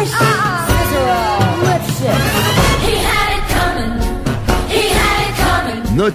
wish. Ah. Uh -uh.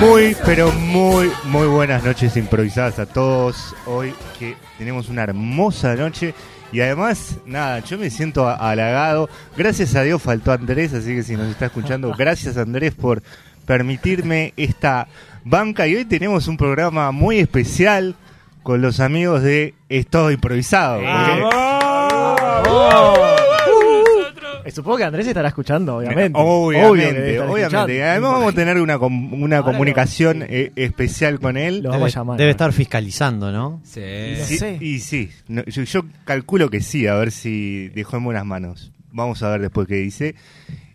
Muy, pero muy, muy buenas noches improvisadas a todos. Hoy que tenemos una hermosa noche y además, nada, yo me siento halagado. Gracias a Dios faltó Andrés, así que si nos está escuchando, gracias Andrés por permitirme esta banca. Y hoy tenemos un programa muy especial con los amigos de Es Todo Improvisado. Supongo que Andrés estará escuchando, obviamente. Obviamente, obviamente. escuchando. Además vamos a tener una, com- una Ahora comunicación eh, especial con él. Lo vamos a llamar. Debe estar fiscalizando, ¿no? Sí, sé. Y sí, no, yo, yo calculo que sí, a ver si dejó en buenas manos. Vamos a ver después qué dice.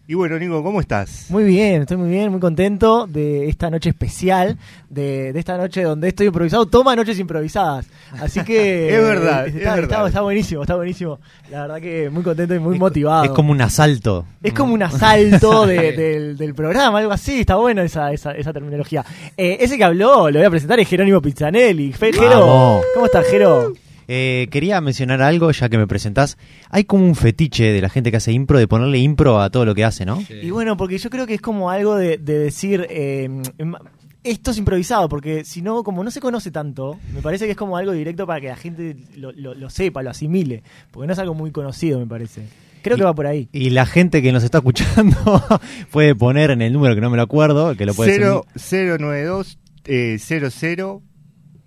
Y bueno, Nico, ¿cómo estás? Muy bien, estoy muy bien, muy contento de esta noche especial, de, de esta noche donde estoy improvisado. Toma noches improvisadas. Así que. Es verdad, Está, es está- verdad. está buenísimo, está buenísimo. La verdad que muy contento y muy motivado. Es como un asalto. Es como un asalto de- del, del programa, algo así, está bueno esa, esa, esa terminología. Eh, ese que habló, lo voy a presentar, es Jerónimo Pizzanelli. Fe- Jero. ¿cómo estás, Jero? Eh, quería mencionar algo, ya que me presentás. Hay como un fetiche de la gente que hace impro, de ponerle impro a todo lo que hace, ¿no? Y bueno, porque yo creo que es como algo de, de decir, eh, esto es improvisado, porque si no, como no se conoce tanto, me parece que es como algo directo para que la gente lo, lo- lo sepa, lo asimile, porque no es algo muy conocido, me parece. Creo que va por ahí. Y la gente que nos está escuchando puede poner en el número que no me lo acuerdo, que lo puede Cero- 092 eh, 00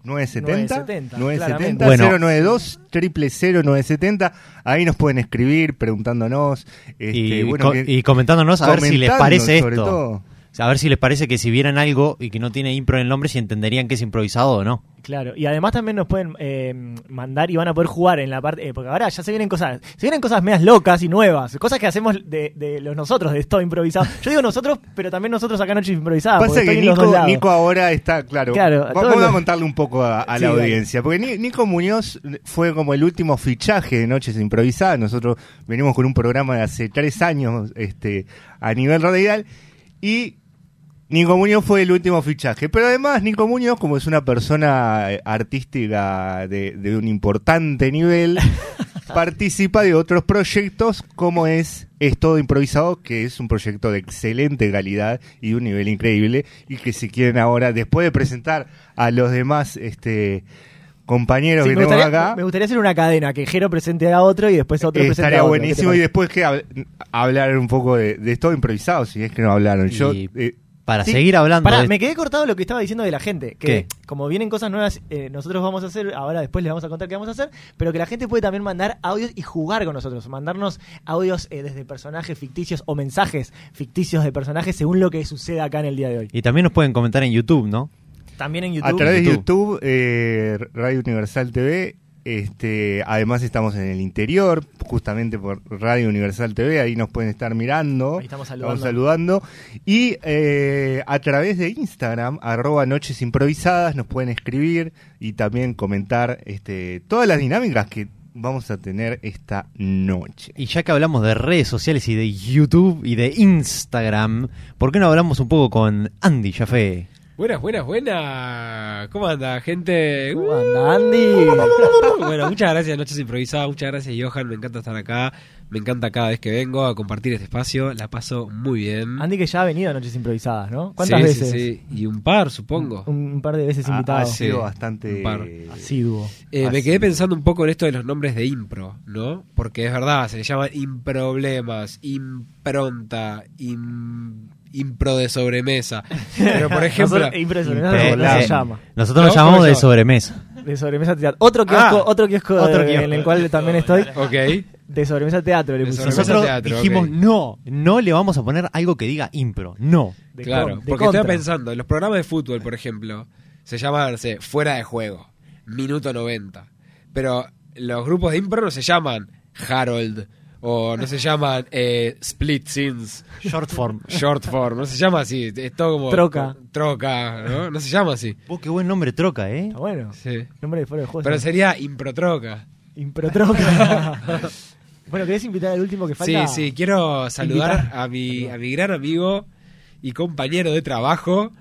970 970, 970 Bueno. 092 triple 0970 ahí nos pueden escribir preguntándonos este, y, bueno, co- que- y comentándonos a ver si les parece sobre esto. todo. A ver si les parece que si vieran algo y que no tiene impro en el nombre, si entenderían que es improvisado o no. Claro, y además también nos pueden eh, mandar y van a poder jugar en la parte, eh, porque ahora ya se vienen cosas, se vienen cosas medias locas y nuevas, cosas que hacemos de, de los nosotros, de esto improvisado. Yo digo nosotros, pero también nosotros acá Noches Improvisadas. porque Pasa que Nico, ahora está, claro, Claro, vamos lo- a contarle un poco a, a Sí, la audiencia, porque Ni- Nico Muñoz fue como el último fichaje de Noches Improvisadas, nosotros venimos con un programa de hace tres años este, a nivel radial, y Nico Muñoz fue el último fichaje, pero además Nico Muñoz, como es una persona eh, artística de, de un importante nivel, participa de otros proyectos como es Es Todo Improvisado, que es un proyecto de excelente calidad y de un nivel increíble, y que si quieren ahora, después de presentar a los demás este compañeros Sí, que tenemos gustaría, acá, me gustaría hacer una cadena, que Jero presente a otro y después otro presente estaría a otro. ¿Qué te buenísimo, y después que hab- hablar un poco de, de Es Todo Improvisado, si es que no hablaron. Yo, eh, Para Sí, seguir hablando Pará, de- me quedé cortado lo que estaba diciendo de la gente. Que ¿Qué? como vienen cosas nuevas, eh, nosotros vamos a hacer, ahora después les vamos a contar qué vamos a hacer, pero que la gente puede también mandar audios y jugar con nosotros. Mandarnos audios eh, desde personajes ficticios o mensajes ficticios de personajes según lo que suceda acá en el día de hoy. Y también nos pueden comentar en YouTube, ¿no? También en YouTube. A través de YouTube. YouTube, eh, Radio Universal TV. Este, además estamos en el interior, justamente por Radio Universal TV, ahí nos pueden estar mirando, Ahí estamos saludando. saludando. Y eh, a través de Instagram, arroba Noches Improvisadas, nos pueden escribir y también comentar este, todas las dinámicas que vamos a tener esta noche. Y ya que hablamos de redes sociales y de YouTube y de Instagram, ¿por qué no hablamos un poco con Andy Jafé? Buenas, buenas, buenas. ¿Cómo anda, gente? ¿Cómo anda, Andy? bueno, muchas gracias, Noches Improvisadas. Muchas gracias, Johan. Me encanta estar acá. Me encanta cada vez que vengo a compartir este espacio. La paso muy bien. Andy que ya ha venido a Noches Improvisadas, ¿no? ¿Cuántas Sí, veces? Sí, sí. Y un par, supongo. Un, un par de veces invitado. ha sido Sí, bastante un par. Asiduo. Eh, me quedé pensando un poco en esto de los nombres de impro, ¿no? Porque es verdad, se le llaman improblemas, impronta, im- impro de sobremesa. Pero por ejemplo, Nosotros- se llama. Nosotros ¿No? nos llamamos ¿Cómo de llama? sobremesa. De sobremesa teatro. Otro kiosco, Ah, otro kiosco, otro de- kiosco. en el cual también estoy. Ok. De sobremesa teatro le pusimos. Nosotros teatro, dijimos, no, no le vamos a poner algo que diga impro. No. De claro, con- porque contra. estaba pensando, en los programas de fútbol, por ejemplo, se llaman, no sé, fuera de juego, minuto 90. Pero los grupos de impro no se llaman Harold o no se llaman eh, Split Scenes, Short form. Short Form, no se llama así, es todo como... Troca. Troca, ¿no? No se llama así. Vos qué buen nombre troca, ¿eh? Está bueno. Sí. Nombre de fuera de juego. Pero sería Impro Troca. Improtroca. bueno, ¿querés invitar al último que Sí, falta? sí, quiero saludar Invitar. a mi, a mi gran amigo y compañero de trabajo,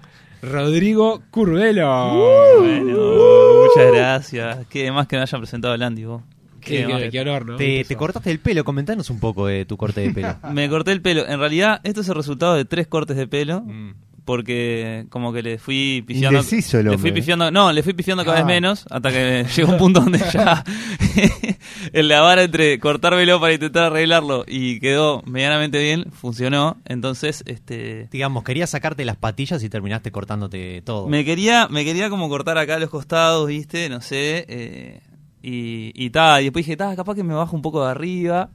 Rodrigo Curvelo. Bueno, muchas gracias. Qué más que me hayan presentado al Andy, vos. Qué, qué- que- qué honor, ¿no? Te, te cortaste el pelo, comentanos un poco de tu corte de pelo. Me corté el pelo. En realidad, esto es el resultado de tres cortes de pelo. Mm. Porque como que le fui pifiando. Indeciso el le fui ¿eh? pifiando, no, le fui pifiando cada Ah. vez menos. Hasta que llegó un punto donde ya. en la vara entre cortármelo para intentar arreglarlo y quedó medianamente bien, funcionó. Entonces, este. Digamos, querías sacarte las patillas y terminaste cortándote todo. Me quería, me quería como cortar acá los costados, ¿viste? No sé. eh, y y ta, y después dije, ta, capaz que me bajo un poco de arriba.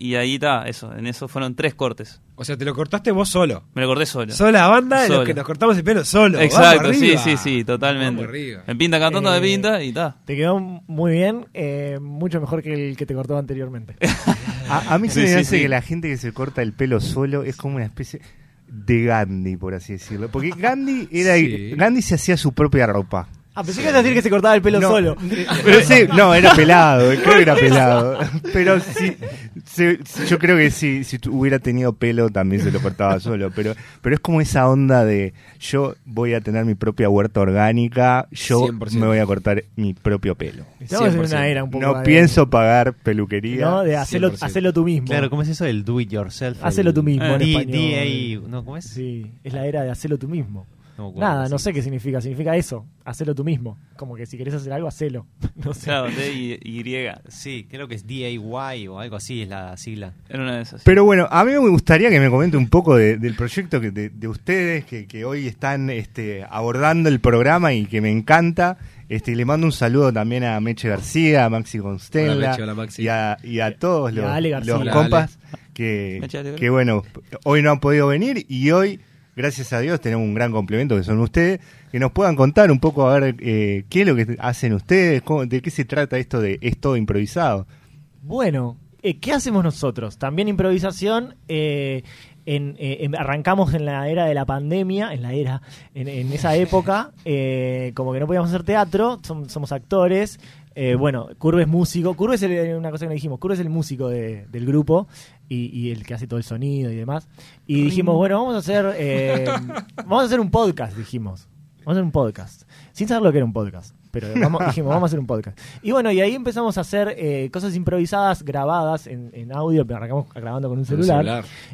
Y ahí está, eso. En eso fueron tres cortes. O sea, te lo cortaste vos solo. Me lo corté solo. Sola banda de los que nos cortamos el pelo solo. Exacto, sí, sí, sí, totalmente. Me pinta cantando Eh, de pinta y ta. Te quedó muy bien, eh, mucho mejor que el que te cortó anteriormente. A, a mí se Sí, me sí, hace sí. que la gente que se corta el pelo solo es como una especie de Gandhi, por así decirlo. Porque Gandhi era Sí. Gandhi se hacía su propia ropa. Ah, pensé que ibas a decir que se cortaba el pelo No, solo. Pero sí, no, era pelado, creo que era pelado. Pero sí, yo creo que sí, si tu- hubiera tenido pelo también se lo cortaba solo. Pero, pero es como esa onda de yo voy a tener mi propia huerta orgánica, yo 100%. me voy a cortar mi propio pelo. Estamos en 100%. una era un poco. No de- pienso pagar peluquería. ¿no? De hacerlo, 100%. hacerlo tú mismo. Claro, ¿cómo es eso del do it yourself? Hacelo El- tú mismo, en D- español. DA, ¿no? ¿Cómo es? Sí, es la era de hacerlo tú mismo. No Nada, no sé qué significa. Significa eso, hacerlo tú mismo. Como que si querés hacer algo, hacelo. No sé. Claro, D y, y Sí, creo que es DAY o algo así es la sigla. Era una de esas. sí. Pero bueno, a mí me gustaría que me comente un poco de- del proyecto que de, de ustedes que, que hoy están este, abordando el programa y que me encanta. Este, le mando un saludo también a Meche García, a Maxi Constella y, a, y a todos Y los, a los compas que, que, bueno, hoy no han podido venir y hoy, gracias a Dios, tenemos un gran complemento que son ustedes, que nos puedan contar un poco a ver eh, qué es lo que hacen ustedes, cómo- de qué se trata esto de es todo improvisado. Bueno, eh, ¿qué hacemos nosotros? También improvisación. eh, en, eh, en- arrancamos en la era de la pandemia, en la era, en, en esa época, eh, como que no podíamos hacer teatro, som- somos actores. Eh, bueno, Curve es músico. Curve es el- una cosa que dijimos. Curve es el músico de- del grupo y, y el que hace todo el sonido y demás. Y dijimos, bueno, vamos a hacer, eh, vamos a hacer un podcast, dijimos. Vamos a hacer un podcast. Sin saber lo que era un podcast. Pero vamos- dijimos, vamos a hacer un podcast. Y bueno, y ahí empezamos a hacer eh, cosas improvisadas, grabadas en, en audio, pero arrancamos grabando con un celular.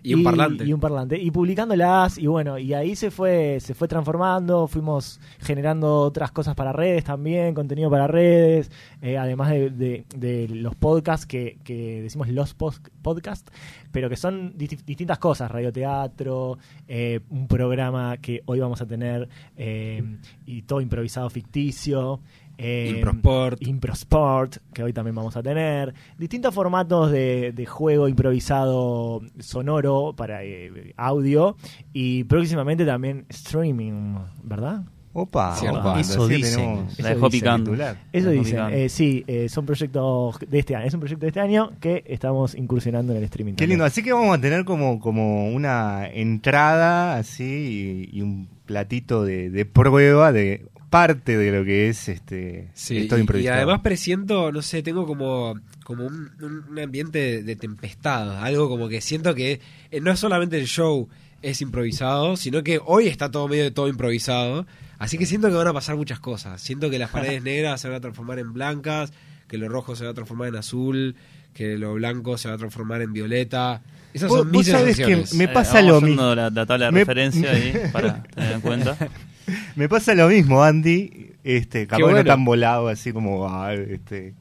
Y un parlante. Y un parlante. Y publicándolas, y bueno, y ahí se fue, se fue transformando, fuimos generando otras cosas para redes también, contenido para redes, eh, además de, de- de los podcasts que, que decimos los post- podcasts, pero que son disti- distintas cosas, radioteatro, eh, un programa que hoy vamos a tener, eh, y todo improvisado ficticio. eh, Improsport. Improsport, que hoy también vamos a tener. Distintos formatos de, de juego improvisado sonoro para eh, audio. Y próximamente también streaming, ¿verdad? Opa, Cierto. opa, Eso así dicen. tenemos- La dejó picando. titular. Eso Está dicen. complicado. Eh, sí, eh, son proyectos de este año. Es un proyecto de este año que estamos incursionando en el streaming. Qué también. lindo, así que vamos a tener como, como una entrada así y, y un platito de, de prueba de parte de lo que es este Sí, esto y- además presiento, no sé, tengo como, como un, un- un ambiente de, de tempestad, algo como que siento que eh, no es solamente el show es improvisado, sino que hoy está todo medio de todo improvisado, así que siento que van a pasar muchas cosas, siento que las paredes negras se van a transformar en blancas, que lo rojo se va a transformar en azul, que lo blanco se va a transformar en violeta, esas son mis vos sabés que me Eh, pasa lo mismo. La, la tabla de Me- referencia ahí para tener en cuenta. Me pasa lo mismo, Andy, este, capaz que no bueno. tan volado así como ah, este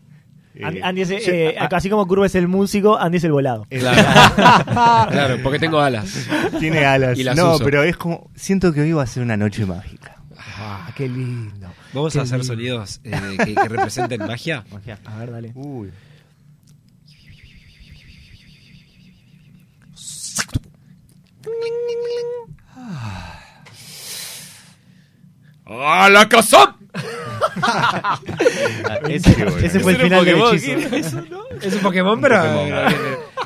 eh, Andy, es, yo- eh, ah, así como Curva es el músico, Andy es el volado. Claro. claro, porque tengo alas. tiene alas. Y las no, uso. pero es como siento que hoy va a ser una noche mágica. Ah, qué lindo. Vamos Qué a hacer lindo. sonidos eh, que, que representen magia. Magia. A ver, dale. Uy. ¡A la casa! Ah, ese, ese fue el final del hechizo. Es un Pokémon, pero.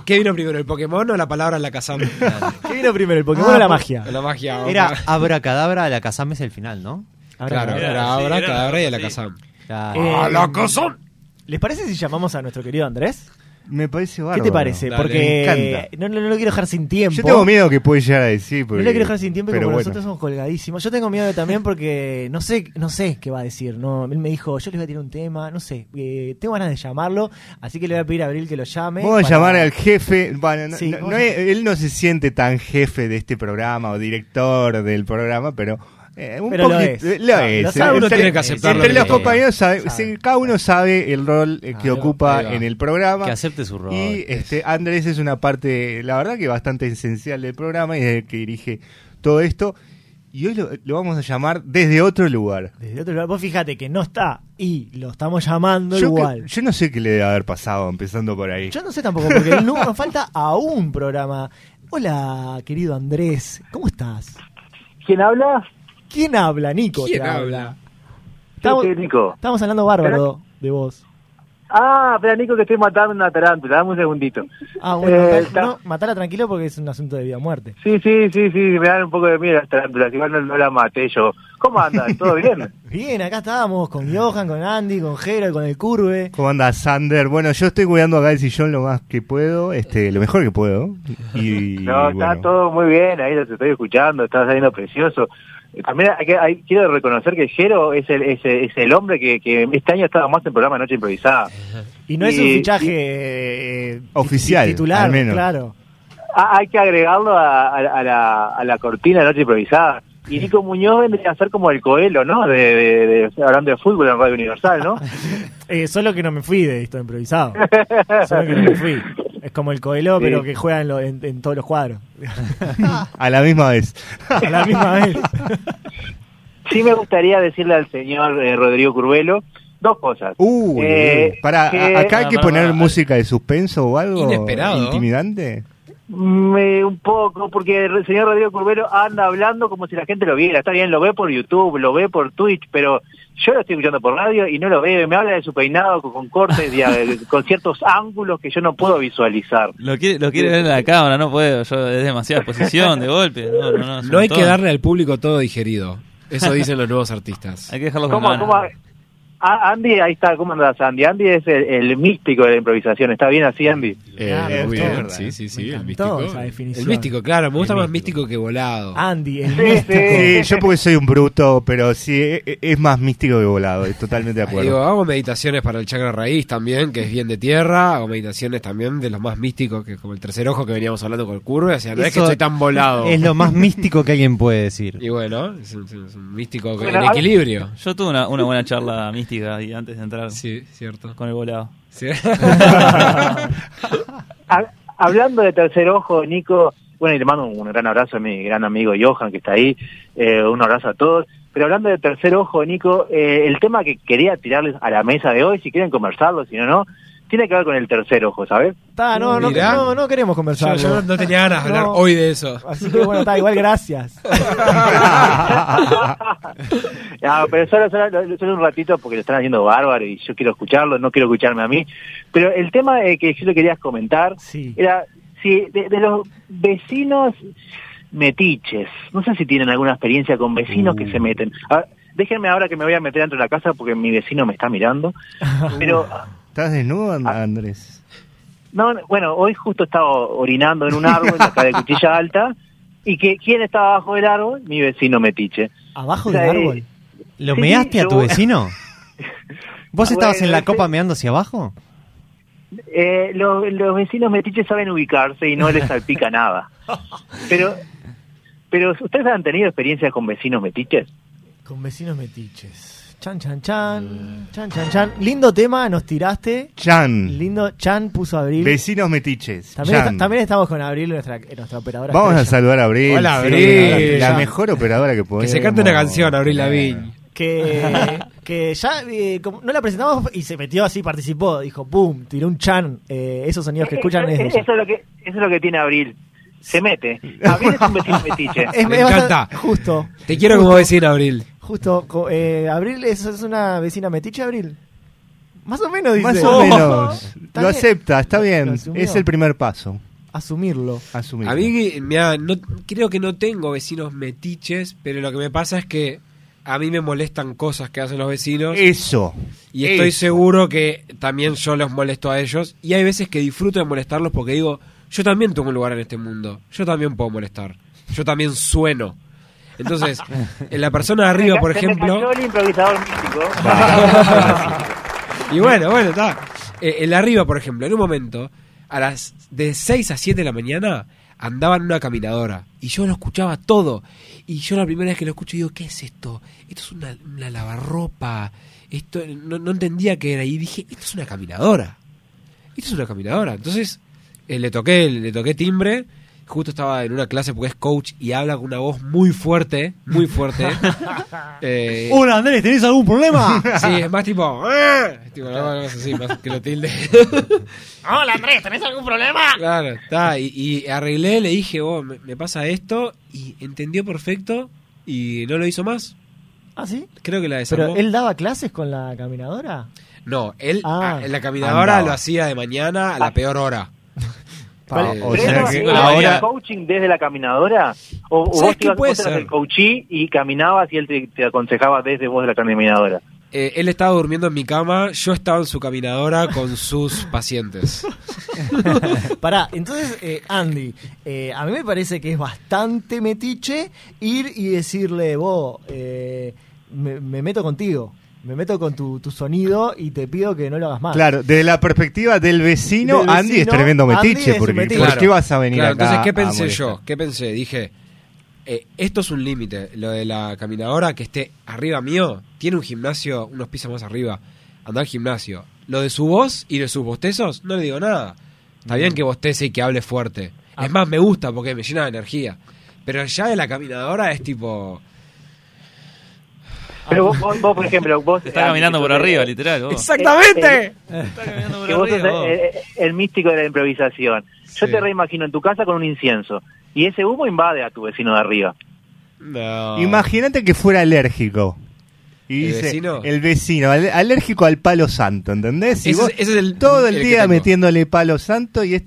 ¿Qué vino primero, el Pokémon o la palabra la Kazam? ¿Qué vino primero, el Pokémon o la magia? La magia. Era Abracadabra, la Kazam es el final, ¿no? Claro, era Abra, era- Cadabra y la sí. Kazam. Claro. Eh, ¡A la Kazam! ¿Les parece si llamamos a nuestro querido Andrés? Me parece ¿Qué bárbaro. te parece? Dale, Porque no, no, no lo quiero dejar sin tiempo. Yo tengo miedo que puede llegar a decir. No Porque... lo quiero dejar sin tiempo y pero como bueno. nosotros somos colgadísimos. Yo tengo miedo también porque no sé, no sé qué va a decir. No, él me dijo, yo les voy a tirar un tema, no sé. eh, tengo ganas de llamarlo, así que le voy a pedir a Abril que lo llame. Vamos a llamar al jefe. Bueno, no- Sí, no- no él no se siente tan jefe de este programa o director del programa, pero. Eh, un Pero lo es. Lo Lo es. sabe, uno Entre- tiene que aceptarlo Entre los compañeros, sabe- Sabe. sí, cada uno sabe el rol eh, que ocupa en el programa. Que acepte su rol. Y este Andrés es una parte, la verdad que bastante esencial del programa y es el que dirige todo esto. Y hoy lo, lo vamos a llamar desde otro lugar. Desde otro lugar. Vos fíjate que no está y lo estamos llamando Yo, igual. que- yo no sé qué le debe haber pasado empezando por ahí. Yo no sé tampoco, porque no, nos falta aún programa. Hola, querido Andrés, ¿cómo estás? ¿Quién habla? ¿Quién habla? Nico ¿Quién te habla? Estamos, ¿Qué, Nico? estamos hablando bárbaro de vos. Ah, espera, Nico, que estoy matando una tarántula. Dame un segundito. Ah, bueno, Eh, matar- está- no, matala tranquilo porque es un asunto de vida o muerte. Sí, sí, sí, sí, me dan un poco de miedo las tarántulas. Igual no, no la maté yo. ¿Cómo andan? ¿Todo bien? Bien, acá estábamos con Johan, con Andy, con Gerald, con el Curve. ¿Cómo anda Sander? Bueno, yo estoy cuidando acá el sillón lo más que puedo, este, lo mejor que puedo. Y, No, bueno. está todo muy bien. Ahí los estoy escuchando. Está saliendo precioso. También hay que- hay- quiero reconocer que Jero es el, es, el- es el hombre que, que este año ha estado más en programa de Noche Improvisada. Y no es un Y- fichaje eh, Oficial, titular, al menos. claro. Hay que agregarlo a, a- a la, a la cortina de Noche Improvisada. Y Nico Muñoz vendría a ser como el coelo, ¿no? De, de- de- hablando de fútbol en Radio Universal, ¿no? Eh, solo que no me fui de esto improvisado. solo que no me fui. Es como el Coelho, Sí. pero que juega en, lo- en- en todos los cuadros. A la misma vez. A la misma vez. Sí me gustaría decirle al señor eh, Rodrigo Curvelo dos cosas. Uh, Eh, para, que- acá hay que poner música de suspenso o algo Inesperado. intimidante. Me, un poco, porque el señor Rodrigo Curvelo anda hablando como si la gente lo viera. Está bien, lo ve por YouTube, lo ve por Twitch, pero yo lo estoy escuchando por radio y no lo veo. Me habla de su peinado con, con cortes, y, con ciertos ángulos que yo no puedo visualizar. Lo quiere, lo quiere ver en la cámara, no puedo. Yo, es demasiada exposición de golpe. No, no, no, No hay que darle al público todo digerido. Eso dicen los nuevos artistas. Hay que dejarlo con ¿Cómo, ganas. cómo- Ah, Andy, ahí está, ¿cómo andas, Andy? Andy es el, el místico de la improvisación. ¿Está bien así, Andy? Eh, Ah, muy bien, sí, sí, sí, el místico. esa definición. El místico, claro, me gusta El más místico. místico que volado. Andy, el Sí, místico. Sí, yo porque soy un bruto, pero sí, e- e- es más místico que volado, es totalmente de Digo, acuerdo. hago meditaciones para el chakra raíz también, que es bien de tierra. Hago meditaciones también de los más místicos, que es como el tercer ojo que veníamos hablando con el curve. O sea, no es que Eso estoy tan volado. Es lo más místico que alguien puede decir. Y bueno, es un, es un místico Bueno, en equilibrio. Yo tuve una, una buena charla mística ahí antes de entrar Sí, cierto. con el volado. Sí. Hablando de tercer ojo, Nico, bueno, y le mando un gran abrazo a mi gran amigo Johan, que está ahí, eh, un abrazo a todos. Pero hablando de tercer ojo, Nico, eh, el tema que quería tirarles a la mesa de hoy, si quieren conversarlo, si no, no, tiene que ver con el tercer ojo, ¿sabes? No, no, no, no queremos conversar. yo no tenía ganas de hablar No. hoy de eso. Así que bueno, está, igual gracias. no, pero solo, solo, solo un ratito porque lo están haciendo bárbaro y yo quiero escucharlo, no quiero escucharme a mí. Pero el tema eh, que yo le quería comentar Sí. era si de, de los vecinos metiches, no sé si tienen alguna experiencia con vecinos que se meten. A ver, déjenme ahora que me voy a meter dentro de la casa porque mi vecino me está mirando. Pero, ¿Estás desnudo, And- Andrés? no, no, bueno, hoy justo estaba orinando en un árbol acá de Cuchilla Alta. ¿Y que quién estaba abajo del árbol? Mi vecino metiche. Abajo O sea, del eh, árbol. ¿Lo Sí, measte a tu vecino? ¿Vos Ah, estabas en la copa meando hacia abajo? Eh, los, los vecinos metiches saben ubicarse y no les salpica nada. Pero, pero ¿ustedes han tenido experiencias con vecinos metiches? Con vecinos metiches. Chan, chan, chan. Chan, chan, chan. Lindo tema, nos tiraste. Chan. Lindo. Chan puso Abril. Vecinos metiches. También, Chan. está- también estamos con Abril, nuestra, nuestra operadora. Vamos a saludar a Abril. Hola, sí, Abril. La mejor operadora que podemos. Que se cante una canción, Abril Lavigne. Que, que ya eh, como no la presentamos y se metió así, participó. Dijo, boom, tiró un chan. Eh, esos sonidos que escuchan es eso, es lo que, eso es lo que tiene Abril. Se mete. Abril es un vecino metiche. Es, Me encanta. Justo. Te quiero como vecino, Abril. Justo. eh, Abril es, es una vecina metiche, Abril. Más o menos, dice. Más o menos. Lo bien. acepta, está bien. Es el primer paso. Asumirlo. Asumir. A mí, mira, no, creo que no tengo vecinos metiches, pero lo que me pasa es que a mí me molestan cosas que hacen los vecinos. Eso. Y estoy Eso. seguro que también yo los molesto a ellos. Y hay veces que disfruto de molestarlos porque digo, yo también tengo un lugar en este mundo. Yo también puedo molestar. Yo también sueno. Entonces, en la persona de arriba, por ejemplo... el improvisador místico. Y bueno, bueno, está. Eh, el de arriba, por ejemplo, en un momento, a las de 6 a 7 de la mañana, andaba en una caminadora. Y yo lo escuchaba todo. Y yo la primera vez que lo escucho digo, ¿qué es esto? Esto es una, una lavarropa. Esto no, no entendía qué era. Y dije, esto es una caminadora. Esto es una caminadora. Entonces, eh, le toqué, le toqué timbre. Justo estaba en una clase porque es coach y habla con una voz muy fuerte, muy fuerte. Eh, Hola Andrés, ¿tenés algún problema? Sí, es más tipo. "Ah", tipo algo así, más que lo tilde. Hola Andrés, ¿tenés algún problema? claro, está. Y, y arreglé, le dije, oh, me, me pasa esto. Y entendió perfecto y no lo hizo más. ¿Ah, sí? Creo que la desarmó. ¿Pero él daba clases con la caminadora? No, él Ah. ah, en la caminadora Andaba. lo hacía de mañana a la peor hora. O ¿Pero sea eso que es ahora. coaching desde la caminadora? ¿O, o ¿Sabes vos, qué ibas, puede vos eras ser? el coachí y caminabas y él te, te aconsejaba desde vos de la caminadora? Eh, él estaba durmiendo en mi cama, yo estaba en su caminadora con sus pacientes. Pará, entonces, eh, Andy, eh, a mí me parece que es bastante metiche ir y decirle, vos, eh, me, me meto contigo, me meto con tu, tu sonido y te pido que no lo hagas más. Claro, desde la perspectiva del vecino, Del Andy es tremendo metiche. es porque, metiche. ¿Por Claro. qué vas a venir Claro, acá? Entonces, ¿qué pensé yo? ¿Qué pensé? Dije, eh, esto es un límite. Lo de la caminadora que esté arriba mío, tiene un gimnasio unos pisos más arriba. Anda al gimnasio. Lo de su voz y de sus bostezos, no le digo nada. Está bien que bostece y que hable fuerte. Es más, me gusta porque me llena de energía. Pero ya de la caminadora es tipo... Pero vos, vos, vos, por ejemplo, vos... Te está caminando por arriba, literal. vos. ¡Exactamente! Está caminando por Que vos sos arriba, vos. el, el- el místico de la improvisación. Yo Sí. te reimagino en tu casa con un incienso. Y ese humo invade a tu vecino de arriba. No. Imagínate que fuera alérgico. Y ¿El dice, vecino? el vecino, al- alérgico al palo santo, ¿entendés? Y Ese vos es- ese es el- todo el, día metiéndole palo santo y, es-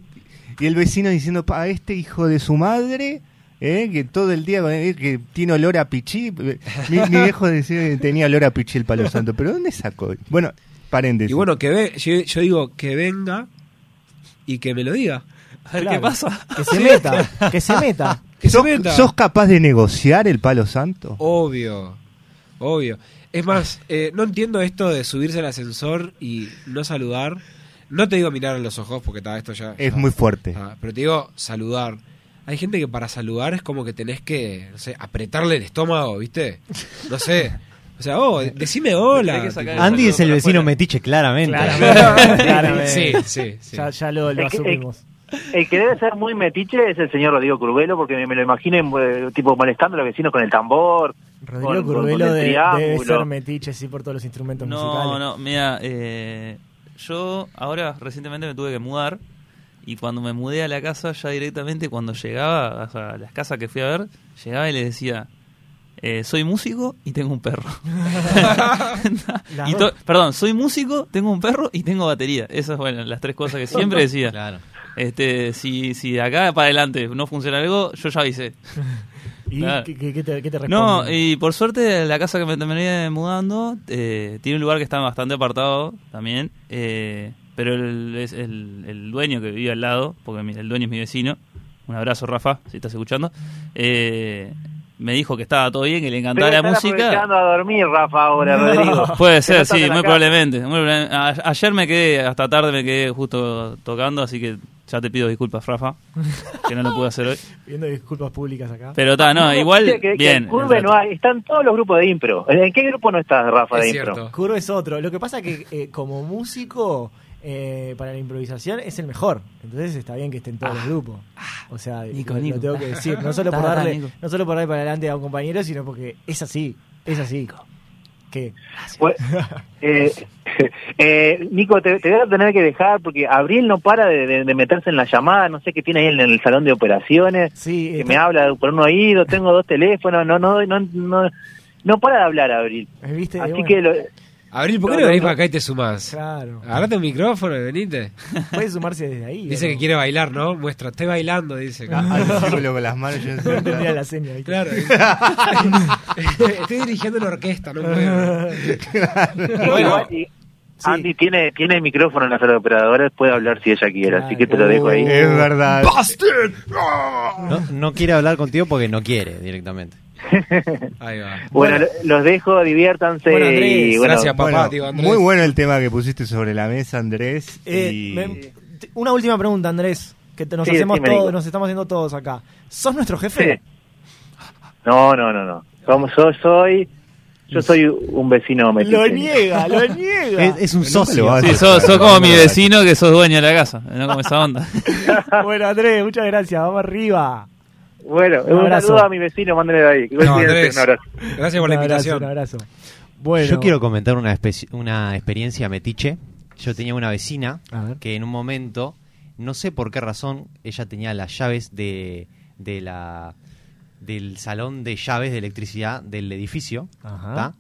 y el vecino diciendo, a este hijo de su madre, ¿eh? que todo el día eh, que tiene olor a pichí. Mi, mi viejo decía que tenía olor a pichí el palo santo, pero ¿dónde sacó? Bueno, paréntesis. Y bueno, que ve, yo, yo digo que venga y que me lo diga. A ver Claro. qué pasa. Que se meta, que se meta. Que se ¿Sos, meta. sos capaz de negociar el palo santo? Obvio, obvio. Es más, eh, no entiendo esto de subirse al ascensor y no saludar. No te digo mirar a los ojos porque ta, esto ya... Es ya- muy fuerte. Ah, pero te digo saludar. Hay gente que para saludar es como que tenés que, no sé, apretarle el estómago, ¿viste? No sé. O sea, oh, decime hola. Andy es el vecino metiche, claramente. Claramente. Claramente. Sí, sí, sí. Ya, ya lo, lo asumimos. El que debe ser muy metiche es el señor Rodrigo Curvelo, porque me, me lo imagino eh, tipo molestando a los vecinos con el tambor. Rodrigo con- Curvelo con de- debe ser metiche, sí, por todos los instrumentos No, musicales. no, mira, eh, yo ahora recientemente me tuve que mudar y cuando me mudé a la casa ya directamente cuando llegaba o sea, a las casas que fui a ver, llegaba y le decía, eh, soy músico y tengo un perro. Y perdón, soy músico, tengo un perro y tengo batería. Esas bueno, las tres cosas que siempre decía. Claro. Este, si, si de acá para adelante no funciona algo, yo ya avisé. ¿Y Claro. qué, qué- te, qué te No, y por suerte la casa que me terminé mudando eh, tiene un lugar que está bastante apartado también, eh, pero el, es el, el dueño que vive al lado, porque mi- el dueño es mi vecino, un abrazo Rafa, si estás escuchando, eh, me dijo que estaba todo bien, que le encantaba Pero la música. a dormir, Rafa, ahora, Rodrigo. Puede ser, sí, muy probablemente. muy ayer me quedé, hasta tarde me quedé justo tocando, así que Ya te pido disculpas, Rafa, que no lo pude hacer hoy. Pidiendo disculpas públicas acá. Pero está, no, igual, Que- que- que bien. en Curve no hay, están todos los grupos de impro. ¿En qué grupo no estás, Rafa, de Es impro? cierto. Curvo es otro. Lo que pasa que eh, como músico, eh, para la improvisación es el mejor. Entonces está bien que esté en todos los grupos. O sea, Nico, lo, lo Nico. tengo que decir. No solo, por darle, Nico. no solo por darle para adelante a un compañero, sino porque es así. Es así. ¿Qué? Pues, eh, eh, Nico, te, te voy a tener que dejar porque Abril no para de, de- de meterse en la llamada, no sé qué tiene ahí en el salón de operaciones, Sí, que está- me habla por un oído, tengo dos teléfonos, no, no, no, no, no para de hablar Abril. eh, ¿viste? Así Bueno, que lo- Abril, ¿por qué No, no venís no. para acá y te sumás? Claro. Agarrate un micrófono y venite. Puede sumarse desde ahí. Dice ¿o que no? quiere bailar, ¿no? Muestra, estoy bailando, dice. Círculo con las manos. yo no sé. No entendía la seña. ¿viste? Claro. Estoy dirigiendo la orquesta, no puedo. Bueno, igual, y Andy tiene, tiene micrófono en la sala de operadores, puede hablar si ella quiere, así que te lo dejo ahí. Es verdad. No, no quiere hablar contigo porque no quiere directamente. ahí va. Bueno, lo- los dejo, diviértanse Bueno, Andrés, y bueno, gracias, papá. Bueno, Andrés. muy bueno el tema que pusiste sobre la mesa, Andrés. Eh, y- me- t- una última pregunta, Andrés. Que te- nos Sí, hacemos todos, nos estamos haciendo todos acá. ¿Sos nuestro jefe? Sí. No, no, no, no. Como yo soy, yo soy un vecino metiche. Lo niega, lo niega. Es, es un socio. Sí, sos como mi vecino que sos dueño de la casa, no como esa onda. bueno, Andrés, muchas gracias. Vamos arriba. Bueno, Un un, abrazo. saludo a mi vecino, mándenle de ahí. No, Andrés. un abrazo. Gracias por la un abrazo, invitación. un abrazo. Bueno, Yo quiero comentar una, especi- una experiencia metiche. Yo tenía una vecina que en un momento, no sé por qué razón, ella tenía las llaves de, de la del salón de llaves de electricidad del edificio. Ajá.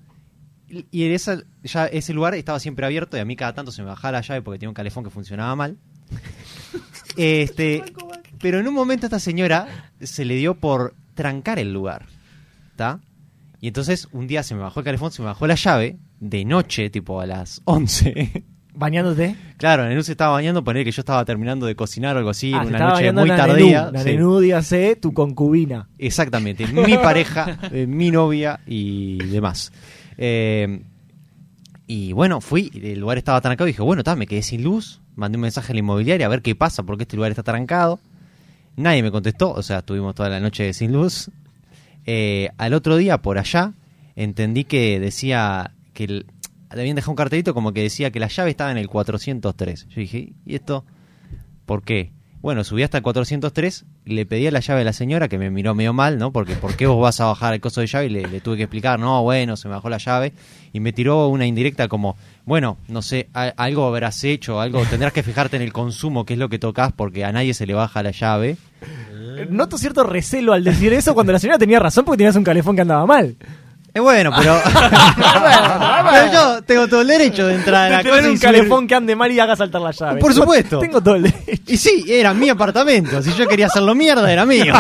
Y y en esa, ya ese lugar estaba siempre abierto y a mí cada tanto se me bajaba la llave porque tenía un calefón que funcionaba mal. Este, pero en un momento esta señora se le dio por trancar el lugar. ¿Está? Y entonces un día se me bajó el calefón, se me bajó la llave, de noche, tipo a las 11. ¿Bañándote? claro, Nenú se estaba bañando, poner que yo estaba terminando de cocinar o algo así, Ah, en se una noche muy tardía. sí. Nanenú, dígase, tu concubina. Exactamente, mi pareja, eh, mi novia y demás. Eh, y bueno, fui, el lugar estaba trancado y dije, bueno, ta, me quedé sin luz, mandé un mensaje a la inmobiliaria a ver qué pasa, porque este lugar está trancado. Nadie me contestó, o sea, estuvimos toda la noche sin luz. Eh, al otro día, por allá, entendí que decía que el- habían dejado un cartelito como que decía que la llave estaba en el 403. Yo dije, ¿y esto por qué? Bueno, subí hasta el 403, le pedí la llave a la señora que me miró medio mal, ¿no? Porque ¿por qué vos vas a bajar el coso de llave? Y le, le tuve que explicar, no, bueno, se me bajó la llave. Y me tiró una indirecta como, bueno, no sé, algo habrás hecho, algo tendrás que fijarte en el consumo, que es lo que tocas, porque a nadie se le baja la llave. Noto cierto recelo al decir eso cuando la señora tenía razón porque tenías un calefón que andaba mal. Es bueno, pero... pero yo tengo todo el derecho de entrar a De la tener cosa y un subir- calefón que ande mal y haga saltar la llave. Por supuesto. Tengo todo el derecho. Y sí, era mi apartamento. Si yo quería hacerlo mierda, era mío.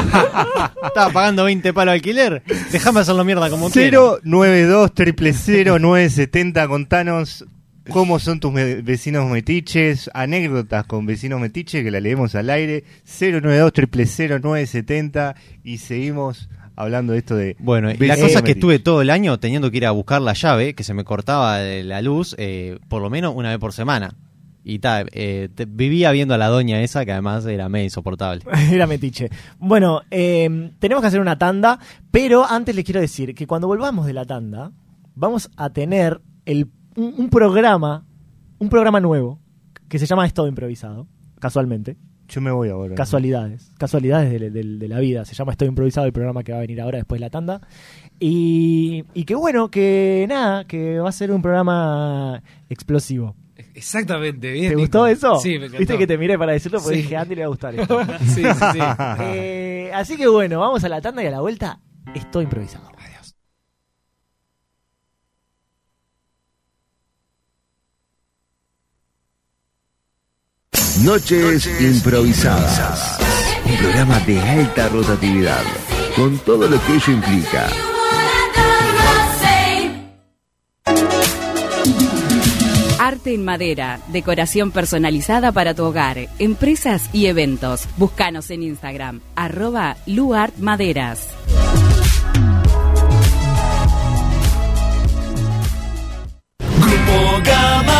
Estaba pagando 20 palos de alquiler. Déjame hacerlo mierda como quiera. 092 000 970 contanos cómo son tus me- vecinos metiches, anécdotas con vecinos metiches que la leemos al aire, 092 000 970 y seguimos hablando de esto de Bueno, y la cosa es que estuve todo el año teniendo que ir a buscar la llave, que se me cortaba de la luz, eh, por lo menos una vez por semana. Y tal, eh, te- vivía viendo a la doña esa, que además era medio insoportable. Era metiche. Bueno, eh, tenemos que hacer una tanda, pero antes les quiero decir que cuando volvamos de la tanda, vamos a tener el, un, un programa, un programa nuevo, que se llama Es todo improvisado, casualmente. Yo me voy ahora. Casualidades, casualidades de, de- de la vida. Se llama Estoy improvisado el programa que va a venir ahora después de la tanda. Y, y que bueno, que nada, que va a ser un programa explosivo. Exactamente, bien. ¿Te Nico. gustó eso? Sí, me encantó. Viste que te miré para decirlo porque Sí. dije, a Andy le va a gustar esto. sí, sí, sí. Eh, así que bueno, vamos a la tanda y a la vuelta estoy improvisado. Adiós. Noches improvisadas. Un programa de alta rotatividad, con todo lo que ello implica. Arte en madera, decoración personalizada para tu hogar, empresas y eventos. Búscanos en Instagram, arroba luartmaderas. Se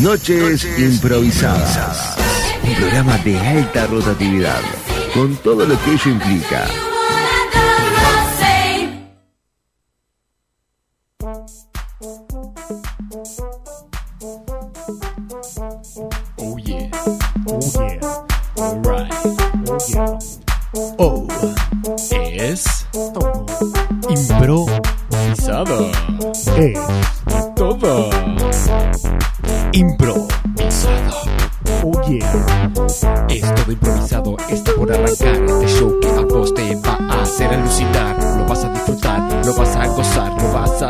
Noches Improvisadas. Un programa de alta rotatividad, con todo lo que ello implica. Oh yeah. Oh yeah. Alright. Oh yeah. Oh. Es improvisado. Es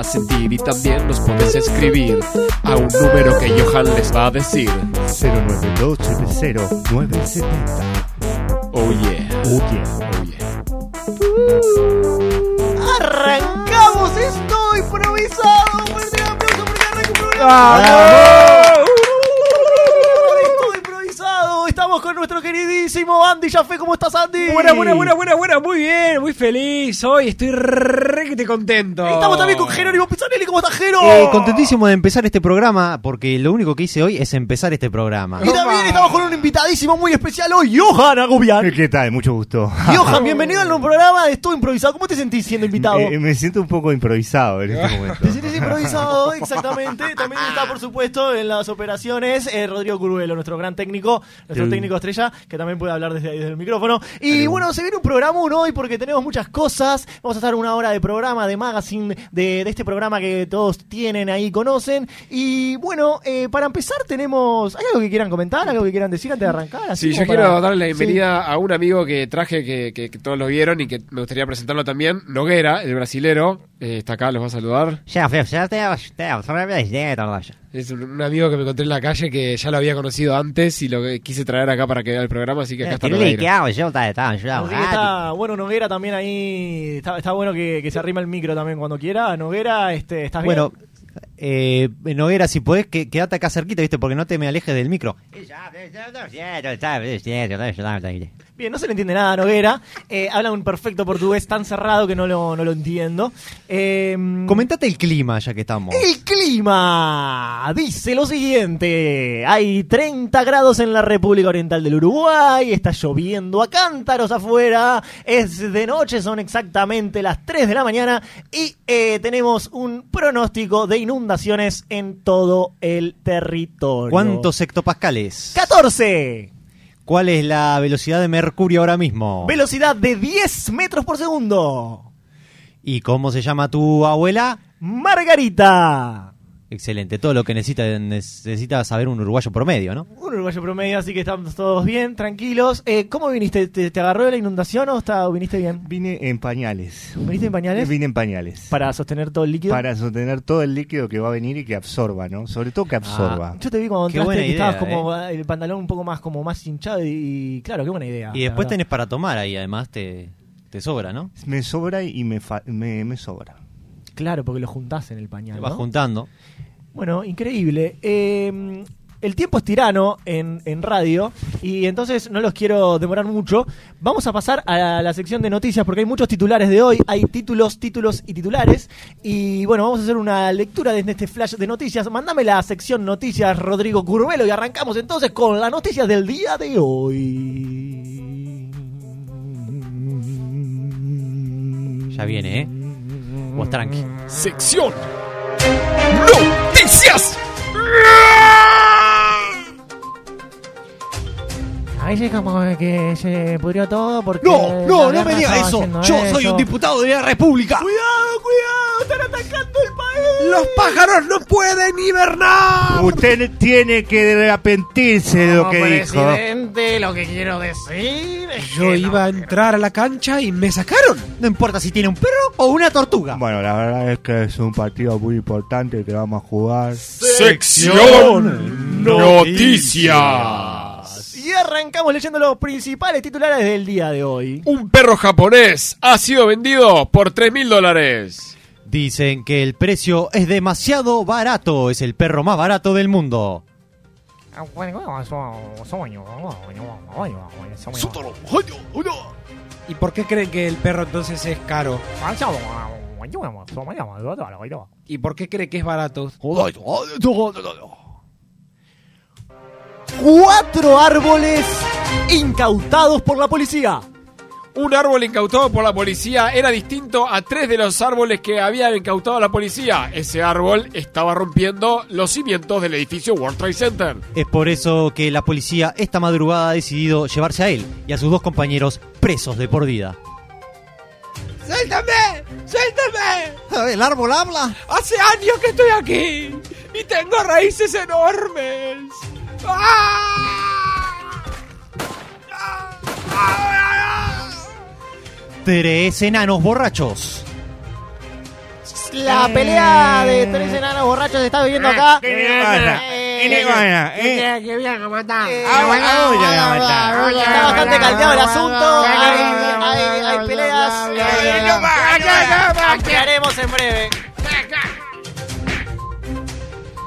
sentir y también nos puedes escribir a un número que Johan les va a decir. 092 970 Oh yeah. Oh yeah. Oh yeah. ¡Arrancamos esto improvisado! ¡Fuerte el aplauso porque arranca un programa! Improvisado! Estamos con nuestro queridísimo Andy Jaffe. ¿Cómo estás, Andy? Buena, buena, buena, buena, buena, muy bien, muy feliz. Hoy estoy contento. Estamos también con Jerónimo Pizzanelli. Eh, contentísimo de empezar este programa, porque lo único que hice hoy es empezar este programa. Y también estamos con un invitadísimo muy especial hoy, Johan Agobian. ¿Qué tal? Mucho gusto. Johan, bienvenido al nuevo programa de Esto Improvisado. ¿Cómo te sentís siendo invitado? Eh, me siento un poco improvisado en este momento. Te sientes improvisado, exactamente. También está, por supuesto, en las operaciones eh, Rodrigo Curuelo, nuestro gran técnico, nuestro Sí. técnico estrella, que también puede hablar desde ahí, desde el micrófono. Y bueno, se viene un programa uno hoy porque tenemos muchas cosas. Vamos a estar una hora de programa, de magazine, de, de este programa que todos tienen ahí, conocen. Y bueno, eh, para empezar tenemos... ¿Hay algo que quieran comentar? ¿Algo que quieran decir antes de arrancar? Así Sí, yo quiero darle la Sí. bienvenida a un amigo que traje que, que- que todos lo vieron y que me gustaría presentarlo también. Noguera, el brasilero. Eh, está acá, los va a saludar. Es un, amigo que me encontré en la calle que ya lo había conocido antes y lo que quise traer acá para que vea el programa, así que acá está. Noguera está, bueno, Noguera también ahí. Está, está bueno que, que se arrima el micro también cuando quiera. Noguera, este, ¿estás bien? Bueno, eh, Noguera, si podés, que, quedate acá cerquita, ¿viste? Porque no te me alejes del micro. Bien, no se le entiende nada a Noguera. Eh, habla un perfecto portugués tan cerrado que no lo, no lo entiendo. Eh, Comentate el clima, ya que estamos. el clima dice lo siguiente: hay 30 grados en la República Oriental del Uruguay, está lloviendo a cántaros afuera, es de noche, son exactamente las 3 de la mañana y eh, tenemos un pronóstico de inundaciones en todo el territorio. ¿Cuántos hectopascales? 14. ¿Cuál es la velocidad de Mercurio ahora mismo? Velocidad de 10 metros por segundo. ¿Y cómo se llama tu abuela? Margarita. Excelente, todo lo que necesita necesita saber un uruguayo promedio, ¿no? Un uruguayo promedio, así que estamos todos bien, tranquilos. Eh, ¿Cómo viniste? ¿Te, te agarró la inundación o está, viniste bien? Vine en pañales. ¿Viniste en pañales? Vine en pañales. Para sostener todo el líquido. Para sostener todo el líquido que va a venir y que absorba, ¿no? Sobre todo que absorba. Yo te vi cuando Qué entraste que idea, estabas como ah, el pantalón un poco más como más hinchado y, y claro, qué buena idea. Y después tenés para tomar ahí, además te, te sobra, ¿no? Me sobra y me, fa- me, me sobra. Claro, porque lo juntás en el pañal. Te vas ¿no? juntando. Bueno, increíble. Eh, el tiempo es tirano en, en radio y entonces no los quiero demorar mucho. Vamos a pasar a la sección de noticias porque hay muchos titulares de hoy. Hay títulos, títulos y titulares. Y bueno, vamos a hacer una lectura desde este flash de noticias. Mándame la sección noticias, Rodrigo Curvelo, y arrancamos entonces con las noticias del día de hoy. Ya viene, ¿eh? Vos tranqui. Sección Noticias. Ahí sí como que se pudrió todo porque... No, no, no me guerra diga estaba eso. Yo soy un diputado de la República. ¡Cuidado, cuidado! ¡Están atacando el país! ¡Los pájaros no pueden hibernar! Usted tiene que arrepentirse de lo que dijo. presidente, lo que quiero decir es Yo que iba a entrar a la cancha y me sacaron. No importa si tiene un perro o una tortuga. Bueno, la verdad es que es un partido muy importante que vamos a jugar. Sección Noticias. Y arrancamos leyendo los principales titulares del día de hoy. Un perro japonés ha sido vendido por 3 mil dólares. Dicen que el precio es demasiado barato. Es el perro más barato del mundo. ¿Y por qué creen que el perro entonces es caro? ¿Y por qué creen que es barato? Cuatro árboles incautados por la policía. Un árbol incautado por la policía era distinto a tres de los árboles que había incautado la policía. Ese árbol estaba rompiendo los cimientos del edificio World Trade Center. Es por eso que la policía esta madrugada ha decidido llevarse a él y a sus dos compañeros presos de por vida. ¡Suéltame! ¡Suéltame! ¿El árbol habla? Hace años que estoy aquí y tengo raíces enormes. ¡Ah! Tres enanos borrachos. La pelea de tres enanos borrachos se está viviendo acá. ¿Eh? Está bastante caldeado el asunto. Hay, hay- hay peleas. Eh, Ampliaremos en breve.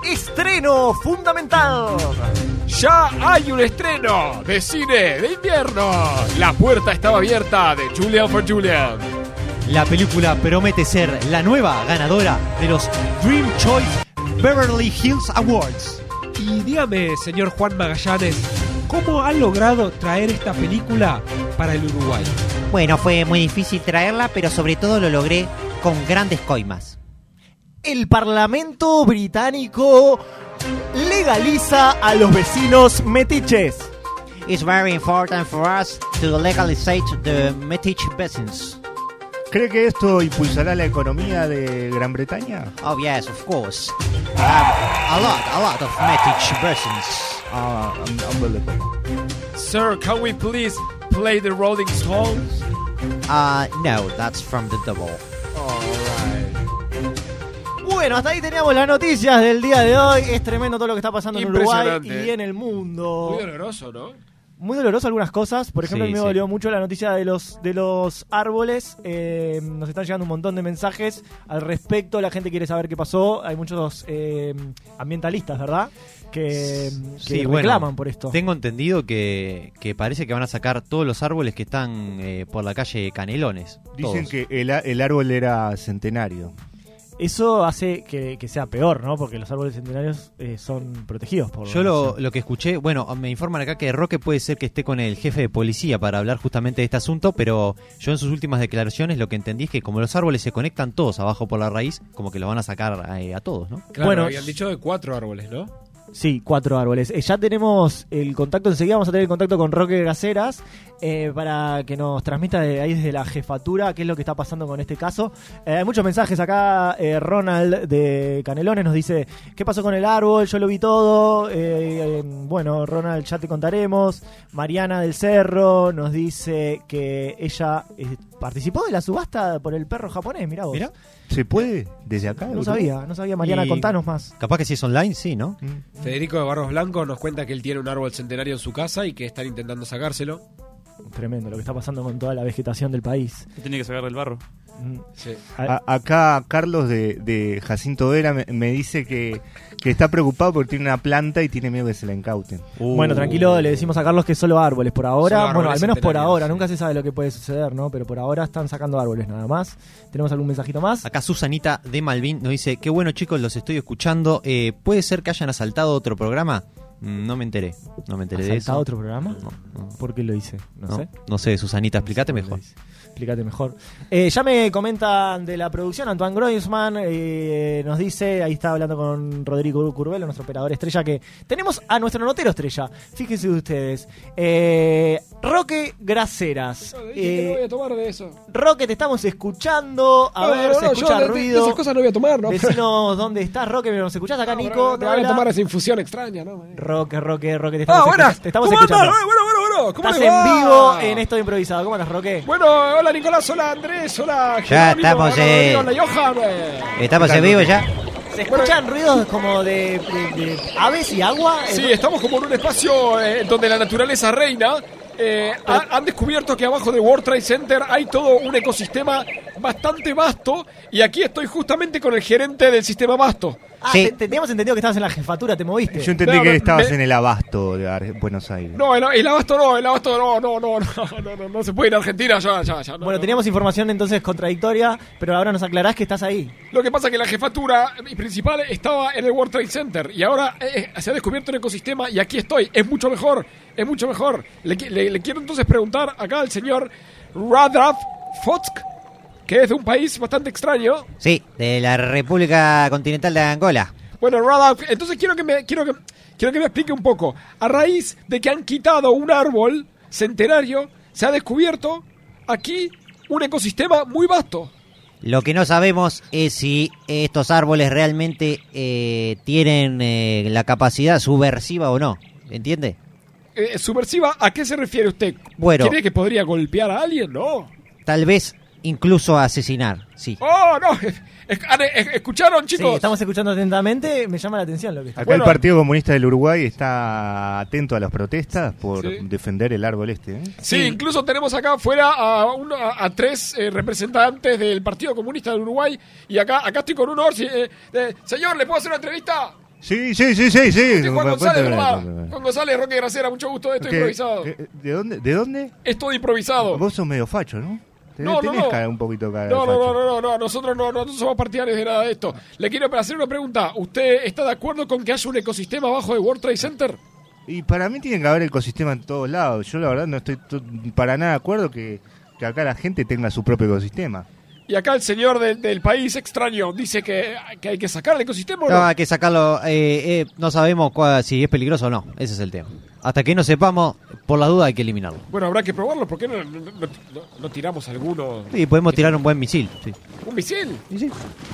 Estreno fundamental. Ya hay un estreno de cine de invierno. La puerta estaba abierta de Julian for Julian. La película promete ser la nueva ganadora de los Dream Choice Beverly Hills Awards. Y dígame, señor Juan Magallanes, ¿cómo han logrado traer esta película para el Uruguay? Bueno, fue muy difícil traerla, pero sobre todo lo logré con grandes coimas. El Parlamento británico legaliza a los vecinos metiches. It's very important for us to legalize the Metich business. ¿Cree que esto impulsará la economía de Gran Bretaña? Oh yes, of course. We have a lot, a lot of Metich persons. Ah, un- unbelievable. Sir, can we please play the Rolling Stones? Uh, no, that's from the double. Bueno, hasta ahí teníamos las noticias del día de hoy. Es tremendo todo lo que está pasando en Uruguay y en el mundo. Muy doloroso, ¿no? Muy doloroso algunas cosas. Por ejemplo, Sí, a mí me sí. dolió mucho la noticia de los de los árboles. Eh, nos están llegando un montón de mensajes al respecto. La gente quiere saber qué pasó. Hay muchos eh, ambientalistas, ¿verdad? Que, que Sí, bueno, reclaman por esto. Tengo entendido que, que parece que van a sacar todos los árboles que están eh, por la calle Canelones. Dicen todos. que el, el árbol era centenario. Eso hace que, que sea peor, ¿no? Porque los árboles centenarios eh, son protegidos por Yo lo, lo que escuché, bueno, me informan acá que Roque puede ser que esté con el jefe de policía para hablar justamente de este asunto, pero yo en sus últimas declaraciones lo que entendí es que como los árboles se conectan todos abajo por la raíz, como que los van a sacar eh, a todos, ¿no? Claro, Bueno, habían dicho de cuatro árboles, ¿no? Sí, cuatro árboles. Eh, ya tenemos el contacto, enseguida vamos a tener el contacto con Roque Gaceras eh, para que nos transmita de ahí desde la jefatura qué es lo que está pasando con este caso. Eh, hay muchos mensajes acá. Ronald de Canelones nos dice, ¿qué pasó con el árbol? Yo lo vi todo. Bueno, Ronald, ya te contaremos. Mariana del Cerro nos dice que ella participó de la subasta por el perro japonés. Mirá vos. ¿Se puede desde acá? No sabía, no sabía. Mariana, Y- contanos más. Capaz que si es online, sí, ¿no? Federico de Barros Blanco nos cuenta que él tiene un árbol centenario en su casa y que están intentando sacárselo. Tremendo lo que está pasando con toda la vegetación del país. Tiene que sacar del barro. Sí. A- acá Carlos de, de Jacinto Vera me, me dice que, que está preocupado porque tiene una planta y tiene miedo que se la incauten. Bueno, tranquilo, le decimos a Carlos que solo árboles por ahora. Bueno, al menos por ahora, nunca se sabe lo que puede suceder, ¿no? Pero por ahora están sacando árboles nada más. ¿Tenemos algún mensajito más? Acá Susanita de Malvin nos dice, qué bueno chicos, los estoy escuchando. Eh, ¿Puede ser que hayan asaltado otro programa? Mm, No me enteré, no me enteré de eso. ¿Asaltado otro programa? ¿Por qué lo hice? No, No, sé. no sé, Susanita, explícate mejor. Explícate mejor. Eh, ya me comentan de la producción, Antoine Groisman eh, nos dice, ahí está hablando con Rodrigo Curvelo, nuestro operador estrella, que tenemos a nuestro notero estrella. Fíjense ustedes. Eh, Roque Graceras. Eh, voy a tomar de eso. Roque, te estamos escuchando. A No, ver, no, se no, escucha yo de- de ruido. esas cosas no voy a tomar, ¿no? Decinos dónde estás, Roque. ¿Nos escuchás acá, Nico? No ¿Te voy a tomar esa infusión extraña, ¿no? Roque, Roque, Roque, te Ah, estamos, buenas. te estamos ¿Cómo escuchando. andas? Bueno, bueno, bueno. ¿Cómo Estás les va? en vivo en esto de improvisado. ¿Cómo andas, Roque? Bueno, hola Nicolás, hola Andrés, hola Ya Jerónimo, estamos, hola eh, Rodrigo, hola Johan. eh. Estamos en vivo ya. ¿Se escuchan ruidos como de, de- de aves y agua? Sí, estamos como en un espacio eh, donde la naturaleza reina. Eh, ha- han descubierto que abajo del World Trade Center hay todo un ecosistema bastante vasto y aquí estoy justamente con el gerente del sistema vasto. Ah, te- te- teníamos entendido que estabas en la jefatura, te moviste. Yo entendí No, que me- estabas me- en el abasto de Ar- Buenos Aires. No, el, el abasto no, el abasto no, no, no, no, no, no, no se puede ir a Argentina ya, ya, ya. no, Bueno, no. teníamos información entonces contradictoria, pero ahora nos aclarás que estás ahí. Lo que pasa es que la jefatura principal estaba en el World Trade Center y ahora eh, se ha descubierto un ecosistema y aquí estoy. Es mucho mejor, es mucho mejor. Le- le quiero entonces preguntar acá al señor Radraf Fotsk, que es de un país bastante extraño. Sí, de la República Continental de Angola. Bueno, Radraf, entonces quiero que me quiero que quiero que me explique un poco. A raíz de que han quitado un árbol centenario, se ha descubierto aquí un ecosistema muy vasto. Lo que no sabemos es si estos árboles realmente eh, tienen eh, la capacidad subversiva o no. ¿Entiende? Eh, subversiva, ¿a qué se refiere usted? Bueno. ¿Cree que podría golpear a alguien? No. Tal vez incluso asesinar, sí. ¡Oh, no! Es- ¿Escucharon, Sí, chicos? estamos escuchando atentamente, me llama la atención lo que está Acá el Partido Comunista del Uruguay está atento a las protestas por Sí. defender el árbol este. ¿eh? Sí, incluso tenemos acá afuera a, uno- a, a tres eh, representantes del Partido Comunista del Uruguay y acá acá estoy con un Orsi. eh, eh, señor, ¿le puedo hacer una entrevista? Sí, sí, sí, sí, sí. Juan González, Cuéntame, ¿verdad? Juan González, Roque Gracera, mucho gusto, esto ¿Qué- improvisado. qué- ¿De dónde? ¿De dónde? Es todo improvisado. Vos sos medio facho, ¿no? No, no, tenés no. cara- un poquito cara No, no, no, no, no, no, nosotros no, no somos partidarios de nada de esto. Le quiero hacer una pregunta. ¿Usted está de acuerdo con que haya un ecosistema abajo de World Trade Center? Y para mí tiene que haber ecosistema en todos lados. Yo la verdad no estoy to- para nada de acuerdo que, que acá la gente tenga su propio ecosistema. Y acá el señor del, del país extraño dice que, que hay que sacar el ecosistema o no. No, hay que sacarlo. eh, eh, no sabemos cuál- si es peligroso o no. Ese es el tema. Hasta que no sepamos, por la duda hay que eliminarlo. Bueno, habrá que probarlo. ¿Por qué no, no- no- no- no tiramos alguno? Y podemos tirar un buen misil. sí. ¿Un misil?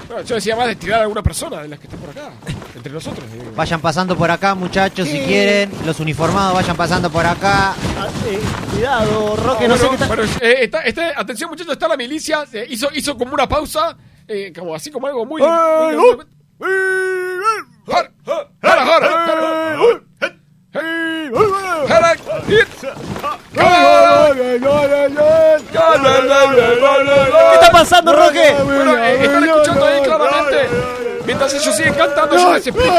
Bueno, yo decía más de tirar a alguna persona de las que están por acá. Entre nosotros. digo. Vayan pasando por acá, muchachos, si quieren. Los uniformados vayan pasando por acá. Ah, eh, cuidado, Roque, No, no, sé bueno, qué está... bueno, eh, está- está- atención, muchachos, está la milicia. eh, hizo, hizo como una pausa. eh, como así como algo muy. ¡Ay, muy- ¿Qué está pasando, Roque? Bueno, eh, están escuchando ahí claramente. Mientras ellos siguen cantando, yo les explico.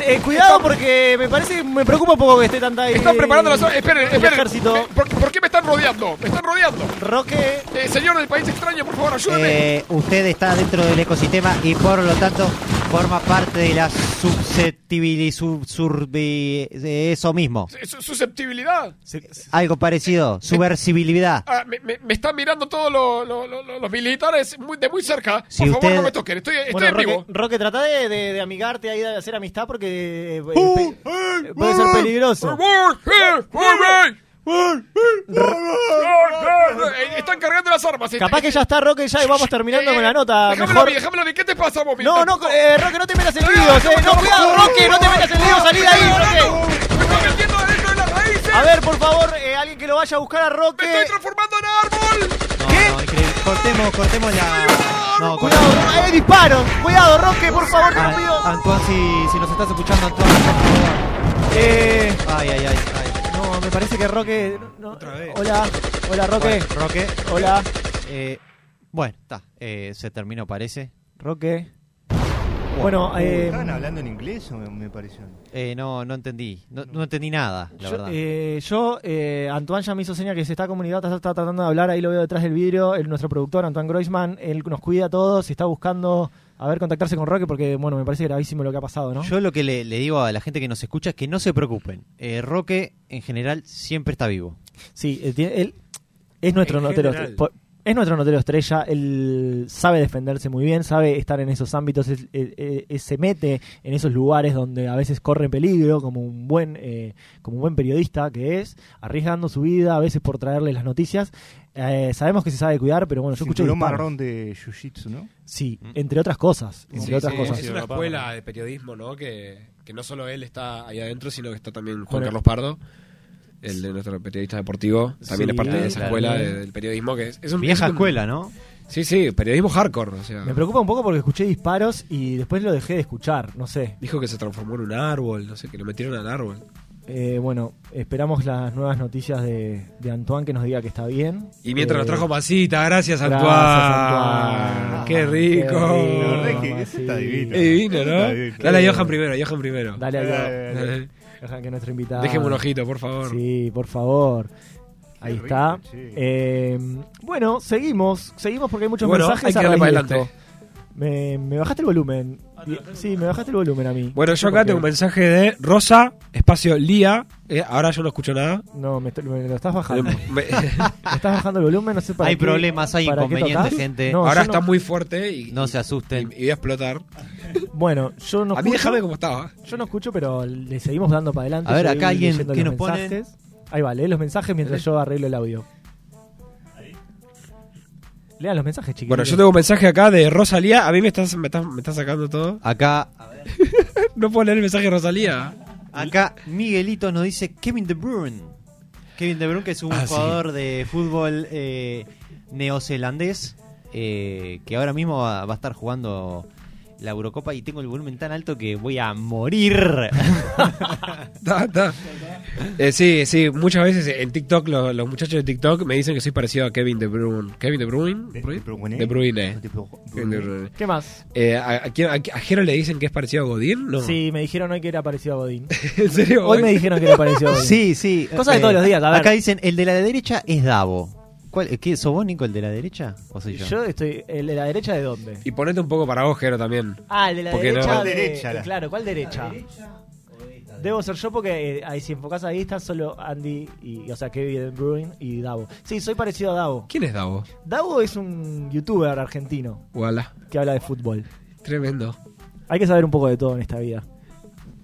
Eh, cuidado porque me parece, me preocupa un poco que esté tanta ahí. Están preparando las Esperen, el esperen. ejército. Eh, ¿Por, por qué me están rodeando? Me están rodeando. Roque. Eh, señor del país extraño, por favor, ayúdeme. Eh, usted está dentro del ecosistema y por lo tanto Forma parte de la susceptibilidad, sur, surbi- de eso mismo. Su- Susceptibilidad. Algo parecido, subversibilidad. Ah, me, me- me están mirando todos los, los- los- los militares muy- de muy cerca. Si Por favor, usted- no me toquen. Estoy, estoy Bueno, en Roque, vivo. Roque, trata de, de- de amigarte ahí, de hacer amistad porque eh, Uh, pe- eh, puede ser peligroso. Eh, Están cargando las armas. Capaz que ya está Roque ya y vamos terminando con la nota. Déjamelo a mí, déjamelo a mí. ¿Qué te pasa, Bobby? No, no, eh, Roque, no te metas en líos. Eh. No, cuidado, Roque, no te metas en líos. Salí de ahí, Roque. ¡Me estoy metiendo adentro de las raíces! A ver, por favor, eh, alguien que lo vaya a buscar a Roque. ¡Me estoy transformando en árbol! No, increíble. Cortemos, cortemos la. No, Cuidado, hay disparos. Cuidado, Roque, por favor, te lo Ah, pido. Antoine, si, si nos estás escuchando, Antoine, por favor. Eh, Ay, ay, ay. ay. No, me parece que Roque. no- Hola, hola, Roque. Bueno, Roque. Hola, Eh, bueno, está. Eh, se terminó, parece. Roque. Bueno, eh, ¿Estaban hablando en inglés o me, me pareció? Eh, no, no entendí. No, no entendí nada, la yo, verdad. eh, yo, eh, Antoine ya me hizo seña que se está comunicando, está, está tratando de hablar, ahí lo veo detrás del vidrio, el, nuestro productor Antoine Groisman, él nos cuida a todos y está buscando, a ver, contactarse con Roque porque, bueno, me parece gravísimo lo que ha pasado, ¿no? Yo lo que le, le digo a la gente que nos escucha es que no se preocupen. Eh, Roque, en general, siempre está vivo. Sí, él, tiene- él es nuestro notero. Es nuestro notero estrella, él sabe defenderse muy bien, sabe estar en esos ámbitos, él- él- él- él se mete en esos lugares donde a veces corre peligro, como un buen, eh, como un buen periodista que es, arriesgando su vida a veces por traerle las noticias. Eh, sabemos que se sabe cuidar, pero bueno, yo escuché Cinturón disparos. marrón de Jiu-Jitsu, ¿no? Sí, entre otras cosas, entre Sí, otras sí, cosas. Es una escuela de periodismo, ¿no? Que, que no solo él está ahí adentro, sino que está también Juan Bueno. Carlos Pardo, el de nuestro periodista deportivo. También Sí, es parte de esa claro. escuela de- del periodismo que es, es un Vieja es un- escuela, ¿no? Sí, sí, periodismo hardcore. O sea, Me preocupa un poco porque escuché disparos y después lo dejé de escuchar, no sé. dijo que se transformó en un árbol, no sé, que lo metieron al árbol. Eh, bueno, esperamos las nuevas noticias de, de Antoine que nos diga que está bien. Y mientras Eh, nos trajo masita, gracias, gracias, Antoine. Antoine. Qué rico. Qué La verdad rico, que ese está divino. Es divino, ¿no? Está divino. Dale a Johan primero, Johan primero. Dale a Johan. Que. Déjeme un ojito, por favor. Sí, por favor. Ahí Qué está. Eh, bueno, seguimos. Seguimos porque hay muchos Bueno, mensajes hay que a darle raíz para de adelante. esto. Me, me bajaste el volumen. Sí, me bajaste el volumen a mí. Bueno, yo ¿Por acá tengo un mensaje de Rosa, espacio Lía. Eh, ahora yo no escucho nada. No, me, estoy- me lo estás bajando. Me- me estás bajando el volumen, no sé para Hay qué- problemas, hay para inconvenientes, gente. No, ahora está no- muy fuerte y, No se asusten. y voy a explotar. Bueno, yo no a mí escucho. déjame como estaba. Yo no escucho, pero le seguimos dando para adelante. A ver, acá alguien que nos pone-. Ahí va, lee los mensajes mientras yo arreglo el audio. Lean los mensajes, chiquitos. Bueno, yo tengo un mensaje acá de Rosalía. A mí me estás, me estás, me estás sacando todo. Acá, No puedo leer el mensaje de Rosalía. acá Miguelito nos dice Kevin De Bruyne. Kevin De Bruyne, que es un Ah, sí. jugador de fútbol eh, neozelandés, eh, que ahora mismo va, va a estar jugando la Eurocopa y tengo el volumen tan alto que voy a morir. Ta, ta. Eh, sí, sí, muchas veces en TikTok lo- los muchachos de TikTok me dicen que soy parecido a Kevin De Bruyne. ¿Kevin De Bruyne? De- ¿Bruyne? de Bruyne. De Bruyne. De Bru- Kevin De Bruyne. ¿Qué más? Eh, ¿a, a, quién- a- a Jero le dicen que es parecido a Godín? No. Sí, me dijeron hoy que era parecido a Godín. ¿En serio? Hoy me dijeron que era parecido a Godín. sí, sí. Cosas de todos los días, a ver. Acá dicen, el de la derecha es Davo. ¿Cuál, ¿Qué, ¿Sos vos, Nico, el de la derecha? ¿O soy yo? Yo estoy. ¿El de la derecha de dónde? Y ponete un poco para vos, Jero, también. Ah, el de la Porque no- derecha. ¿Cuál de- derecha, la- Claro, ¿cuál derecha? Debo ser yo porque eh, ahí si enfocás ahí está solo Andy y o sea Kevin De Bruyne y Davo. Sí, soy parecido a Davo. ¿Quién es Davo? Davo es un youtuber argentino Voilà. que habla de fútbol. Tremendo. Hay que saber un poco de todo en esta vida.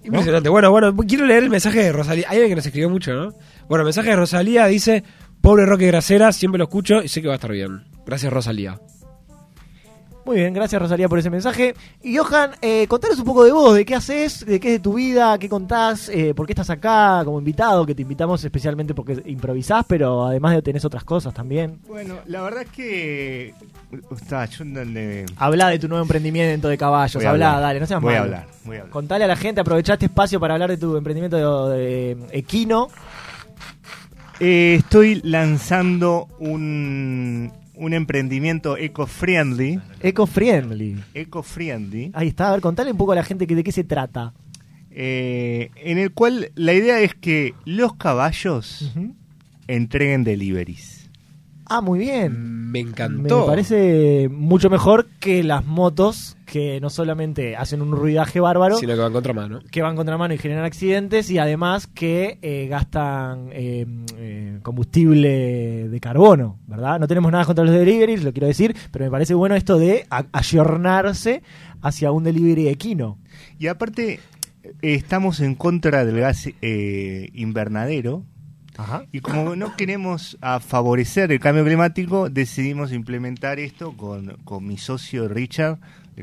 Impresionante. Bueno, bueno, quiero leer el mensaje de Rosalía. Hay alguien que nos escribió mucho, ¿no? Bueno, el mensaje de Rosalía dice: Pobre Roque Gracera, siempre lo escucho y sé que va a estar bien. Gracias, Rosalía. Muy bien, gracias Rosalía por ese mensaje. Y Johan, eh, contanos un poco de vos, de qué haces, de qué es de tu vida, qué contás, eh, por qué estás acá como invitado, que te invitamos especialmente porque improvisás, pero además de tenés otras cosas también. Bueno, la verdad es que. Está, yo no le- Habla de tu nuevo emprendimiento de caballos, a habla, dale, no seas Voy a malo. hablar, voy a hablar. Contale a la gente, aprovechá este espacio para hablar de tu emprendimiento de, de equino. Eh, estoy lanzando un, un emprendimiento eco-friendly. Eco-friendly. Eco-friendly. Ahí está, a ver, contale un poco a la gente que, de qué se trata. eh, en el cual la idea es que los caballos entreguen deliveries. Ah, muy bien. Me Me encantó. parece mucho mejor que las motos que no solamente hacen un ruidaje bárbaro, Sino que va en contramano. que van contra mano y generan accidentes y además que eh, gastan eh, eh, combustible de carbono, ¿verdad? No tenemos nada contra los deliveries, lo quiero decir, pero me parece bueno esto de a- ayornarse hacia un delivery equino. Y aparte, eh, estamos en contra del gas eh, invernadero. Ajá. Y como no queremos a favorecer el cambio climático, decidimos implementar esto con, con mi socio Richard,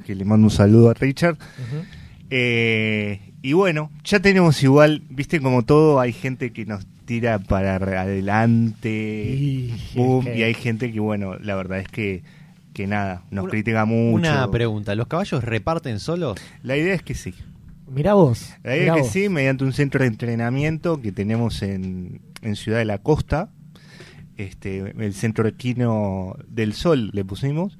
que le mando un saludo a Richard. Eh, y bueno, ya tenemos igual, viste como todo, hay gente que nos tira para adelante, Y- boom, hay gente que bueno, la verdad es que, que nada, nos Una- critica mucho. Una pregunta, ¿los caballos reparten solos? La idea es que sí. Mirá vos. La idea es que vos. sí, mediante un centro de entrenamiento que tenemos en, en Ciudad de la Costa, este, el centro equino del Sol le pusimos.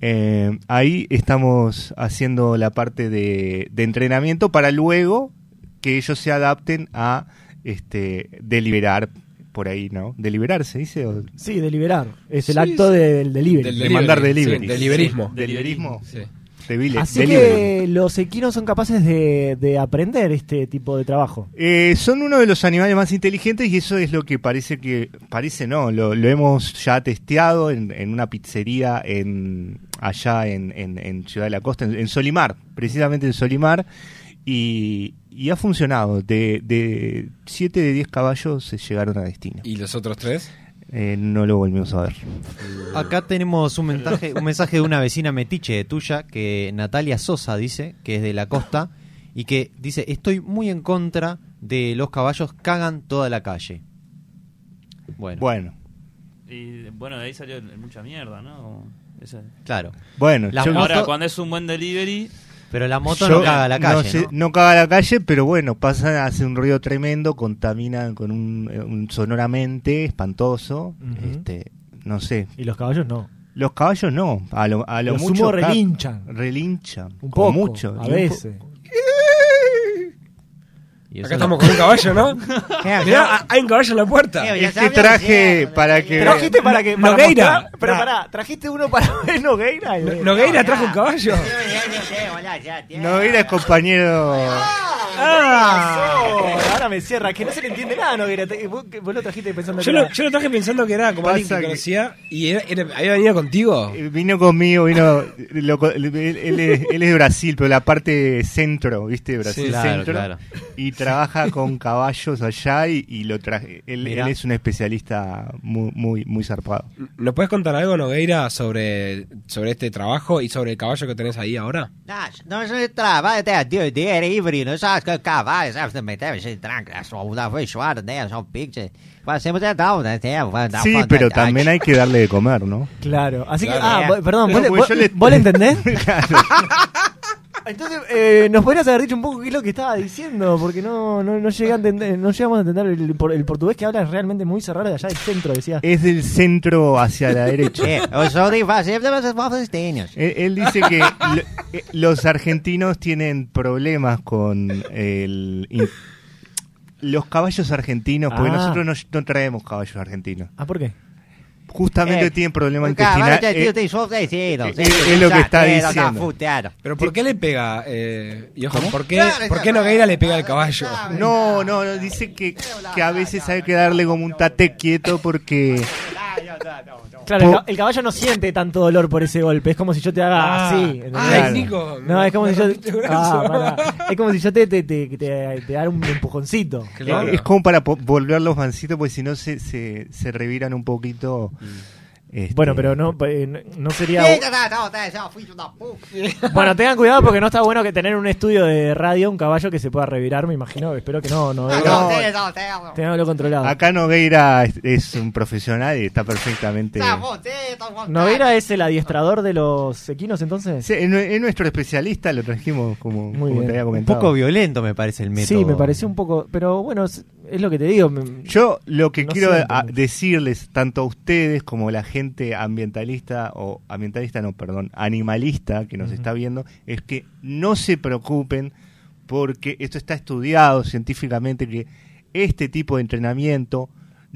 Eh, ahí estamos haciendo la parte de, de entrenamiento para luego que ellos se adapten a este, deliberar por ahí, ¿no? Deliberarse, dice. O- Sí, deliberar. Es el Sí, acto sí. del delivery. Del de mandar delivery. sí, deliverismo. Deliverismo. Así delivery. que los equinos son capaces de, de aprender este tipo de trabajo. Eh, son uno de los animales más inteligentes y eso es lo que parece que parece no lo, lo hemos ya testeado en, en una pizzería en allá en, en- en Ciudad de la Costa en, en Solimar precisamente en Solimar y, y ha funcionado de, de 7 de 10 caballos se llegaron a destino ¿Y los otros tres? Eh, no lo volvimos a ver Acá tenemos un mensaje, un mensaje de una vecina metiche tuya, que Natalia Sosa dice, que es de la costa, y que dice, estoy muy en contra de los caballos, cagan toda la calle. Bueno, bueno Y bueno, de ahí salió mucha mierda, ¿no? Esa- claro. bueno La yo- moto- Ahora, cuando es un buen delivery, Pero la moto Yo- no caga la no calle, sé- ¿no? no caga la calle, pero bueno, pasan, hace un ruido tremendo, contaminan con un, eh, un sonoramente espantoso. Este, no sé. Y los caballos no. Los caballos no, a lo, a lo Los mucho. relinchan. Relinchan. Un poco, mucho. a veces. Acá no- estamos con un caballo, ¿no? Mirá, hay un caballo en la puerta. Este traje para que. ¿Trajiste para que para Nogueira. mostrar? Pero pará, ¿trajiste uno para ver Nogueira? No- Nogueira trajo un caballo. No era compañero. Ah, ahora me cierra, que no se le entiende nada, Nogueira. Te- Vos, lo trajiste pensando Yo que lo, era- yo lo traje pensando que era como alguien que que- conocía y era- era- había venido contigo. Eh, Vino conmigo, vino. lo él, él es, él es de Brasil, pero la parte centro, ¿viste? Brasil Sí, claro, centro. claro. Y trabaja con caballos allá y, y lo traje. Él, es un especialista muy, muy, muy zarpado. ¿Nos puedes contar algo, Nogueira, sobre, sobre este trabajo y sobre el caballo que tenés ahí ahora? Não se trabalha até de delivery, não sabe que cavalo, sabe também deve ser tranca, só uma feijoada, né, só um pix. Fazemos até né, tem, vai dar Sí, foto, pero tá, también hay que darle de comer, ¿no? Claro, así Claro. que, ah, vos- perdón, No, ¿vos, le- porque vos- yo le- vos le entendés? Entonces, eh, nos podrías haber dicho un poco qué es lo que estaba diciendo, porque no, no, no, llegué a entender, no llegamos a entender el, por- el portugués que habla es realmente muy cerrado de allá del centro, decía. Es del centro hacia la derecha. Él, él dice que lo- eh, los argentinos tienen problemas con el in- los caballos argentinos, porque Ah. nosotros no, no traemos caballos argentinos. Ah, ¿por qué? Justamente Eh, tienen problemas intestinales. eh, eh, es lo que está diciendo. ¿Pero por qué le pega, eh, Johan? ¿Cómo? ¿Por qué, ¿Por qué Nogueira le pega al caballo? no, no, no, dice que, que a veces hay que darle como un tate quieto porque Claro, el, caballo no siente tanto dolor por ese golpe, es como si yo te haga Ah. así. Ay, Nico, No, es como si yo. Ah. Es como si yo te, te, te, te, te dara un empujoncito. Claro. es como para volver los mancitos, porque si no se, se, se reviran un poquito. Este, Bueno, pero no, eh, no- sería. Bueno, tengan cuidado porque no está bueno que tener un estudio de radio un caballo que se pueda revirar, me imagino. Espero que no, no. Não. Tenganlo controlado. Acá Nogueira es, un profesional y está perfectamente. ¿Nogueira es el adiestrador de los equinos entonces? Sí, es, nue- es nuestro especialista, lo trajimos como, Muy como bien. te había Un poco violento me parece el método. Sí, me pareció un poco. Pero bueno, es, lo que te digo. Yo lo que No quiero a- decirles, tanto a ustedes como a la gente ambientalista, o ambientalista no, perdón, animalista que nos está viendo, es que no se preocupen porque esto está estudiado científicamente que este tipo de entrenamiento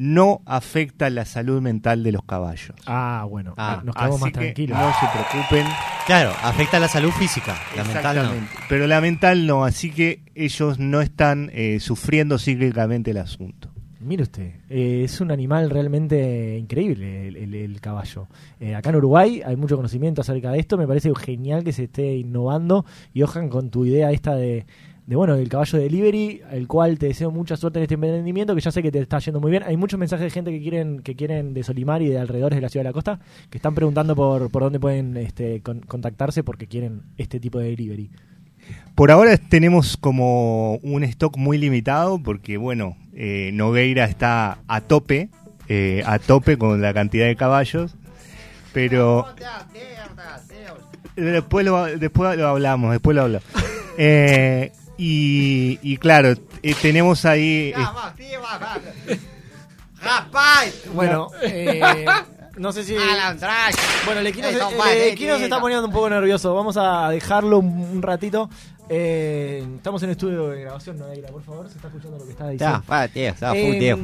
no afecta la salud mental de los caballos. Ah, bueno, Ah, nos quedamos Así más que tranquilos. No se preocupen. Claro, afecta la salud física, la mental no. Pero la mental no, así que ellos no están eh, sufriendo cíclicamente el asunto. Mire usted, eh, es un animal realmente increíble el, el- el caballo. Eh, acá en Uruguay hay mucho conocimiento acerca de esto, me parece genial que se esté innovando y Johan con tu idea esta de, de bueno, el caballo delivery, el cual te deseo mucha suerte en este emprendimiento, que ya sé que te está yendo muy bien. Hay muchos mensajes de gente que quieren que quieren de Solimar y de alrededores de la ciudad de la costa, que están preguntando por, por dónde pueden este, con- contactarse porque quieren este tipo de delivery. Por ahora tenemos como un stock muy limitado porque, bueno, eh, Nogueira está a tope, eh, a tope con la cantidad de caballos, pero después lo, después lo hablamos, después lo hablamos. Eh, y, y claro, eh, tenemos ahí... eh, Bueno, eh, no sé si. Bueno, el Equino, se, Eso el fue, Equino se está poniendo un poco nervioso. Vamos a dejarlo un, un ratito. Eh, estamos en estudio de grabación, no por favor, se está escuchando lo que está diciendo. Ya, va, tío, Eh, full, tío.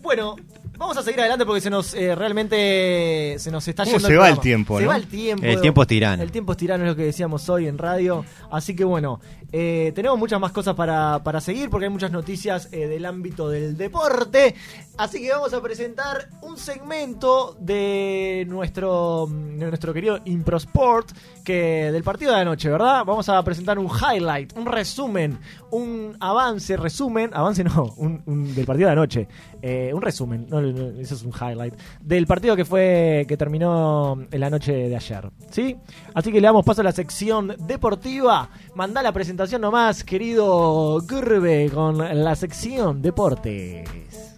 bueno, vamos a seguir adelante porque se nos eh, realmente se nos está ¿Cómo yendo se el va el tiempo, Se no? va el tiempo. El tiempo es tirano. El tiempo es tirano es lo que decíamos hoy en radio. Así que bueno, eh, tenemos muchas más cosas para, para seguir porque hay muchas noticias eh, del ámbito del deporte. Así que vamos a presentar un segmento de nuestro, de nuestro querido Improsport que del partido de anoche, ¿verdad? Vamos a presentar un highlight, un resumen, un avance, resumen, avance no, un, un- del partido de anoche, Eh, un resumen, eso es un highlight del partido que fue que terminó en la noche de ayer, ¿sí? Así que le damos paso a la sección deportiva. Manda la presentación nomás, querido Gurbe, con la sección deportes.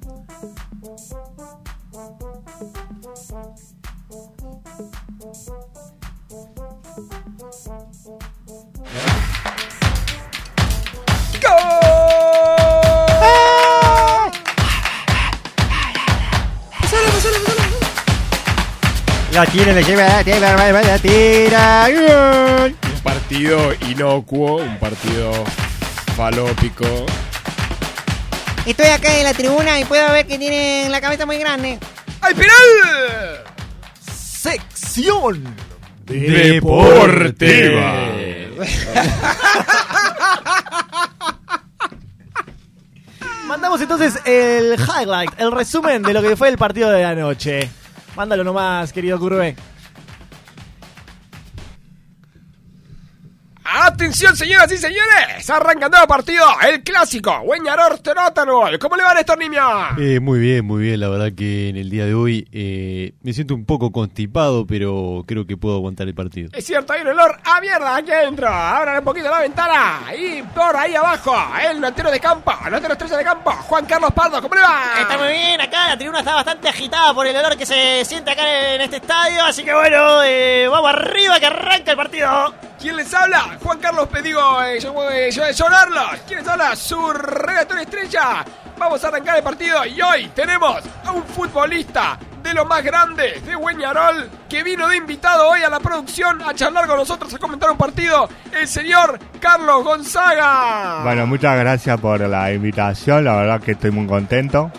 La tira, la lleva, la tira, la. Un partido inocuo, un partido falópico. Estoy acá en la tribuna y puedo ver que tienen la cabeza muy grande. ¡Ay, penal! Sección Deportiva. Mandamos entonces el highlight, el resumen de lo que fue el partido de anoche. Mándalo nomás, querido Curve. Atención, señoras y señores. Arrancando el partido, el clásico. Hueñaror Torótanol. ¿Cómo le van a estos niños? Eh, muy bien, muy bien. La verdad que en el día de hoy eh, me siento un poco constipado, pero creo que puedo aguantar el partido. Es cierto, hay un olor a mierda aquí adentro. Abran un poquito la ventana. Y por ahí abajo, el delantero de campo, el delantero estrella de campo, Juan Carlos Pardo. ¿Cómo le va? Está muy bien acá, la tribuna está bastante agitada por el olor que se siente acá en este estadio, así que bueno, eh, vamos arriba que arranca el partido. ¿Quién les habla? Juan Carlos Pedigo, eh, yo, eh, yo, yo Carlos. ¿Quién les habla? Su redactor estrella. Vamos a arrancar el partido y hoy tenemos a un futbolista de los más grandes de Hueñarol que vino de invitado hoy a la producción a charlar con nosotros, a comentar un partido, el señor Carlos Gonzaga. Bueno, muchas gracias por la invitación, la verdad que estoy muy contento.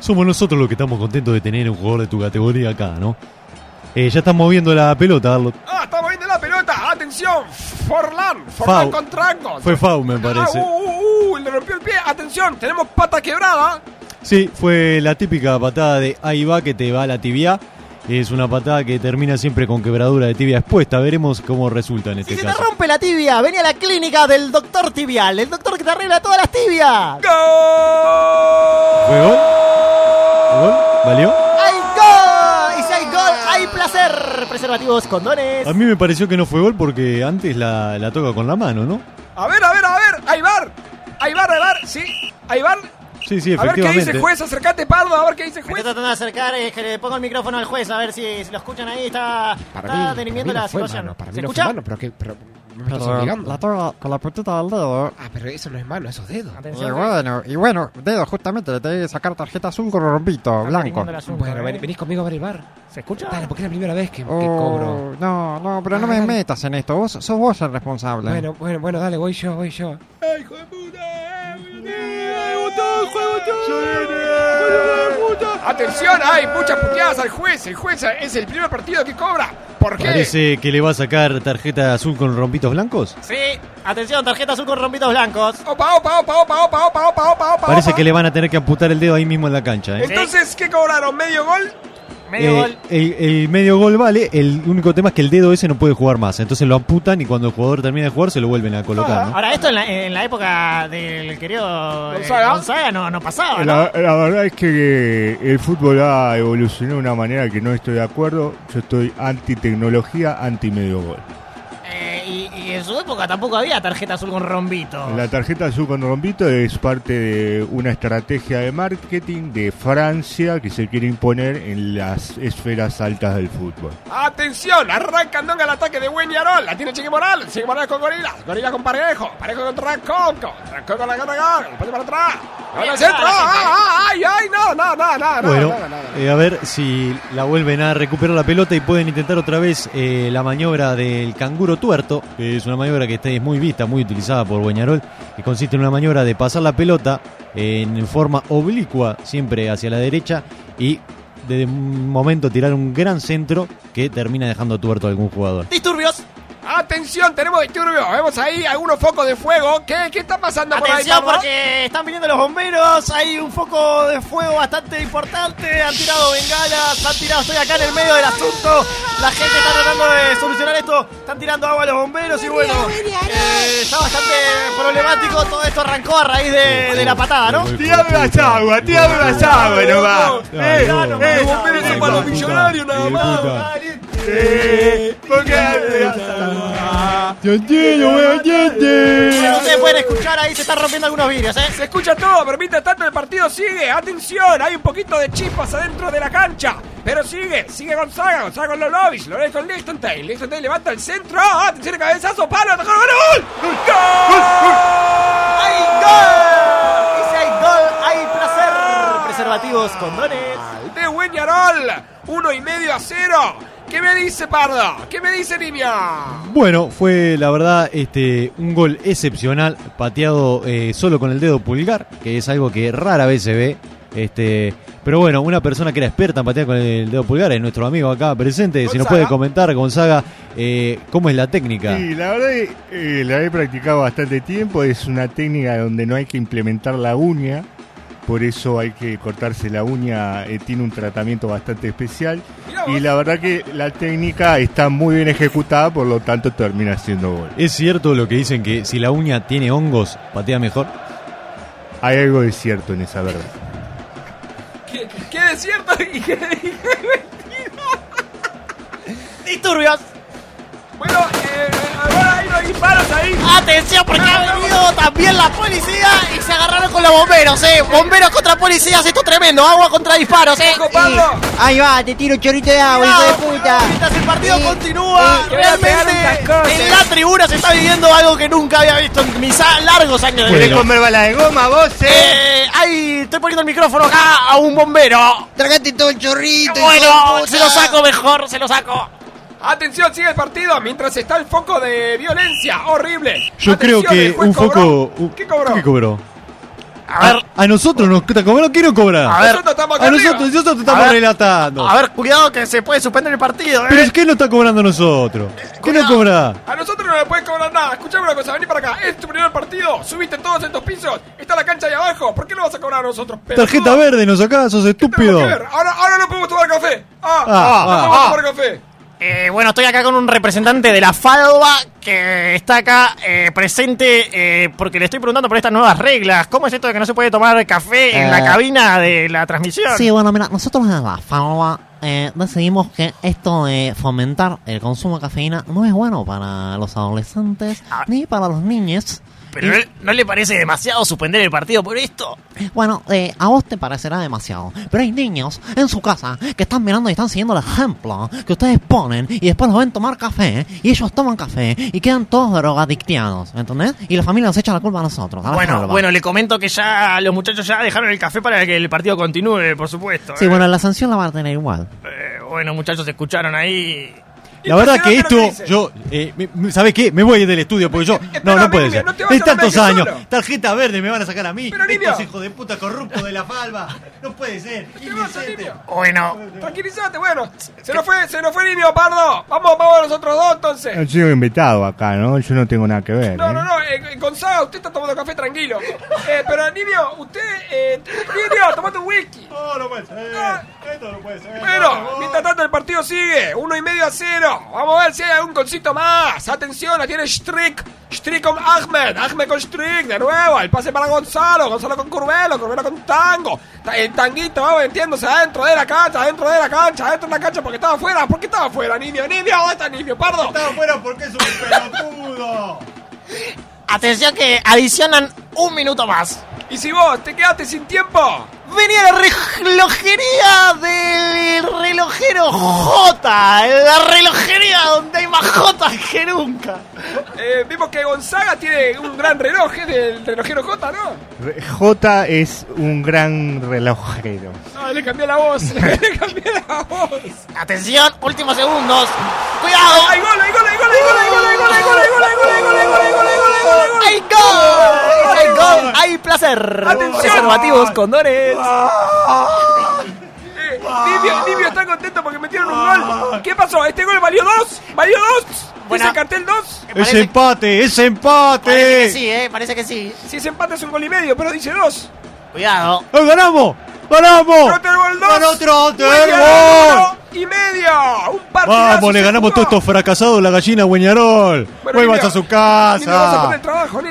Somos nosotros los que estamos contentos de tener un jugador de tu categoría acá, ¿no? Eh, ya están moviendo la pelota, Arlo. Ah, está moviendo la pelota. Atención, Forlán. Forlán Fau. con trancos. Fue foul, me parece. Ah, uh, uh, uh, le rompió el pie. Atención, tenemos pata quebrada. Sí, fue la típica patada de ahí va que te va la tibia. Es una patada que termina siempre con quebradura de tibia expuesta. Veremos cómo resulta en este Si se te caso. rompe la tibia, vení a la clínica del doctor tibial, el doctor que te arregla todas las tibias. ¿Fue gol? ¿Fue gol? ¿Valió? ¡Hay Preservativos, condones. A mí me pareció que no fue gol porque antes la, la toca con la mano, ¿no? A ver, a ver, a ver. Aybar. Aybar, Aybar. Sí, Aybar. Sí, sí, A ver qué dice efectivamente. el juez. Acércate, Pardo. A ver qué dice el Me juez. estoy tratando de acercar, eh, que le pongo el micrófono al juez a ver si, si lo escuchan ahí. Está, está derimiendo la situación. ¿Se escucha? pero que. Pero, me estás Pero obligando. la toca con la puntita del dedo. Ah, pero eso no es mano, eso es dedo. Y bueno, y bueno, dedo justamente, le tenés que sacar tarjeta azul con rompito blanco. Bueno, ven- venís conmigo a ver el bar. ¿Se escucha? Dale, porque es la primera vez que, que Oh, cobro. No, no, pero no me Ah. metas en esto. Vos sos vos el responsable. Bueno, bueno, bueno, dale, voy yo, voy yo. ¡Ay, hijo de puta! ¡Ay, botón, juego botón! Atención, hay muchas puteadas al juez. El juez es el primer partido que cobra. ¿Por qué? Parece que le va a sacar tarjeta azul con rompitos blancos. Sí, atención, tarjeta azul con rompitos blancos. Opa, opa, opa, opa, opa, opa, opa, opa, opa. Parece que le van a tener que amputar el dedo ahí mismo en la cancha. ¿eh? Entonces, ¿qué cobraron? ¿Medio gol? Eh, El, el medio gol vale, el único tema es que el dedo ese no puede jugar más. Entonces lo amputan y cuando el jugador termina de jugar se lo vuelven a colocar. ¿no? Ahora, esto en la, en la época del querido eh, Gonzaga. Gonzaga no, no pasaba, ¿no? La, la verdad es que el fútbol ha evolucionado de una manera que no estoy de acuerdo. Yo estoy anti tecnología, anti medio gol. Eh, y, y en su época tampoco había tarjeta azul con rombito. La tarjeta azul con rombito es parte de una estrategia de marketing de Francia que se quiere imponer en las esferas altas del fútbol. Atención, arranca Andonga el ataque de Arol. La tiene Cheque Moral. Cheque Moral con Gorila. Gorila con Parejo. Parejo con Trancón. Trancón con la gana gana. Después para atrás. Ahora Ay, centro. ay, ¡Ah, ay, ay! No, no, no, no, no. Bueno, no, no, no. eh, a ver si la vuelven a recuperar la pelota y pueden intentar otra vez eh, la maniobra del canguro tuerto, es una maniobra que es muy vista, muy utilizada por Bueñarol, que consiste en una maniobra de pasar la pelota en forma oblicua, siempre hacia la derecha, y de momento tirar un gran centro que termina dejando tuerto a algún jugador. Disturbios. Atención, tenemos disturbio. Vemos ahí algunos focos de fuego. ¿Qué, qué está pasando por ahí, Atención porque están viniendo los bomberos, hay un foco de fuego bastante importante, han tirado bengalas, han tirado, estoy acá en el medio del asunto, la gente está tratando de solucionar esto, están tirando agua a los bomberos y bueno, eh, está bastante problemático, todo esto arrancó a raíz de, de la patada, ¿no? Tírame más agua, tírame más agua nomás. Eh, eh, Los bomberos son para los millonarios nada más. Eh, porque- ustedes pueden escuchar ahí, se están rompiendo algunos vidrios, ¿eh? Se escucha todo, pero mientras tanto el partido sigue. Atención, hay un poquito de chispas adentro de la cancha. Pero sigue, sigue Gonzaga, Gonzaga con Lolovic, Lolovic con Liechtenstein. Liechtenstein levanta el centro. ¡Ah! Atención, el cabezazo, palo, gol, gol. ¡Gol! ¡Hay gol! Y si hay gol, hay placer. Preservativos, condones. De Weñarol, uno y medio a cero. ¿Qué me dice Pardo? ¿Qué me dice Nimia? Bueno, fue la verdad este un gol excepcional, pateado eh, solo con el dedo pulgar, que es algo que rara vez se ve. Este, pero bueno, una persona que era experta en patear con el dedo pulgar es nuestro amigo acá presente. Si nos Gonzaga. puede comentar, Gonzaga, eh, cómo es la técnica. Sí, la verdad que, eh, la he practicado bastante tiempo. Es una técnica donde no hay que implementar la uña. Por eso hay que cortarse la uña. eh, tiene un tratamiento bastante especial. Y la verdad que la técnica está muy bien ejecutada. Por lo tanto termina siendo gol. ¿Es cierto lo que dicen que si la uña tiene hongos, patea mejor? Hay algo de cierto en esa verdad. ¿Qué, qué desierto y qué Disturbios. Bueno, eh, ahora hay disparos ahí. Atención porque ha venido también la policía y se agarraron con los bomberos, eh. Bomberos contra policías, esto es tremendo. Agua contra disparos, eh. Ahí va, te tiro un chorrito de agua, hijo de puta. Mientras el partido continúa, te voy a pegar un realmente en la tribuna se está viviendo algo que nunca había visto en mis largos años de ¿Querés vida. comer bala de goma vos, Eh, ahí estoy poniendo el micrófono acá a un bombero. Tragate todo el chorrito, hijo de Bueno, puta. se lo saco mejor, se lo saco. Atención, sigue el partido mientras está el foco de violencia. Horrible. Yo creo Atención, que el juez un cobró. foco. un- ¿Qué cobró? ¿Qué cobró? A ver. A nosotros nos cobró, ¿quién nos cobra? A ver. Nosotros estamos acá A nosotros, nosotros estamos A ver. relatando. A ver, cuidado que se puede suspender el partido, eh. Pero ¿qué nos está cobrando a nosotros? ¿Qué nos cobra? A nosotros no le puedes cobrar nada. Escuchame una cosa, vení para acá. Es tu primer partido. Subiste todos estos pisos. Está la cancha ahí abajo. ¿Por qué no vas a cobrar a nosotros? pelotudo? Tarjeta verde, nos sacás, sos estúpido. Ahora, ahora no podemos tomar café. Ah, Ah, no ah, podemos ah. tomar café. Eh, bueno, estoy acá con un representante de la FALBA que está acá eh, presente eh, porque le estoy preguntando por estas nuevas reglas. ¿Cómo es esto de que no se puede tomar café en Eh, la cabina de la transmisión? Sí, bueno, mira, nosotros en la FALBA eh, decidimos que esto de fomentar el consumo de cafeína no es bueno para los adolescentes ni para los niños. Pero ¿no, ¿no le parece demasiado suspender el partido por esto? Bueno, eh, a vos te parecerá demasiado, pero hay niños en su casa que están mirando y están siguiendo el ejemplo que ustedes ponen y después los ven tomar café y ellos toman café y quedan todos drogadictianos, ¿entendés? Y la familia nos echa la culpa a nosotros. a Bueno, bueno, le comento que ya los muchachos ya dejaron el café para que el partido continúe, por supuesto. Sí, eh. bueno, la sanción la van a tener igual. Eh, bueno, muchachos, escucharon ahí. La verdad que esto, yo, eh, ¿sabes qué? Me voy del estudio porque yo, no, no puede ser. no te vas a Es tantos años, solo. tarjeta verde me van a sacar a mí. Pero. Estos hijos de puta corruptos de la falva. No puede ser. Bueno. Tranquilízate, bueno. Se nos fue, se nos fue Nimio, Pardo. Vamos, vamos a nosotros dos entonces. Yo soy invitado acá, ¿no? Yo no tengo nada que ver. No, ¿eh? no, no, eh, Gonzaga, usted está tomando café tranquilo. Eh, pero Nimio, usted, eh, Nimio, tomate un whisky. No, no puede ser. Esto no puede ser. Bueno, mientras tanto el partido sigue, uno y medio a cero. Vamos a ver si hay algún golcito más. Atención, la tiene Strick. Strick con Ahmed, Ahmed con Strick, de nuevo. El pase para Gonzalo, Gonzalo con Curvelo, Curvelo con Tango. Ta- El tanguito va metiéndose adentro de la cancha, adentro de la cancha, adentro de la cancha porque estaba afuera. ¿Por qué estaba afuera, Nimio? Nimio, ¿dónde está Nimio? Pardo. Estaba afuera porque es un pelotudo. Atención que adicionan un minuto más. Y si vos te quedaste sin tiempo, Venía la relojería del relojero J. La relojería donde hay más J que nunca. eh, vimos que Gonzaga tiene un gran reloj, es del relojero J, ¿no? Re- J es un gran relojero. No, le cambié la voz, le cambié la voz. Atención, últimos segundos. ¡Cuidado! ¡Hay gol, hay gol, hay gol, hay gol, hay gol, hay gol, hay gol, hay gol, hay gol, hay gol, hay gol, hay gol, hay gol, hay gol, hay gol! ¡Hay placer! ¡Atención! Preservativos, condones. Eh, Nibio, Nibio está contento porque metieron un gol. ¿Qué pasó? ¿Este gol valió dos? ¿Valió dos? ¿Dice cartel dos? Es empate, es empate. Parece que sí, eh, parece que sí. Si ese empate es un gol y medio, pero dice dos. Cuidado. ¡Oh, ¡Ganamos! ¡Ganamos! Trottergol dos. ¡Ganó Trotter! Y medio. Un. Vamos, le ganamos todos estos fracasados la gallina Gueñarol. Bueno, Vuelvas a su Nimio, vas a casa. poner trabajo.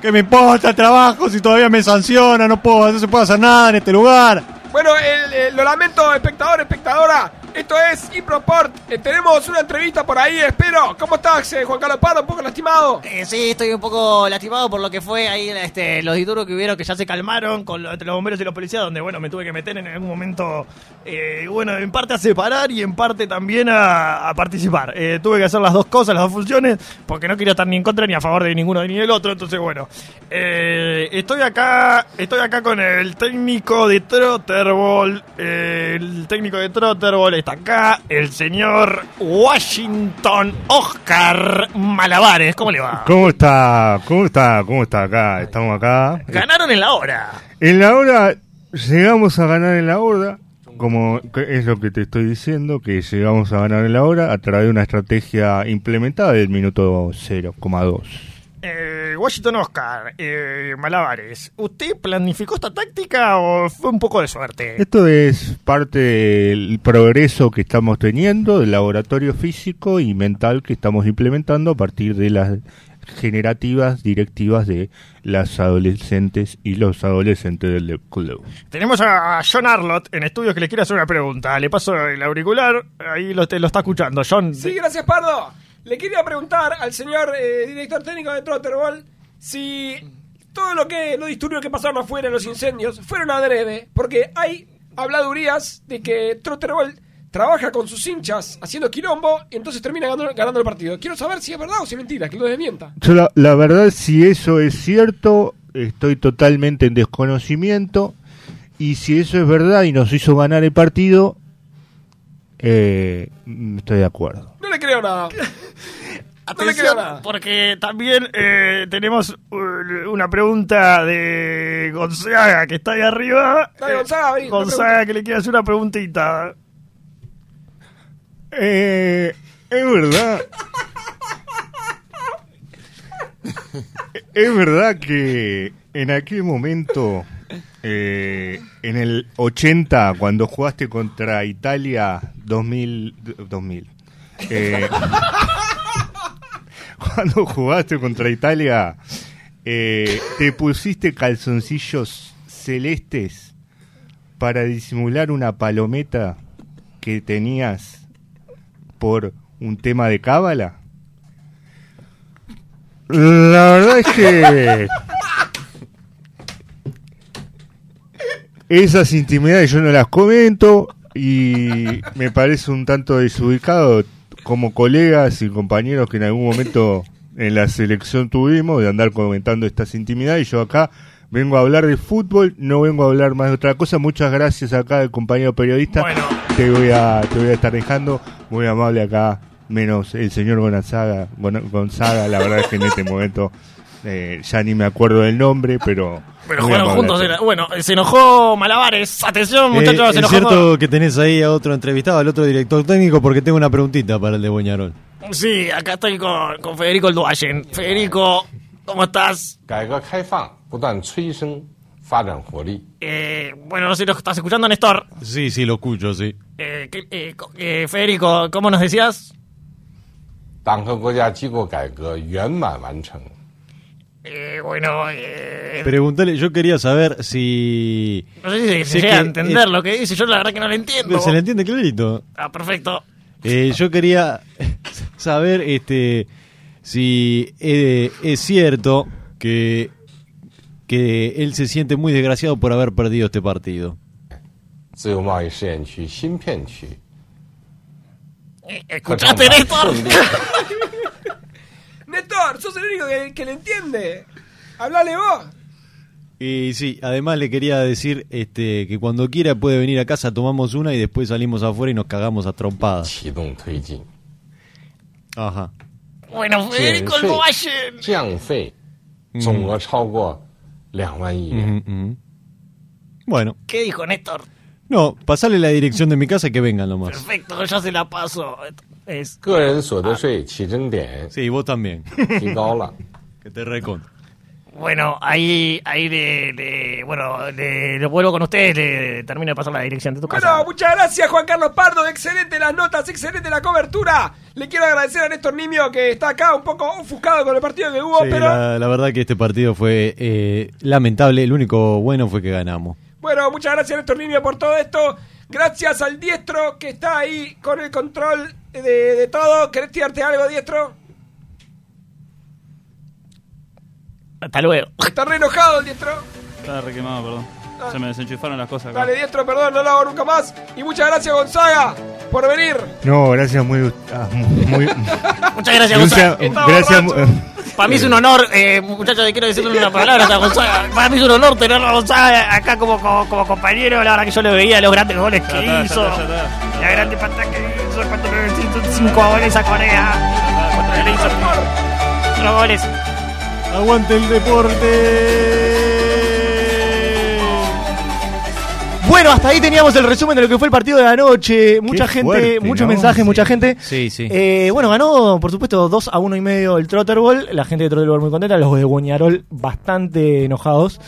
¿Qué me importa el trabajo si todavía me sanciona? No puedo, no se puede hacer nada en este lugar. Bueno, el- el- lo lamento, espectador, espectadora. Esto es Improport. Eh, tenemos una entrevista por ahí, espero. ¿Cómo estás, eh, Juan Carlos Pardo? Un poco lastimado. Eh, sí, estoy un poco lastimado por lo que fue ahí este, los disturbios que hubieron que ya se calmaron con lo- entre los bomberos y los policías, donde bueno, me tuve que meter en algún momento, eh, bueno, en parte a separar y en parte también a, a participar. Tuve que hacer las dos cosas, las dos funciones, porque no quería estar ni en contra ni a favor de ninguno ni del otro, entonces bueno. estoy acá, estoy acá con el técnico de Trotterball, el técnico de Trotterball acá, el señor Washington Oscar Malabares, ¿cómo le va? ¿Cómo está? ¿Cómo está? ¿Cómo está acá? Estamos acá. Ganaron en la hora. En la hora, llegamos a ganar en la hora, como es lo que te estoy diciendo, que llegamos a ganar en la hora a través de una estrategia implementada del minuto 0,2. Eh, Washington Oscar, eh, Malabares, ¿usted planificó esta táctica o fue un poco de suerte? Esto es parte del progreso que estamos teniendo, del laboratorio físico y mental que estamos implementando a partir de las generativas directivas de las adolescentes y los adolescentes del club. Tenemos a John Arlott en estudios que le quiere hacer una pregunta. Le paso el auricular, ahí lo, te- lo está escuchando. John, Sí, gracias, Pardo. Le quería preguntar al señor eh, director técnico de Trotterball si todo lo que los disturbios que pasaron afuera, los incendios, fueron adrede, porque hay habladurías de que Trotterball trabaja con sus hinchas haciendo quilombo y entonces termina ganando, ganando el partido. Quiero saber si es verdad o si es mentira, que lo desmienta. Yo la, la verdad, si eso es cierto, estoy totalmente en desconocimiento. Y si eso es verdad y nos hizo ganar el partido, eh, estoy de acuerdo. No le creo nada. Atención, porque también eh, tenemos uh, una pregunta de Gonzaga que está ahí arriba. Dale, Eh, Gonzaga, vení, Gonzaga que le quiere hacer una preguntita. Eh, es verdad. es verdad que en aquel momento, eh, en el 80, cuando jugaste contra Italia 2000, 2000 eh, cuando jugaste contra Italia, eh, te pusiste calzoncillos celestes para disimular una palometa que tenías por un tema de cábala? La verdad es que esas intimidades yo no las comento y me parece un tanto desubicado como colegas y compañeros que en algún momento en la selección tuvimos de andar comentando estas intimidades y yo acá vengo a hablar de fútbol, no vengo a hablar más de otra cosa. Muchas gracias acá al compañero periodista. Te voy a te voy a estar dejando muy amable acá menos el señor Gonzaga. Bueno, Gonzaga, la verdad es que en este momento eh, ya ni me acuerdo del nombre, pero... Pero muy jugaron amable. juntos. era- Bueno, se enojó Malabares. Atención, Eh, muchachos, se es enojó. cierto que tenés ahí a otro entrevistado, al otro director técnico, porque tengo una preguntita para el de Boñarol. Sí, acá estoy con, con Federico Elduayen. Federico, ¿cómo estás? 改革开放不断催生发展活力， Eh, bueno, no sé si lo estás escuchando, Néstor. Sí, sí, lo escucho, sí. Eh, que- eh, co- eh, Federico, ¿cómo nos decías? 党和国家机构改革圆满完成。 eh, bueno. Eh, Pregúntale, yo quería saber si. No sé si, se llega a entender eh, lo que dice, yo la verdad que no lo entiendo. Se le entiende clarito. Ah, perfecto. Eh, yo quería saber este si eh, es cierto que, que él se siente muy desgraciado por haber perdido este partido. ¿Escuchaste, Néstor? Néstor, sos el único que, le entiende. Hablale vos. Y sí, además le quería decir este, que cuando quiera puede venir a casa, tomamos una y después salimos afuera y nos cagamos a trompadas. Ajá. Bueno, Federico el Valle. Mm Bueno. ¿Qué dijo Néstor? No, pasale la dirección de mi casa y que vengan nomás. Perfecto, ya se la paso. Es 个人所得税起征点 Sí, vos también. 提高了。 Que te recon. Bueno, ahí, ahí le, le- bueno, le, lo vuelvo con ustedes, le termino de pasar la dirección de tu casa. Bueno, muchas gracias Juan Carlos Pardo, excelente las notas, excelente la cobertura. Le quiero agradecer a Néstor Nimio que está acá un poco ofuscado con el partido que hubo, Sí, pero la, la verdad que este partido fue eh, lamentable. El único bueno fue que ganamos. bueno, muchas gracias Néstor Nimio por todo esto. Gracias al diestro que está ahí con el control de, de todo. ¿Querés tirarte algo, diestro? Hasta luego. Está re enojado el diestro. Estaba re quemado, perdón. Se me desenchufaron las cosas acá. Dale, diestro, perdón, no lo hago nunca más. Y muchas gracias, Gonzaga, por venir. No, gracias, muy... ah, muy Muchas gracias, Gonzaga. gracias, Para mí es un honor, eh, muchachos, quiero decirle una palabra a Gonzaga. Para mí es un honor tenerlo a Gonzaga acá como, como, como compañero. La verdad que yo le veía los grandes goles que Ya está, ya hizo. está, ya está. La grande pantalla que hizo cuando le hizo cinco goles a Corea. Cuando le hizo cuatro goles. ¡Aguante el deporte! Bueno, hasta ahí teníamos el resumen de lo que fue el partido de la noche. Mucha Qué gente, fuerte, muchos ¿no? mensajes, Sí. mucha gente. Sí, sí. Eh, bueno, ganó, por supuesto, 2 a 1 y medio el Trotter Ball. La gente de Trotter Ball muy contenta. Los de Boñarol bastante enojados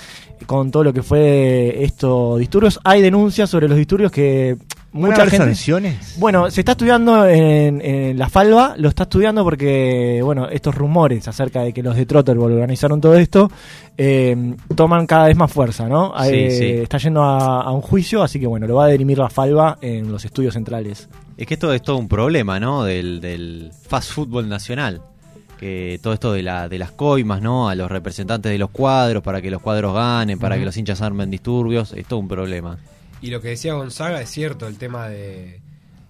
con todo lo que fue estos disturbios. Hay denuncias sobre los disturbios que ¿Van a mucha haber gente. sanciones? Bueno, se está estudiando en, en la Falva, lo está estudiando porque, bueno, estos rumores acerca de que los de Trotterball organizaron todo esto eh, toman cada vez más fuerza, ¿no? Sí, Eh, sí. Está yendo a, a un juicio, así que, bueno, lo va a dirimir la Falva en los estudios centrales. Es que esto es todo un problema, ¿no? Del, del fast fútbol nacional. Que todo esto de, la, de las coimas, ¿no? A los representantes de los cuadros, para que los cuadros ganen, para que los hinchas armen disturbios, es todo un problema. Y lo que decía Gonzaga es cierto, el tema de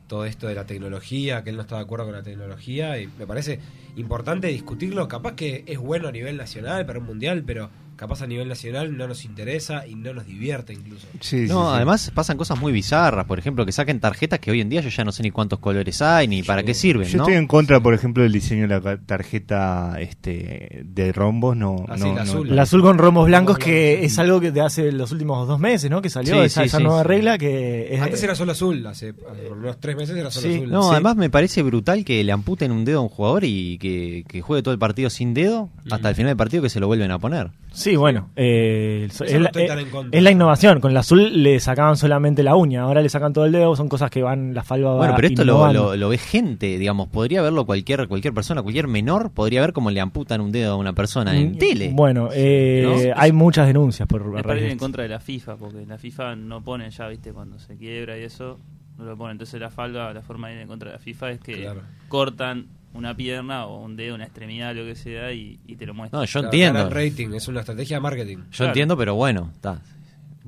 todo esto de la tecnología, que él no está de acuerdo con la tecnología, y me parece importante discutirlo. Capaz que es bueno a nivel nacional para un mundial, pero capaz a nivel nacional no nos interesa y no nos divierte incluso. no, además pasan cosas muy bizarras, por ejemplo, que saquen tarjetas que hoy en día yo ya no sé ni cuántos colores hay, ni para qué sirven, Yo ¿no? estoy en contra, por ejemplo, del diseño de la tarjeta este de rombos. No, Ah, sí, no, la no- azul. El azul con romos blancos, que es algo que de hace los últimos dos meses, ¿no? Que salió Sí, esa, sí, esa sí, nueva sí. regla que es... Antes era solo azul, hace, unos tres meses era solo Sí, azul. No, Sí. además me parece brutal que le amputen un dedo a un jugador y que, que juegue todo el partido sin dedo hasta el final del partido que se lo vuelven a poner. Sí, bueno, eh, es, no la, estoy tan eh, es la innovación. Con el azul le sacaban solamente la uña, ahora le sacan todo el dedo, son cosas que van, la falva va Bueno, pero esto lo, lo, lo ve gente, digamos, podría verlo cualquier cualquier persona, cualquier menor, podría ver cómo le amputan un dedo a una persona en Mm, tele. Bueno, eh, ¿No? hay muchas denuncias por Me parece en contra de la FIFA, porque la FIFA no pone ya, viste, cuando se quiebra y eso, no lo pone. Entonces la falda, la forma de ir en contra de la FIFA es que Claro. cortan una pierna o un dedo, una extremidad, lo que sea, y, y te lo muestran. No, yo entiendo. rating, es una estrategia de marketing. Yo entiendo, pero bueno, está.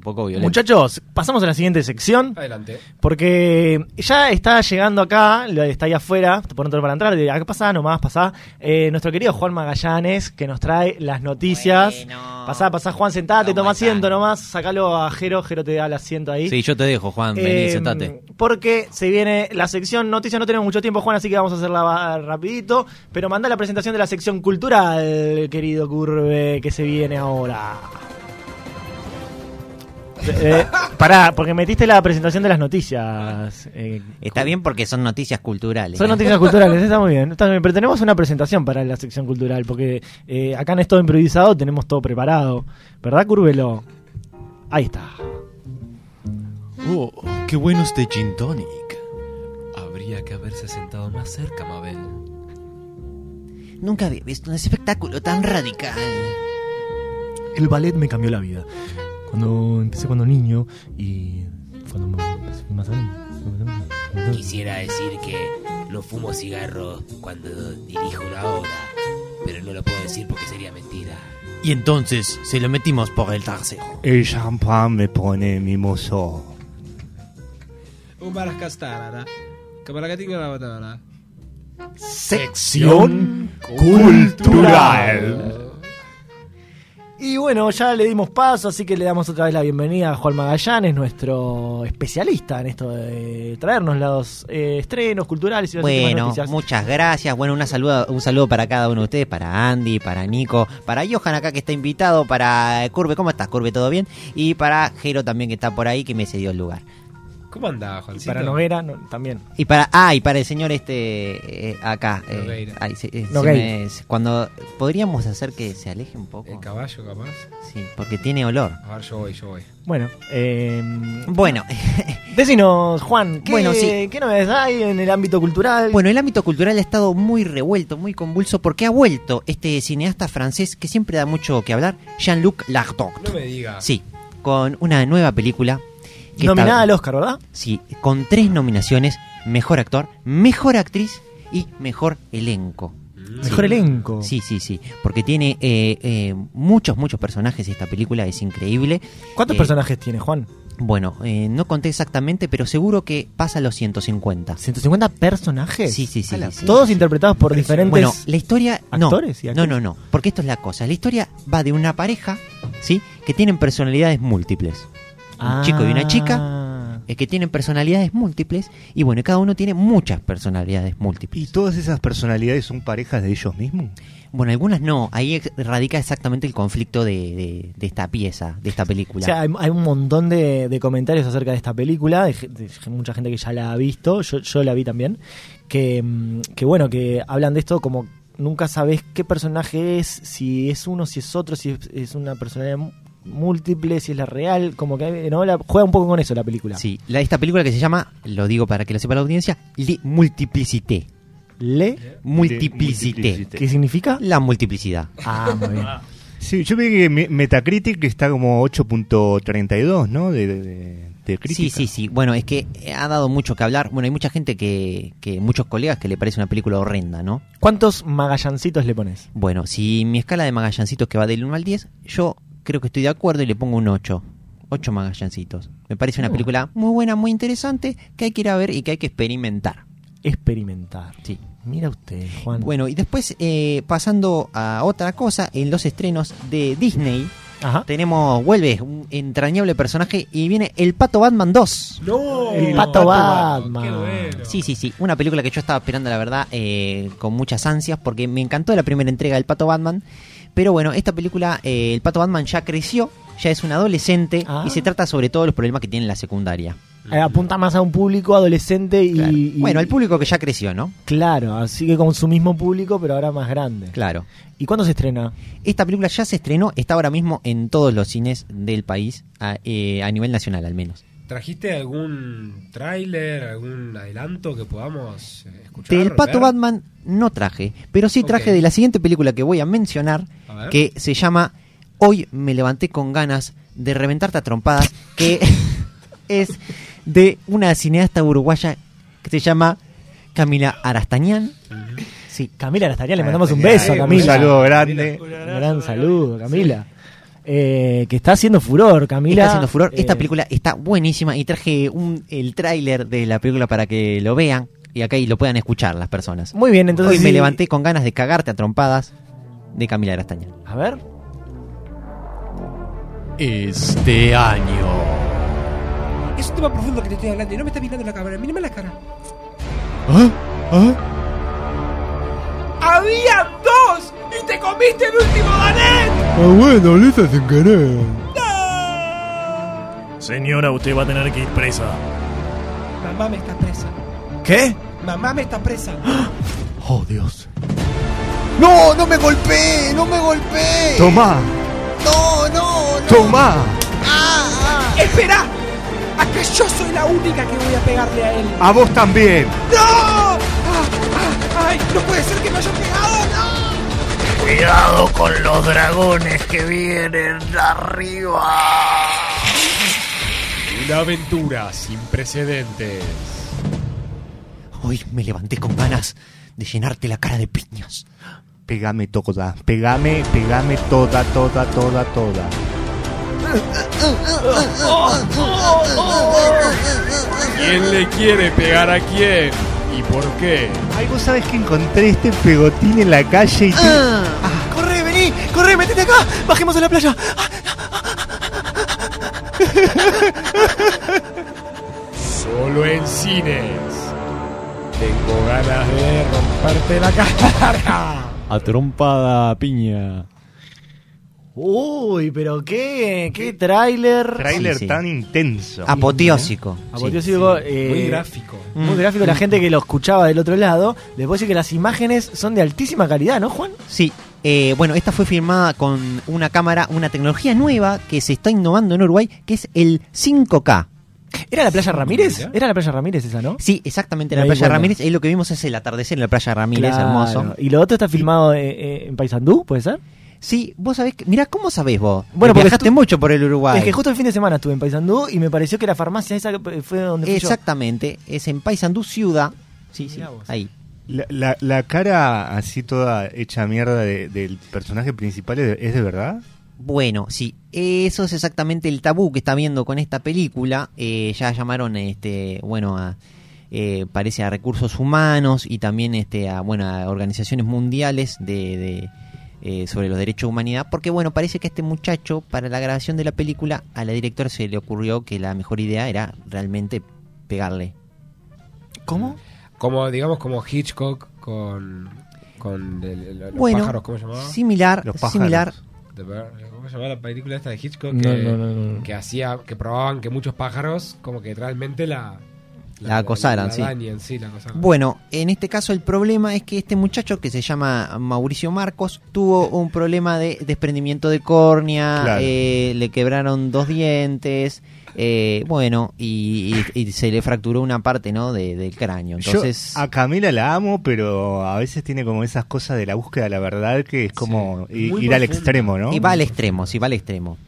Un poco violento. Muchachos, pasamos a la siguiente sección. Adelante. Porque ya está llegando acá, lo- está ahí afuera, por otro para entrar, de acá pasá, nomás pasá, eh, nuestro querido Juan Magallanes, que nos trae las noticias. Pasá, pasá, Juan, sentate, toma asiento nomás, sacalo a Jero, Jero te da el asiento ahí. Sí, yo te dejo, Juan, vení, Eh, sentate. Porque se viene la sección noticias, no tenemos mucho tiempo, Juan, así que vamos a hacerla rapidito. Pero manda la presentación de la sección cultural, querido Curve, que se viene ahora. Eh, pará, porque metiste la presentación de las noticias. eh, Está bien porque son noticias culturales. son noticias culturales, está muy bien. Está muy bien, Pero tenemos una presentación para la sección cultural, porque eh, acá en Es Todo Improvisado tenemos todo preparado. ¿Verdad, Curvelo? Ahí está. Oh, qué bueno este gin tonic. Habría que haberse sentado más cerca, Mabel. Nunca había visto un espectáculo tan radical. El ballet me cambió la vida. Cuando empecé cuando niño y cuando más. Quisiera decir que no fumo cigarro cuando dirijo una obra, pero no lo puedo decir porque sería mentira. Y entonces se lo metimos por el trasero. El champán me pone mimoso. Un la batara. Sección cultural. Y bueno, ya le dimos paso, así que le damos otra vez la bienvenida a Juan Magallanes, nuestro especialista en esto de traernos los eh, estrenos culturales y las Bueno, muchas gracias. Bueno, una saluda, un saludo para cada uno de ustedes, para Andy, para Nico, para Johan acá que está invitado, para Curve, ¿cómo estás? Curve, ¿todo bien? Y para Jero también que está por ahí que me cedió el lugar. ¿Cómo anda, Juancito? Para Noguera no, también. Y para, ah, y para el señor este eh, acá. eh, ay, se- eh, se me- cuando podríamos hacer que se aleje un poco. ¿El caballo, capaz? Sí, porque tiene olor. A ver, yo voy, yo voy. Bueno, eh, Bueno, decinos, Juan, ¿qué, Bueno, sí. ¿qué novedades hay en el ámbito cultural? Bueno, el ámbito cultural ha estado muy revuelto, muy convulso, porque ha vuelto este cineasta francés que siempre da mucho que hablar, Jean-Luc Lardot. No me digas. Sí, con una nueva película. Nominada al Oscar, ¿verdad? Sí, con tres nominaciones, mejor actor, mejor actriz y mejor elenco. Mejor elenco. Sí, sí, sí, porque tiene eh, eh, muchos, muchos personajes esta película, es increíble. ¿Cuántos Eh, personajes tiene, Juan? Bueno, eh, no conté exactamente, pero seguro que pasa los 150. ¿150 personajes? Sí, sí, sí. Todos interpretados por diferentes Bueno, la historia no. actores y No, actrices. no, no, porque esto es la cosa. La historia va de una pareja, ¿sí? Que tienen personalidades múltiples. Un Ah. chico y una chica eh, que tienen personalidades múltiples y bueno, cada uno tiene muchas personalidades múltiples. ¿Y todas esas personalidades son parejas de ellos mismos? Bueno, algunas no. Ahí radica exactamente el conflicto de, de- de esta pieza, de esta película. O sea, hay, hay un montón de, de comentarios acerca de esta película, de, ge- de mucha gente que ya la ha visto, yo, yo la vi también, que, mm, que bueno, que hablan de esto como nunca sabes qué personaje es, si es uno, si es otro, si es, es una personalidad múltiple, si es la real, como que no la, juega un poco con eso la película. Sí, la, esta película que se llama, lo digo para que lo sepa la audiencia, Le Multiplicité. Le Multiplicité. ¿Qué significa? La multiplicidad. Ah, muy bien. Sí, yo vi que Me- Metacritic está como 8.32, ¿no? De, de, de- de crítica. Sí, sí, sí. Bueno, es que ha dado mucho que hablar. Bueno, hay mucha gente que, que muchos colegas que le parece una película horrenda, ¿no? ¿Cuántos magallancitos le pones? Bueno, si mi escala de magallancitos que va del 1 al 10, yo creo que estoy de acuerdo y le pongo un 8. 8 magallancitos. Me parece una Oh. película muy buena, muy interesante, que hay que ir a ver y que hay que experimentar. Experimentar. Sí. Mira usted, Juan. Bueno, y después, eh, pasando a otra cosa, en los estrenos de Disney, tenemos, vuelve un entrañable personaje y viene el Pato Batman 2. ¡No! El Pato Batman. ¡Qué bueno! Sí, sí, sí. Una película que yo estaba esperando, la verdad, eh, con muchas ansias, porque me encantó la primera entrega del Pato Batman. Pero bueno, esta película, eh, el Pato Batman ya creció, ya es un adolescente Ah. y se trata sobre todo de los problemas que tiene en la secundaria. Eh, apunta más a un público adolescente y, y- Bueno, el público que ya creció, ¿no? Claro, así que con su mismo público, pero ahora más grande. Claro. ¿Y cuándo se estrena? Esta película ya se estrenó, está ahora mismo en todos los cines del país, a, eh, a nivel nacional al menos. ¿Trajiste algún tráiler, algún adelanto que podamos eh, escuchar? Del Pato ver? Batman no traje, pero sí traje de la siguiente película que voy a mencionar, A que se llama Hoy me levanté con ganas de reventarte a trompadas, que es de una cineasta uruguaya que se llama Camila Arastañán. Sí. Camila Arastañán, le mandamos un beso a Un Camila. saludo grande. Un gran saludo, Camila. Eh, que está haciendo furor, Camila. Está haciendo furor. Esta Eh, película está buenísima y traje un, el tráiler de la película para que lo vean y acá y lo puedan escuchar las personas. Muy bien, entonces Hoy me levanté con ganas de cagarte a trompadas de Camila Grastaña. A ver. Este año. Es un tema profundo que te estoy hablando y no me estás mirando la cámara. Mírame la cara. ¿Ah? ¿Ah? ¡Había dos! ¡Y te comiste el último Danet! Ah, bueno, lo hice sin querer. Señora, usted va a tener que ir presa. Mamá me está presa. ¿Qué? Mamá me está presa. Oh, Dios. ¡No! ¡No me golpeé! ¡No me golpeé! Tomá, ¡No, no, no! tomá. ¡Espera! ¡A que yo soy la única que voy a pegarle a él! A vos también. ¡No! ¡Ah, ah, ¡Ay! ¡No puede ser que me haya pegado! ¡No! Cuidado con los dragones que vienen de arriba. Una aventura sin precedentes. Hoy me levanté con ganas de llenarte la cara de piñas. Pegame toda, pegame, pegame toda, toda, toda, toda. ¿Quién le quiere pegar a quién? ¿Y por qué? Ay, vos sabés que encontré este pegotín en la calle y te... Ah. ¡Corre, vení! ¡Corre, metete acá! ¡Bajemos a la playa! Solo en cines. Tengo ganas de romperte la cara. A trompada piña. Uy, pero qué, qué tráiler. Tráiler Sí, sí. tan intenso. Apoteósico. Apoteósico, eh, Muy gráfico. Muy Mm. gráfico, la gente que lo escuchaba del otro lado. Les puedo decir que las imágenes son de altísima calidad, ¿no, Juan? Sí, eh, bueno, esta fue filmada con una cámara, una tecnología nueva que se está innovando en Uruguay, que es el 5K. ¿Era la playa Ramírez? Era la playa Ramírez esa, ¿no? Sí, exactamente, en la Ahí, playa bueno. Ramírez. Ahí lo que vimos es el atardecer en la playa Ramírez, Claro. hermoso. ¿Y lo otro está filmado eh, eh, en Paysandú, puede ser? Sí, vos sabés que. Mirá, ¿cómo sabés vos? Bueno, porque viajaste mucho por el Uruguay. Es que justo el fin de semana estuve en Paysandú y me pareció que la farmacia esa fue donde fui yo. Exactamente, es en Paysandú Ciudad. Sí, sí, ahí. La, la, la cara así toda hecha mierda de- del personaje principal es de, es de verdad. Bueno, sí, eso es exactamente el tabú que está viendo con esta película. Eh, ya llamaron, este, bueno, a, eh, parece a recursos humanos y también, este, a, bueno, a organizaciones mundiales de, de, eh, sobre los derechos de humanidad, porque bueno, parece que a este muchacho para la grabación de la película a la directora se le ocurrió que la mejor idea era realmente pegarle. ¿Cómo? Como, digamos, como Hitchcock con, con el- los Bueno, pájaros, ¿cómo se llamaba? similar, Los pájaros. similar. ¿Cómo se llamaba la película esta de Hitchcock? No, que, no, no, no. que hacía, que probaban que muchos pájaros como que realmente la... La acosaran, la sí. sí, la acosaran. Bueno, en este caso el problema es que este muchacho que se llama Mauricio Marcos tuvo un problema de desprendimiento de córnea, Claro. eh, le quebraron dos dientes, eh, bueno, y, y- y se le fracturó una parte, ¿no? De, del cráneo. Entonces, Yo a Camila la amo, pero a veces tiene como esas cosas de la búsqueda de la verdad que es como i- Muy ir al extremo, ¿no? y va al extremo, sí, va al extremo.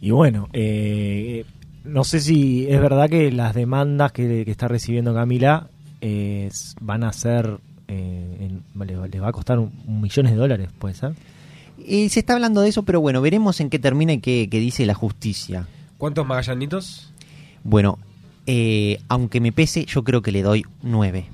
Y bueno, eh, no sé si es verdad que las demandas que, que está recibiendo Camila eh, van a ser, eh, en- le, le va a costar un, un millones de dólares, ¿puede ser? Y se está hablando de eso, pero bueno, veremos en qué termina y qué, qué dice la justicia. ¿Cuántos magallanitos? Bueno, eh, aunque me pese, yo creo que le doy nueve.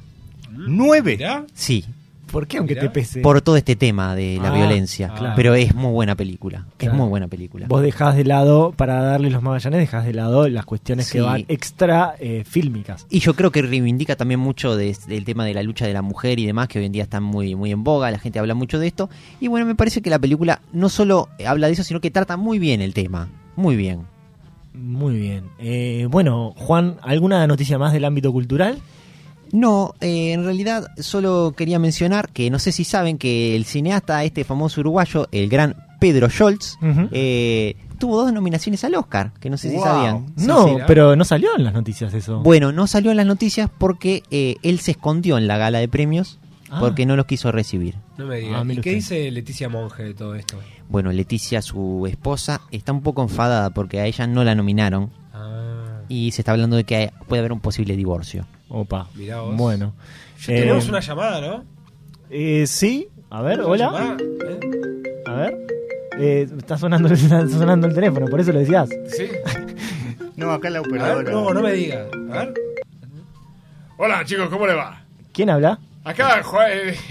¿Nueve? Sí. ¿Por qué aunque Mirá. te pese? Por todo este tema de la Ah, violencia. claro. Pero es muy buena película. Claro. Es muy buena película. Vos dejás de lado, para darle los magallanes, dejás de lado las cuestiones que van extra eh, fílmicas. Y yo creo que reivindica también mucho de- del tema de la lucha de la mujer y demás, que hoy en día están muy, muy en boga, la gente habla mucho de esto. Y bueno, me parece que la película no solo habla de eso, sino que trata muy bien el tema. Muy bien. Muy bien. Eh, bueno, Juan, ¿alguna noticia más del ámbito cultural? No, eh, en realidad solo quería mencionar que no sé si saben que el cineasta, este famoso uruguayo, el gran Pedro Scholz, eh, tuvo dos nominaciones al Oscar, que no sé si sabían. No, pero no salió en las noticias eso. Bueno, no salió en las noticias porque eh, él se escondió en la gala de premios Ah. porque no los quiso recibir. No me digas. Ah, ¿Y qué dice Leticia Monge de todo esto? Bueno, Leticia, su esposa, está un poco enfadada porque a ella no la nominaron Ah, y se está hablando de que puede haber un posible divorcio. Opa. mirá vos. Bueno. Ya tenemos Eh, una llamada, ¿no? eh, sí. A ver, ¿Una hola. ¿Eh? A ver. Eh, está, sonando, está sonando el teléfono, por eso lo decías. ¿Sí? No, acá la ver, operadora. no, no me diga. A ver. Hola, chicos, ¿cómo le va? ¿Quién habla? Acá, Juan,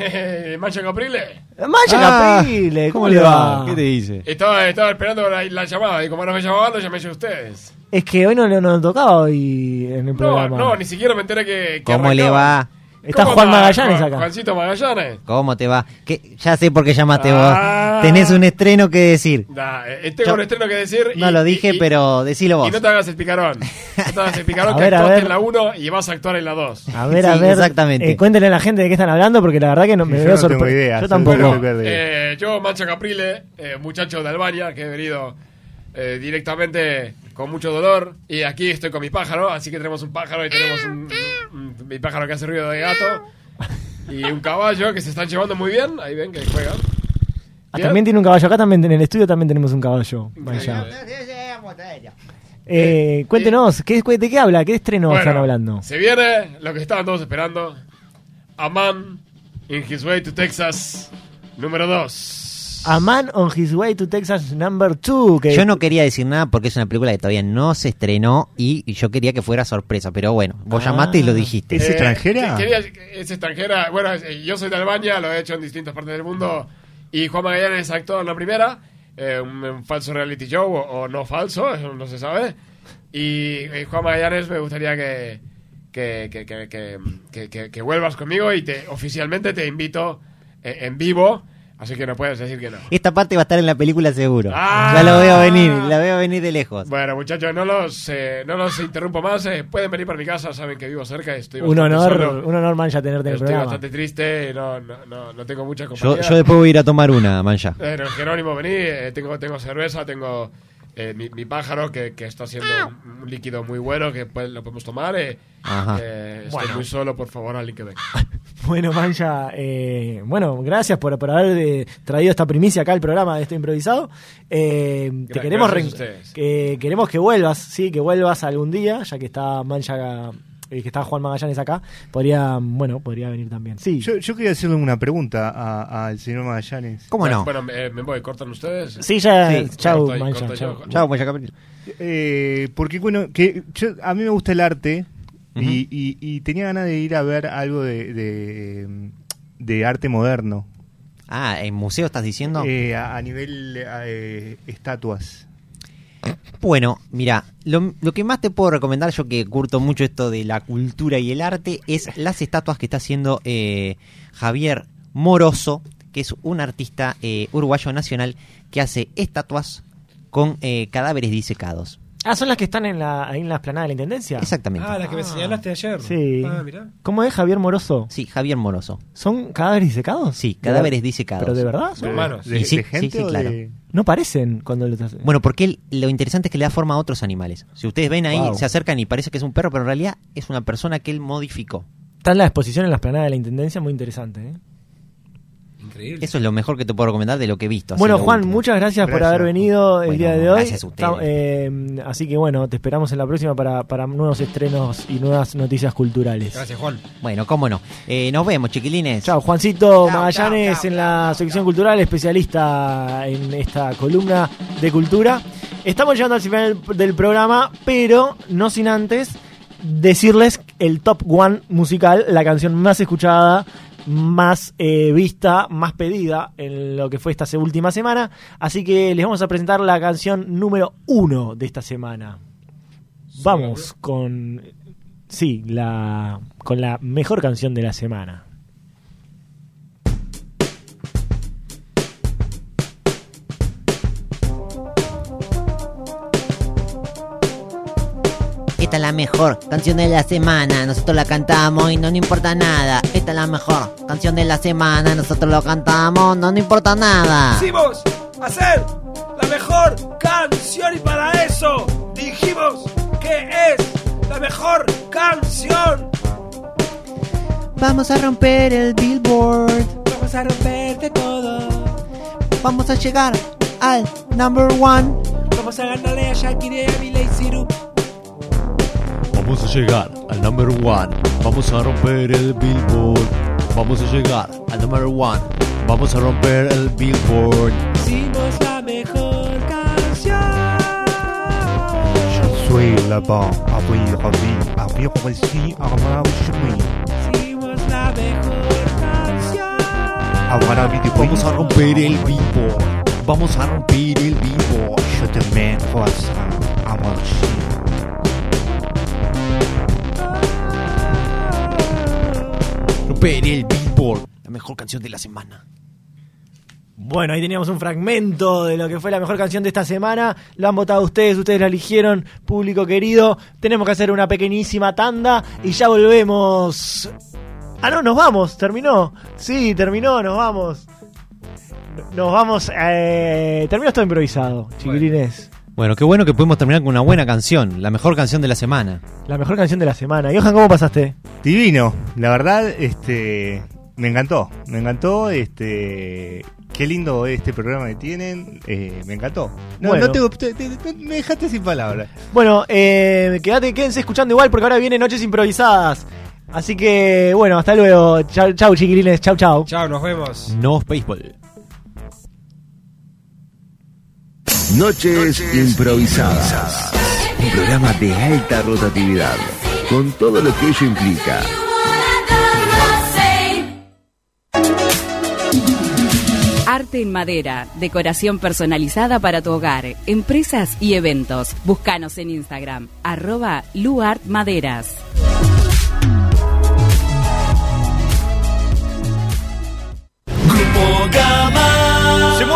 Mancha Caprile. Mancha Ah, Caprile, ¿cómo, le va? ¿Qué te dice? Estaba, estaba esperando la, la llamada y como no me llamaban, lo llamé yo a ustedes. Es que hoy no le no, tocaba hoy en el No, programa. no, ni siquiera me enteré que. que ¿Cómo le arrancaba. va? Está ¿Cómo Juan Magallanes acá. Juancito Magallanes. ¿Cómo te va? ¿Qué? Ya sé por qué llamaste Ah. vos. Tenés un estreno que decir. Da, eh, tengo Yo- un estreno que decir. y- No lo dije, y- pero decilo vos. Y no te hagas el picarón. No te hagas el picarón A que ver, a actuaste ver. en la 1 y vas a actuar en la 2. A ver, a ver. exactamente. eh, cuéntenle a la gente de qué están hablando, porque la verdad que no, me veo no sorprendido. idea, Yo tampoco. Bueno. Eh, yo, Mancha Caprile, eh, muchacho de Albania, que he venido eh, directamente con mucho dolor. Y aquí estoy con mi pájaro, así que tenemos un pájaro y tenemos un, un- mi pájaro que hace ruido de gato. Y un caballo que se están llevando muy bien. Ahí ven que juegan. Ah, Bien. también tiene un caballo. Acá también en el estudio también tenemos un caballo. Vaya. Eh, cuéntenos, ¿qué, ¿de qué habla? ¿Qué estreno Bueno, están hablando? Se viene lo que estaban todos esperando. A Man in His Way to Texas, número 2. A Man on His Way to Texas Number 2. Que Yo no quería decir nada porque es una película que todavía no se estrenó y, y yo quería que fuera sorpresa, pero bueno, vos Ah. llamaste y lo dijiste. ¿Es extranjera? que- quería- es extranjera. Bueno, eh, yo soy de Albania, lo he hecho en distintas partes del mundo. Y Juan Magallanes actuó en la primera, eh, un, un falso reality show o, o no falso, eso no se sabe. Y eh, Juan Magallanes me gustaría que, que, que, que, que- que- que- que vuelvas conmigo y te oficialmente te invito eh, en vivo, así que no puedes decir que no. Esta parte va a estar en la película seguro. Ah. Ya lo veo venir, la veo venir de lejos. Bueno, muchachos, no los, eh, no los interrumpo más. eh, pueden venir para mi casa, saben que vivo cerca. y Estoy un honor, solo. un honor, Mancha, tenerte en el Estoy programa. bastante triste, no, no, no, no tengo mucha Yo, compañía. yo después voy a ir a tomar una, mancha. Bueno, Jerónimo, vení, eh, tengo, tengo cerveza, tengo eh, mi, mi pájaro que, que está haciendo un, un líquido muy bueno que pues, lo podemos tomar. eh. Ajá. Eh, estoy Bueno. muy solo, por favor, alguien que venga. Bueno, Mancha, eh, bueno, gracias por, por haber eh, traído esta primicia acá al programa de esto improvisado. Eh, te queremos que queremos que vuelvas, sí, que vuelvas algún día, ya que está Mancha, eh, que está Juan Magallanes acá, podría, bueno, podría venir también. Sí. Yo, yo quería hacerle una pregunta a- al señor Magallanes. ¿Cómo no? Bueno, me, me voy, ¿cortan ustedes? Sí, ya, Sí, chau, Mancha, chau. mancha Caprile. Eh, porque bueno, que yo- a mí me gusta el arte y, y- y tenía ganas de ir a ver algo de, de, de arte moderno. Ah, ¿en museo estás diciendo? Eh, a, a nivel eh, estatuas. Bueno, mira, lo, lo que más te puedo recomendar, yo que curto mucho esto de la cultura y el arte, es las estatuas que está haciendo eh, Javier Moroso, que es un artista eh, uruguayo nacional que hace estatuas con cadáveres disecados. Ah, son las que están en la, ahí en la esplanada de la Intendencia. Exactamente. Ah, la que me señalaste ayer. Sí. Ah, mirá. ¿Cómo es Javier Moroso? Sí, Javier Moroso. ¿Son cadáveres disecados? Sí, ¿De cadáveres ver- disecados. ¿Pero de verdad? De humanos. ¿De, sí, de gente sí, sí, o claro. de- No parecen cuando lo Bueno, porque él, lo interesante es que le da forma a otros animales. Si ustedes ven ahí, Wow. se acercan y parece que es un perro, pero en realidad es una persona que él modificó. Está en la exposición en la esplanada de la Intendencia, muy interesante. ¿eh? Increíble. Eso es lo mejor que te puedo recomendar de lo que he visto. Bueno, Juan, último. muchas gracias, por haber venido el Bueno, día de hoy. gracias a ustedes. Eh, así que bueno, te esperamos en la próxima para, para nuevos estrenos y nuevas noticias culturales. Gracias, Juan. Bueno, cómo no. Eh, nos vemos, chiquilines. Chao, Juancito Chao, Magallanes en la sección cultural, especialista en esta columna de cultura. Estamos llegando al final del programa, pero no sin antes decirles el top one musical, la canción más escuchada, más eh, vista, más pedida en lo que fue esta última semana. Así que les vamos a presentar la canción número uno de esta semana. Vamos con sí, la con la mejor canción de la semana. Esta es la mejor canción de la semana. Nosotros la cantamos y no nos importa nada. La mejor canción de la semana. Nosotros lo cantamos, no nos importa nada. Hicimos hacer la mejor canción y para eso dijimos que es la mejor canción. Vamos a romper el billboard. Vamos a romperte todo. Vamos a llegar al number one. Vamos a ganarle a Shakira y a Miley Cyrus. Vamos a llegar al number one. Vamos a romper el billboard. Vamos a llegar al number one. Vamos a romper el billboard. Hicimos la mejor canción. Soy la bomba, abrí, abrí, abrí, abrí, Hicimos la mejor canción. Vamos a romper el vivo. Vamos a romper el vivo. Yo también vas a marchar. Romper el Billboard. La mejor canción de la semana. Bueno, ahí teníamos un fragmento de lo que fue la mejor canción de esta semana. Lo han votado ustedes, ustedes la eligieron, público querido. Tenemos que hacer una pequeñísima tanda y ya volvemos. Ah, no, nos vamos, terminó. Sí, terminó, nos vamos. Nos vamos. Eh, terminó todo improvisado, chiquilines. Bueno, qué bueno que pudimos terminar con una buena canción. La mejor canción de la semana. La mejor canción de la semana. Johan, ¿cómo pasaste? Divino, la verdad, este, me encantó, me encantó, este, qué lindo este programa que tienen, eh, me encantó. No, Bueno. no te- te- te- me dejaste sin palabras. Bueno, eh, quédate, quédense escuchando igual porque ahora vienen noches improvisadas. Así que, bueno, hasta luego. Chau, chau chiquilines. Chau, chau. Chao, nos vemos. No Baseball. Noches improvisadas. Un programa de alta rotatividad, con todo lo que ello implica. Arte en madera, decoración personalizada para tu hogar, empresas y eventos. Búscanos en Instagram, arroba luartmaderas. Grupo Gama.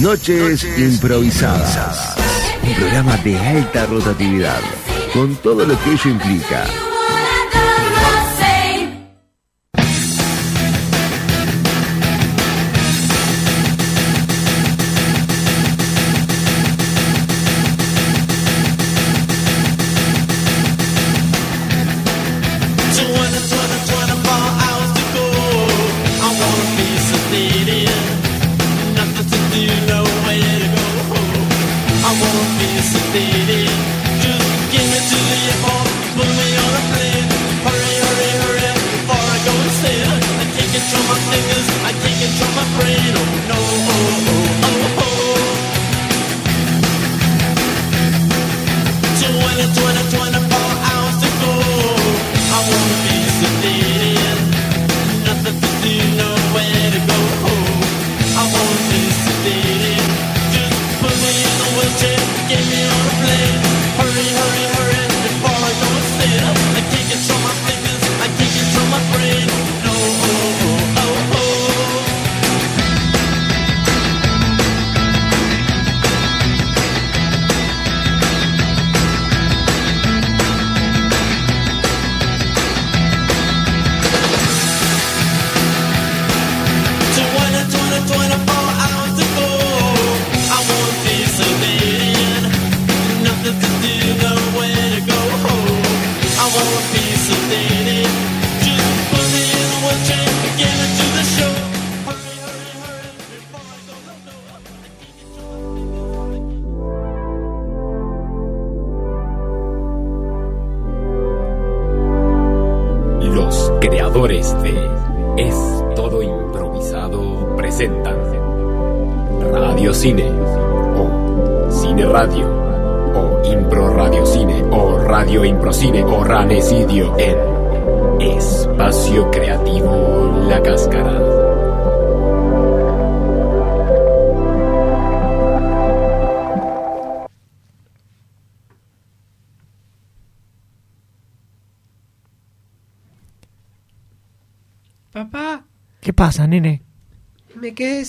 Noches improvisadas. Un programa de alta rotatividad, con todo lo que ello implica.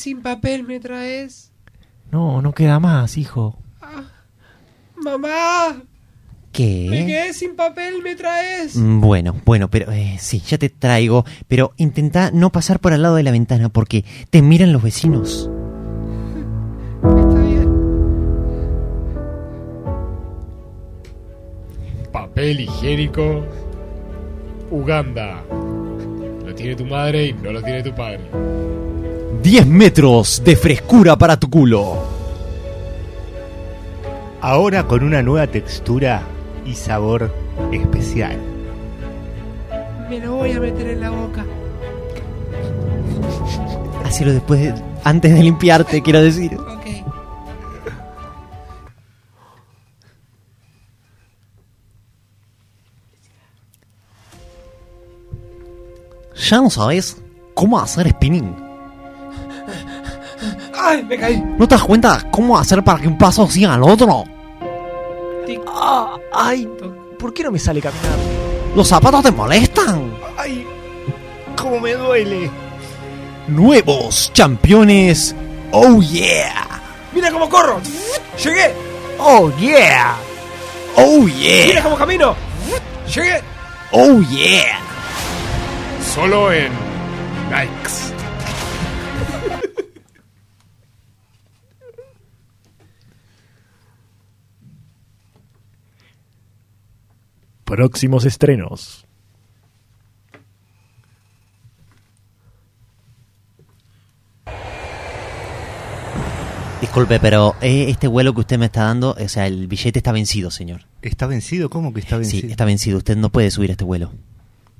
Sin papel, ¿me traes? No, no queda más, hijo. Mamá, me ¿Qué? quedé sin papel, ¿me traes? Mm, Bueno, bueno, pero eh, sí, ya te traigo. Pero intenta no pasar por al lado de la ventana porque te miran los vecinos. Papel higiénico Uganda. Lo tiene tu madre y no lo tiene tu padre. 10 metros de frescura para tu culo. Ahora con una nueva textura y sabor especial. Me lo voy a meter en la boca. Hacelo después, de- antes de limpiarte, quiero decir. Ok. Ya no sabes cómo hacer spinning. ¡Ay, me caí! ¿No te das cuenta cómo hacer para que un paso siga al otro? Ah, ay, ¿por qué no me sale caminar? ¿Los zapatos te molestan? ¡Ay! ¡Cómo me duele! Nuevos campeones. Oh yeah. ¡Mira cómo corro! ¡Llegué! ¡Oh yeah! Oh ¡Mira yeah. cómo camino! ¡Llegué! Oh yeah. Solo en Nikes. Próximos estrenos. Disculpe, pero eh, este vuelo que usted me está dando, o sea, el billete está vencido, señor. ¿Está vencido? ¿Cómo que está vencido? Sí, está vencido. Usted no puede subir a este vuelo.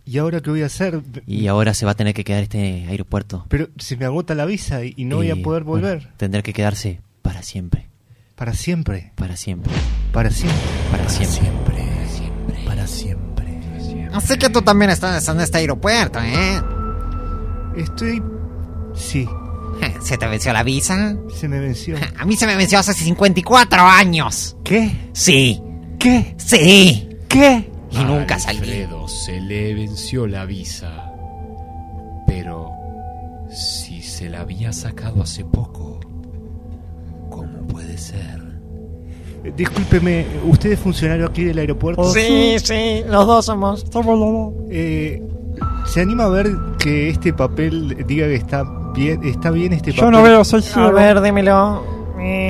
¿Y ahora qué voy a hacer? Y ahora se va a tener que quedar este aeropuerto. Pero se me agota la visa y, y no voy a Y, poder bueno, volver. tendrá que quedarse para siempre. Para siempre. Para siempre. Para siempre. Para siempre. Para siempre. Así que tú también estás en este aeropuerto, ¿eh? Estoy... Sí, ¿Se te venció la visa? se me venció. A mí se me venció hace 54 años. ¿Qué? Sí. ¿Qué? Sí. ¿Qué? Y nunca salí. Alfredo se le venció la visa. Pero si se la había sacado hace poco, ¿cómo puede ser? Eh, Discúlpeme, ¿usted es funcionario aquí del aeropuerto? Sí, sí, los dos somos. Somos los dos. Eh, ¿Se anima a ver que este papel diga que está bien, está bien este papel? Yo no veo, soy A ciego. ver, démelo.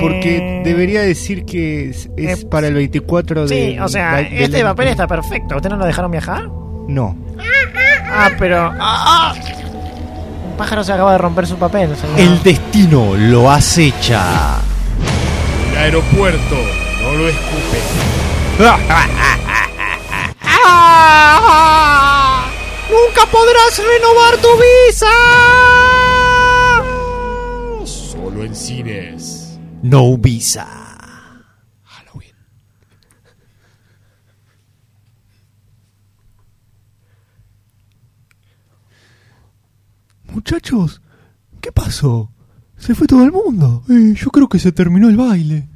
Porque debería decir que es, es Eh, para el 24 de... Sí, o sea, de- de este la- papel está perfecto. ¿Usted no lo dejaron viajar? No. Ah, pero. ¡Ah! Un pájaro se acaba de romper su papel. señor. El destino lo acecha. El aeropuerto no lo escupe. ¡Nunca podrás renovar tu visa! Solo en cines. No visa. Halloween. Muchachos, ¿qué pasó? Se fue todo el mundo. Eh, yo creo que se terminó el baile.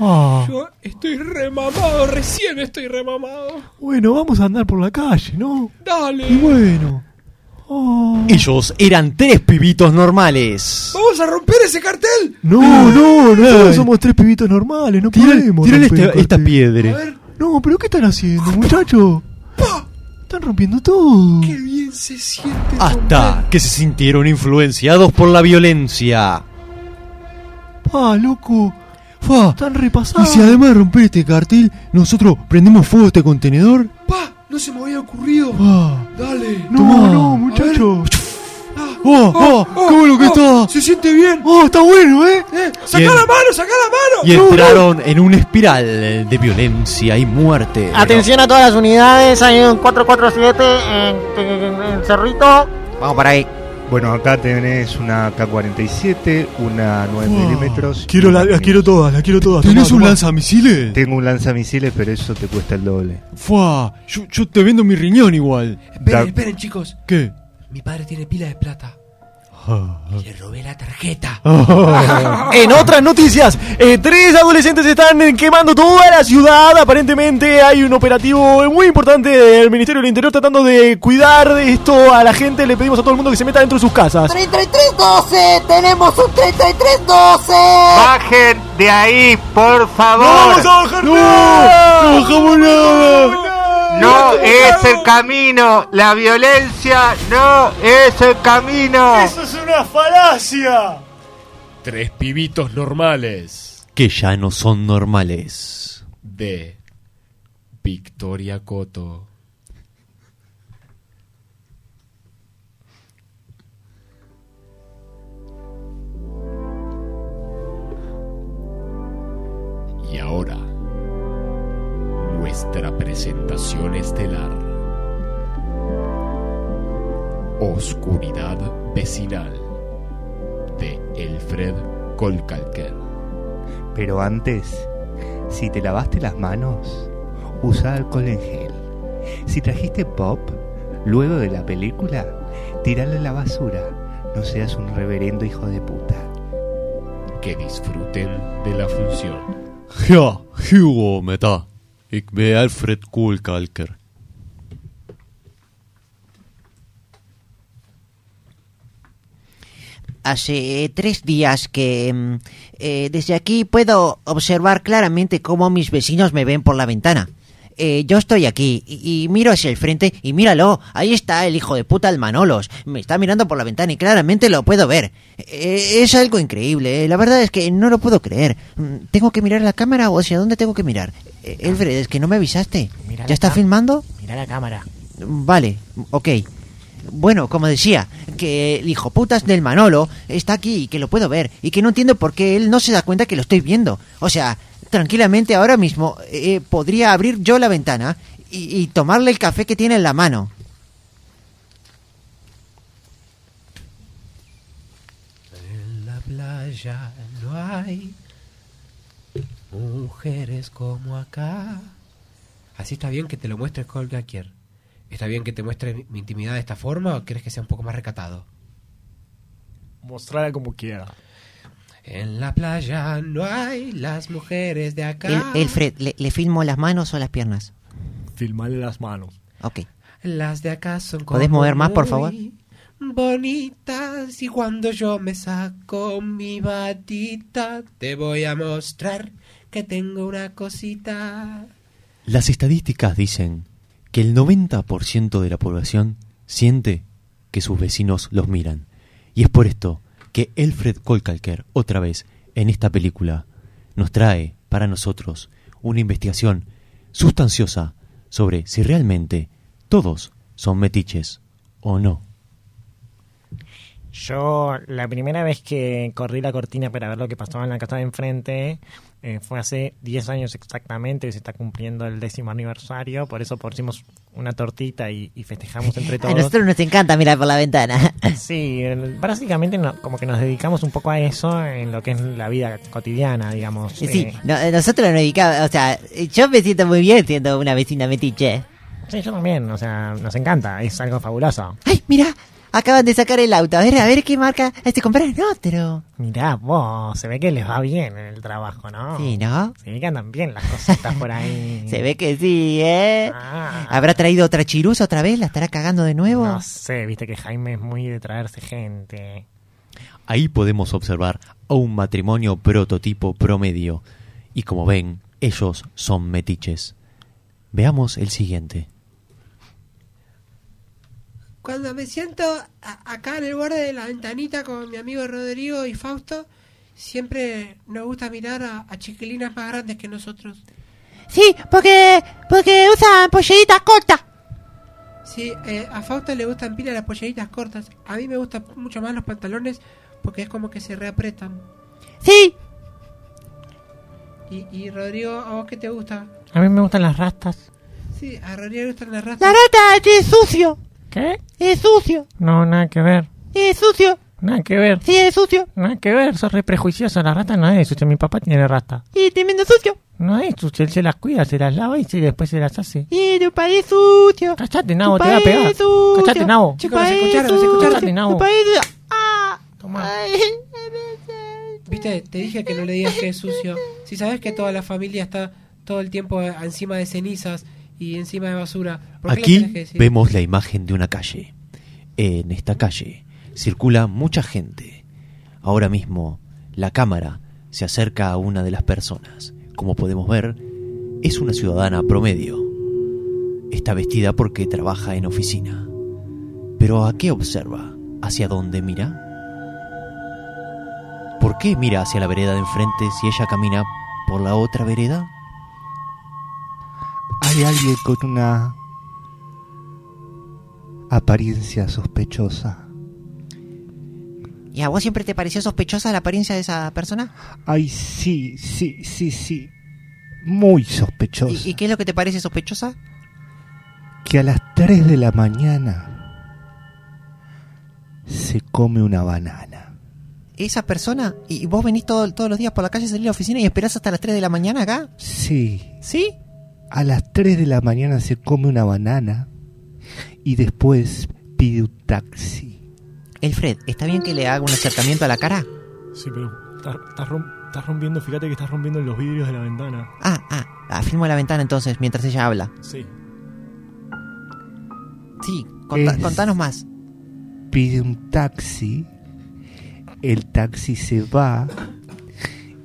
Ah, Yo estoy remamado, recién estoy remamado. bueno, vamos a andar por la calle, ¿no? Dale. Y bueno. Ah. Ellos eran tres pibitos normales. ¡Vamos a romper ese cartel! No, no, nosotros somos tres pibitos normales, no podemos. Tírale romper este- esta piedra. No, pero ¿qué están haciendo, muchachos? Están rompiendo todo. ¡Qué bien se siente! Hasta que se sintieron influenciados por la violencia. Ah, loco. Están Y repasados. si además de romper este cartel, nosotros prendemos fuego a este contenedor, ¡Pa! No se me había ocurrido. Ah. Dale. No, no, muchacho. ¡Oh, oh! ¡Qué bueno que está! Se siente bien. ¡Oh, está bueno, eh! ¡Saca Bien. la mano, saca la mano! Y No, no. entraron en una espiral de violencia y muerte. Atención a todas las unidades, hay un 447 en, en- en Cerrito. Vamos para ahí. Bueno, acá tenés una K-47, una 9 milímetros. quiero la- quiero todas, las quiero todas. ¿Tenés un lanzamisiles? Tengo un lanzamisiles, pero eso te cuesta el doble. Fua, yo, yo te vendo mi riñón igual. Esperen, esperen, chicos. ¿Qué? Mi padre tiene pila de plata. Y le robé la tarjeta. En otras noticias, eh, tres adolescentes están quemando toda la ciudad. Aparentemente hay un operativo muy importante del Ministerio del Interior tratando de cuidar de esto a la gente. Le pedimos a todo el mundo que se meta dentro de sus casas. 3312, tenemos un 3312. ¡Bajen de ahí, por favor! ¡No vamos a bajar ¡No! nada! ¡No bajamos nada! ¡No es el camino! ¡La violencia no es el camino! es una falacia! Tres pibitos normales Que ya no son normales. de Victoria Coto. Y ahora, nuestra presentación estelar. Oscuridad vecinal de Elfred Kolkalker. Pero antes, si te lavaste las manos, usa alcohol en gel. Si trajiste pop, luego de la película, tiralo en la basura. No seas un reverendo hijo de puta. Que disfruten de la función. Ja, Hugo Meta. Ik ben Alfred. Hace tres días que mm, eh, desde aquí puedo observar claramente cómo mis vecinos me ven por la ventana. Eh, yo estoy aquí y, y miro hacia el frente y míralo, ahí está el hijo de puta del Manolos. Me está mirando por la ventana y claramente lo puedo ver. Eh, es algo increíble, eh, la verdad es que no lo puedo creer. Mm, ¿Tengo que mirar la cámara o hacia dónde tengo que mirar? Eh, Elfred, es que no me avisaste. Mira ¿Ya está filmando? Mira la cámara. Vale, ok. Bueno, como decía, que el hijo putas del Manolo está aquí y que lo puedo ver y que no entiendo por qué él no se da cuenta que lo estoy viendo. O sea, tranquilamente ahora mismo eh, podría abrir yo la ventana y, y tomarle el café que tiene en la mano. En la playa no hay mujeres como acá. Así está bien que te lo muestres Kolgakier. ¿Está bien que te muestre mi- mi intimidad de esta forma o quieres que sea un poco más recatado? Mostrarla como quiera. En la playa no hay las mujeres de acá. El, Elfred, ¿le, le filmo las manos o las piernas? Filmarle las manos. Ok. Las de acá son como ¿Podés mover más, por favor? Bonitas y cuando yo me saco mi batita te voy a mostrar que tengo una cosita. Las estadísticas dicen que el 90% de la población siente que sus vecinos los miran. Y es por esto que Elfred Kolkalker, otra vez, en esta película, nos trae para nosotros una investigación sustanciosa sobre si realmente todos son metiches o no. Yo, la primera vez que corrí la cortina para ver lo que pasaba en la casa de enfrente eh, fue hace 10 años exactamente, y se está cumpliendo el décimo aniversario, por eso pusimos una tortita y, y festejamos entre A todos. nosotros nos encanta mirar por la ventana. Sí, básicamente no- como que nos dedicamos un poco a eso en lo que es la vida cotidiana, digamos. Sí, Eh, no- nosotros nos dedicamos, o sea, yo me siento muy bien siendo una vecina metiche. sí, yo también, o sea, nos encanta, es algo fabuloso. ¡Ay, mira! Acaban de sacar el auto, a ver, a ver qué marca. Este compraron otro. Mirá, vos, se ve que les va bien en el trabajo, ¿no? Sí, ¿no? Se ve que andan bien las cositas por ahí. Se ve que sí, ¿eh? Ah. ¿Habrá traído otra chirusa otra vez? ¿La estará cagando de nuevo? No sé, viste que Jaime es muy de traerse gente. Ahí podemos observar a un matrimonio prototipo promedio. Y como ven, ellos son metiches. Veamos el siguiente. Cuando me siento a- acá en el borde de la ventanita con mi amigo Rodrigo y Fausto, siempre nos gusta mirar a, a chiquilinas más grandes que nosotros. Sí, porque, porque usan polleritas cortas. Sí, eh, a Fausta le gustan pila las polleritas cortas. A mí me gustan mucho más los pantalones porque es como que se reapretan. Sí. Y, y Rodrigo, ¿a vos qué te gusta? A mí me gustan las rastas. Sí, a Rodrigo le gustan las La ratas. rata es sucio. ¿Qué? Es sucio. No, nada que ver. Es sucio. Nada que ver. Sí, es sucio. Nada que ver, sos re prejuicioso. La rata no es sucia. Mi papá tiene rata. Y tremendo sucio. No es sucio. Él se las cuida, se las lava y se- después se las hace. Y tu país sucio. Cachate, Nabo, Tu te va a pegar. sucio. Cachate, Nabo. Chicos, Tu ¿se país escucharon? ¿Se sucio. escucharon? Cachate, Nabo. Tu país sucio. Ah. Toma. Viste, te dije que no le digas que es sucio. Si sabes que toda la familia está todo el tiempo encima de cenizas y encima de basura. ¿por qué le Aquí tenés que decir? vemos la imagen de una calle. En esta calle circula mucha gente. Ahora mismo la cámara se acerca a una de las personas. Como podemos ver, es una ciudadana promedio. Está vestida porque trabaja en oficina. Pero ¿a qué observa? ¿Hacia dónde mira? ¿Por qué mira hacia la vereda de enfrente si ella camina por la otra vereda? Hay alguien con una apariencia sospechosa. ¿Y a vos siempre te pareció sospechosa la apariencia de esa persona? Ay, sí, sí, sí, sí. Muy sospechosa. ¿Y, y qué es lo que te parece sospechosa? Que a las 3 de la mañana se come una banana. ¿Esa persona? ¿Y y vos venís todo- todos los días por la calle, salís a la oficina y esperás hasta las 3 de la mañana acá? Sí. ¿Sí? A las 3 de la mañana se come una banana y después pide un taxi. Elfred, ¿está bien que le haga un acercamiento a la cara? Sí, pero estás, estás rom- estás rompiendo, fíjate que estás rompiendo los vidrios de la ventana. Ah, ah, ah, filmo la ventana entonces mientras ella habla. Sí. Sí, conta- Es- contanos más. Pide un taxi, el taxi se va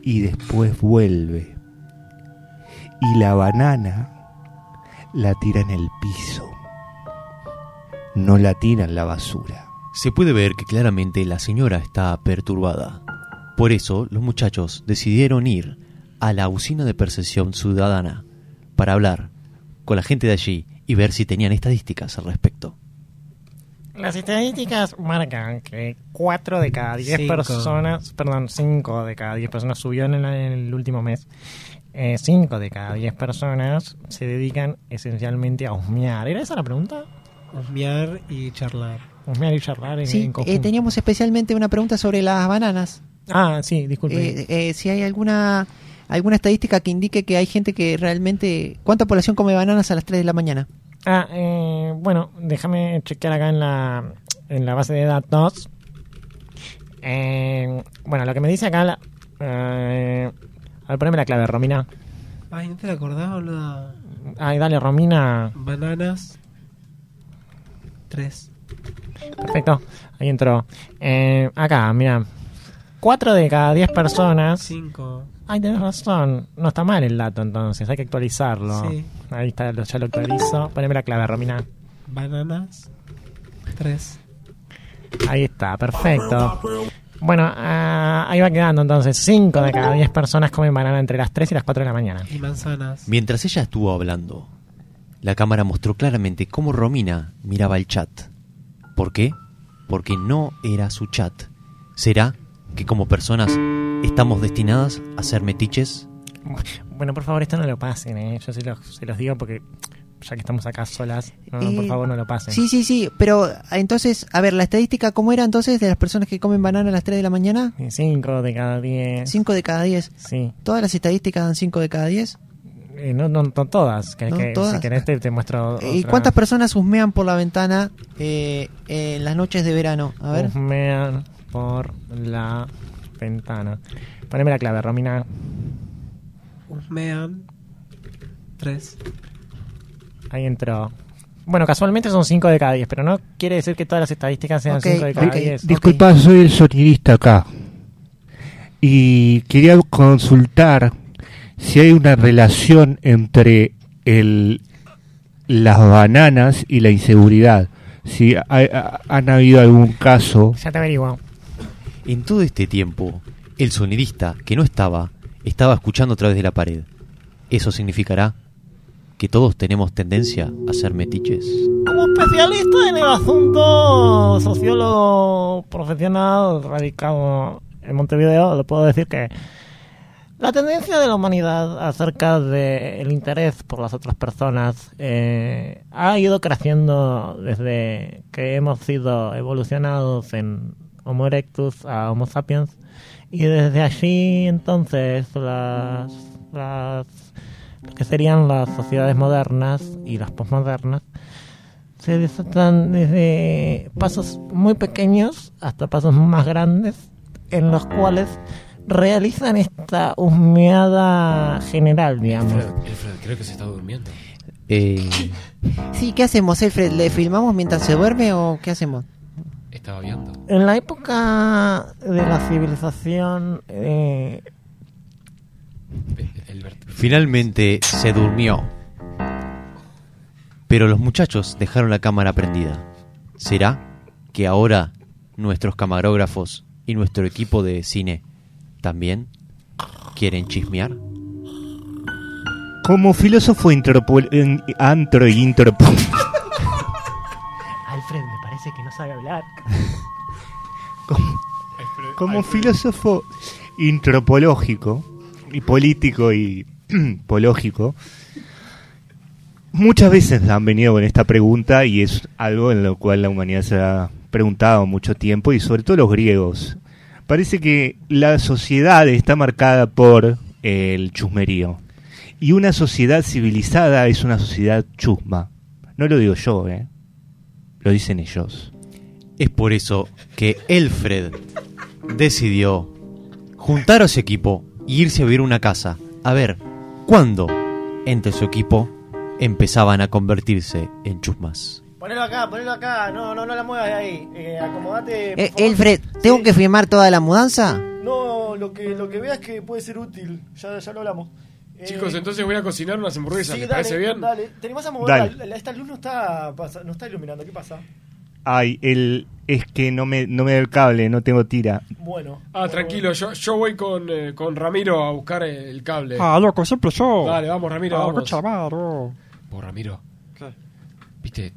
y después vuelve. Y la banana la tira en el piso. No la tira en la basura. Se puede ver que claramente la señora está perturbada. Por eso los muchachos decidieron ir a la usina de percepción ciudadana para hablar con la gente de allí y ver si tenían estadísticas al respecto. Las estadísticas marcan que 4 de cada 10 Cinco. personas, perdón, 5 de cada 10 personas subió en el, en el último mes. 5 de cada 10 personas se dedican esencialmente a husmear. ¿Era esa la pregunta? Husmear y charlar. Husmear y charlar en, Sí, en eh, teníamos especialmente una pregunta sobre las bananas. Ah, sí, disculpe. Eh, eh, si hay alguna alguna estadística que indique que hay gente que realmente... ¿Cuánta población come bananas a las 3 de la mañana? Ah, eh, bueno, déjame chequear acá en la, en la base de datos. Eh, bueno, lo que me dice acá... La, eh, a ver, poneme la clave, Romina. Ay, ¿no te la acordás, boludo? Ay, dale, Romina. Bananas. 3. Perfecto, ahí entró. Eh, acá, mira. 4 de cada 10 personas... 5. Ay, tenés razón. No está mal el dato, entonces. Hay que actualizarlo. Sí. Ahí está, ya lo actualizo. Poneme la clave, Romina. Bananas. 3. Ahí está, perfecto. Bueno, ah, ahí va quedando entonces. 5 de cada 10 personas comen banana entre las 3 y las 4 de la mañana. Y manzanas. Mientras ella estuvo hablando, la cámara mostró claramente cómo Romina miraba el chat. ¿Por qué? Porque no era su chat. ¿Será que como personas estamos destinadas a ser metiches? Bueno, por favor, esto no lo pasen, ¿eh? Yo se los, se los digo porque ya que estamos acá solas, no, no, por Eh, favor no lo pasen. Sí, sí, sí, pero entonces, a ver, la estadística, ¿cómo era entonces de las personas que comen banana a las 3 de la mañana? 5 de cada 10. 5 de cada 10. Sí. ¿Todas las estadísticas dan 5 de cada 10? Eh, no, no, no todas. Que, No que- todas. Si querés te, te muestro. ¿Y otra. cuántas personas husmean por la ventana eh, en las noches de verano? A ver. Husmean por la ventana. Poneme la clave, Romina. Husmean 3. Ahí entró. Bueno, casualmente son 5 de cada 10, pero no quiere decir que todas las estadísticas sean 5 de cada 10. Disculpa, soy el sonidista acá. Y quería consultar si hay una relación entre el, las bananas y la inseguridad. Si hay- ha- han habido algún caso. Ya te averiguo. En todo este tiempo, el sonidista, que no estaba, estaba escuchando a través de la pared. Eso significará que todos tenemos tendencia a ser metiches? Como especialista en el asunto, sociólogo profesional radicado en Montevideo, le puedo decir que la tendencia de la humanidad acerca del interés por las otras personas eh, ha ido creciendo desde que hemos sido evolucionados en Homo erectus a Homo sapiens y desde allí entonces las, que serían las sociedades modernas y las posmodernas se desatan desde pasos muy pequeños hasta pasos más grandes en los cuales realizan esta husmeada general, digamos. Alfred, Alfred, creo que se está durmiendo. Eh, Sí, ¿qué hacemos, Alfred? ¿Le filmamos mientras se duerme o qué hacemos? Estaba viendo. En la época de la civilización, eh, finalmente se durmió. Pero los muchachos dejaron la cámara prendida. ¿Será que ahora nuestros camarógrafos y nuestro equipo de cine también quieren chismear? Como filósofo antro y. Alfred, me parece que no sabe hablar. Como filósofo intropológico y político y pológico, muchas veces han venido con esta pregunta y es algo en lo cual la humanidad se ha preguntado mucho tiempo y sobre todo los griegos. Parece que la sociedad está marcada por el chusmerío y una sociedad civilizada es una sociedad chusma. No lo digo yo, ¿eh? Lo dicen ellos. Es por eso que Elfred decidió juntar a su equipo y irse a vivir una casa. A ver, ¿cuándo entre su equipo empezaban a convertirse en chusmas? Ponelo acá, ponelo acá. No, no, no la muevas de ahí. Eh, acomodate. por Eh, favor. Elfred, ¿tengo que filmar toda la mudanza? No, lo que, lo que veas que puede ser útil. Ya, ya lo hablamos. Eh, Chicos, entonces voy a cocinar unas hamburguesas. sí, ¿Les dale, parece bien? Dale, ¿te animás a mover? Dale. La- la- esta luz no está, pasa- no está iluminando. ¿Qué pasa? Ay, el, es que no me, no me da el cable, no tengo tira. Bueno. Ah, tranquilo, yo, yo voy con, eh, con Ramiro a buscar el cable. Ah, loco, siempre yo. Dale, vamos, Ramiro, Ah, vamos. oh. Vos, Ramiro. ¿Viste,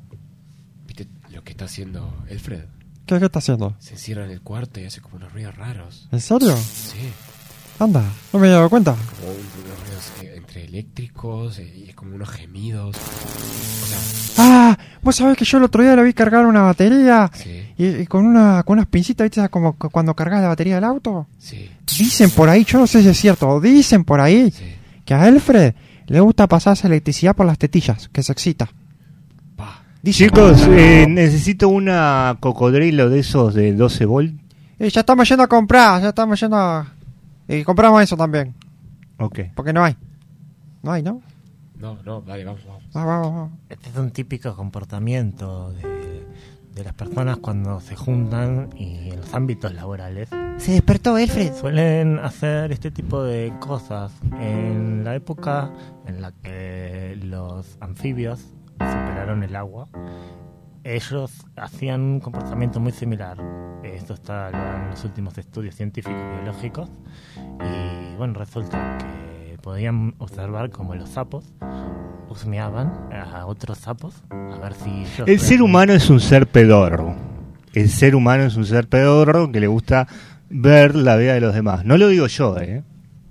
¿Viste lo que está haciendo Elfred? ¿Qué, qué está haciendo? Se encierra en el cuarto y hace como unos ruidos raros. ¿En serio? Sí. Anda, no me había dado cuenta. Como un- unos entre eléctricos eh, y es como unos gemidos. O sea, Ah, vos sabés que yo el otro día lo vi cargar una batería y, y con una con unas pincitas, ¿viste? Como cu- cuando cargas la batería del auto. Sí. Dicen por ahí, yo no sé si es cierto, dicen por ahí que a Alfred le gusta pasarse electricidad por las tetillas, que se excita. Chicos, eh, necesito una cocodrilo de esos de 12 volt. Eh, ya estamos yendo a comprar, ya estamos yendo a... Y compramos eso también. Ok. Porque no hay. No hay, ¿no? no, no, dale, vamos, vamos. Ah, vamos, vamos. Este es un típico comportamiento de, de las personas cuando se juntan y en los ámbitos laborales. Se despertó Alfred. Suelen hacer este tipo de cosas en la época en la que los anfibios superaron el agua. Ellos hacían un comportamiento muy similar. Esto está en los últimos estudios científicos biológicos. Y bueno, resulta que podían observar como los sapos husmeaban a otros sapos a ver si El ser humano es un ser pedorro. El ser humano es un ser pedorro que le gusta ver la vida de los demás. No lo digo yo, ¿eh?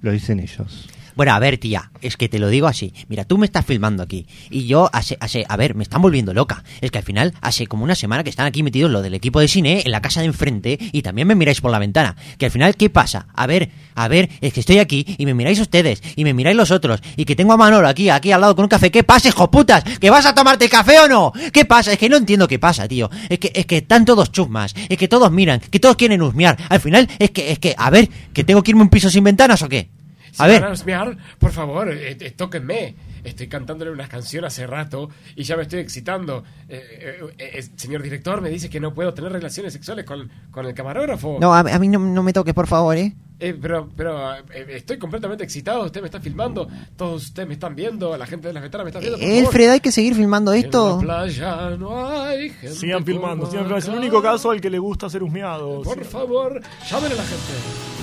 Lo dicen ellos. Bueno, a ver, tía, es que te lo digo así. Mira, tú me estás filmando aquí. Y yo, hace, hace, a ver, me están volviendo loca. Es que al final, hace como una semana que están aquí metidos los del equipo de cine en la casa de enfrente y también me miráis por la ventana. Que al final, ¿qué pasa? A ver, a ver, es que estoy aquí y me miráis ustedes y me miráis los otros y que tengo a Manolo aquí, aquí al lado con un café. ¿Qué pasa, hijo putas? ¿Que vas a tomarte el café o no? ¿Qué pasa? Es que no entiendo qué pasa, tío. Es que, es que están todos chusmas, es que todos miran, que todos quieren husmear. Al final, es que, es que, a ver, que tengo que irme un piso sin ventanas o qué? Si A ver. van husmear, por favor, eh, eh, tóquenme. Estoy cantándole unas canciones hace rato y ya me estoy excitando. Eh, eh, eh, señor director, me dice que no puedo tener relaciones sexuales con, con el camarógrafo. No, a, a mí no, no me toques, por favor, ¿eh? Eh, pero pero eh, estoy completamente excitado. Usted me está filmando. Todos ustedes me están viendo. La gente de las ventanas me está viendo. Elfred, hay que seguir filmando esto. En la playa no hay gente Sigan filmando, sigan filmando. Es el único caso al que le gusta ser husmeado. Por favor, llamen a la gente.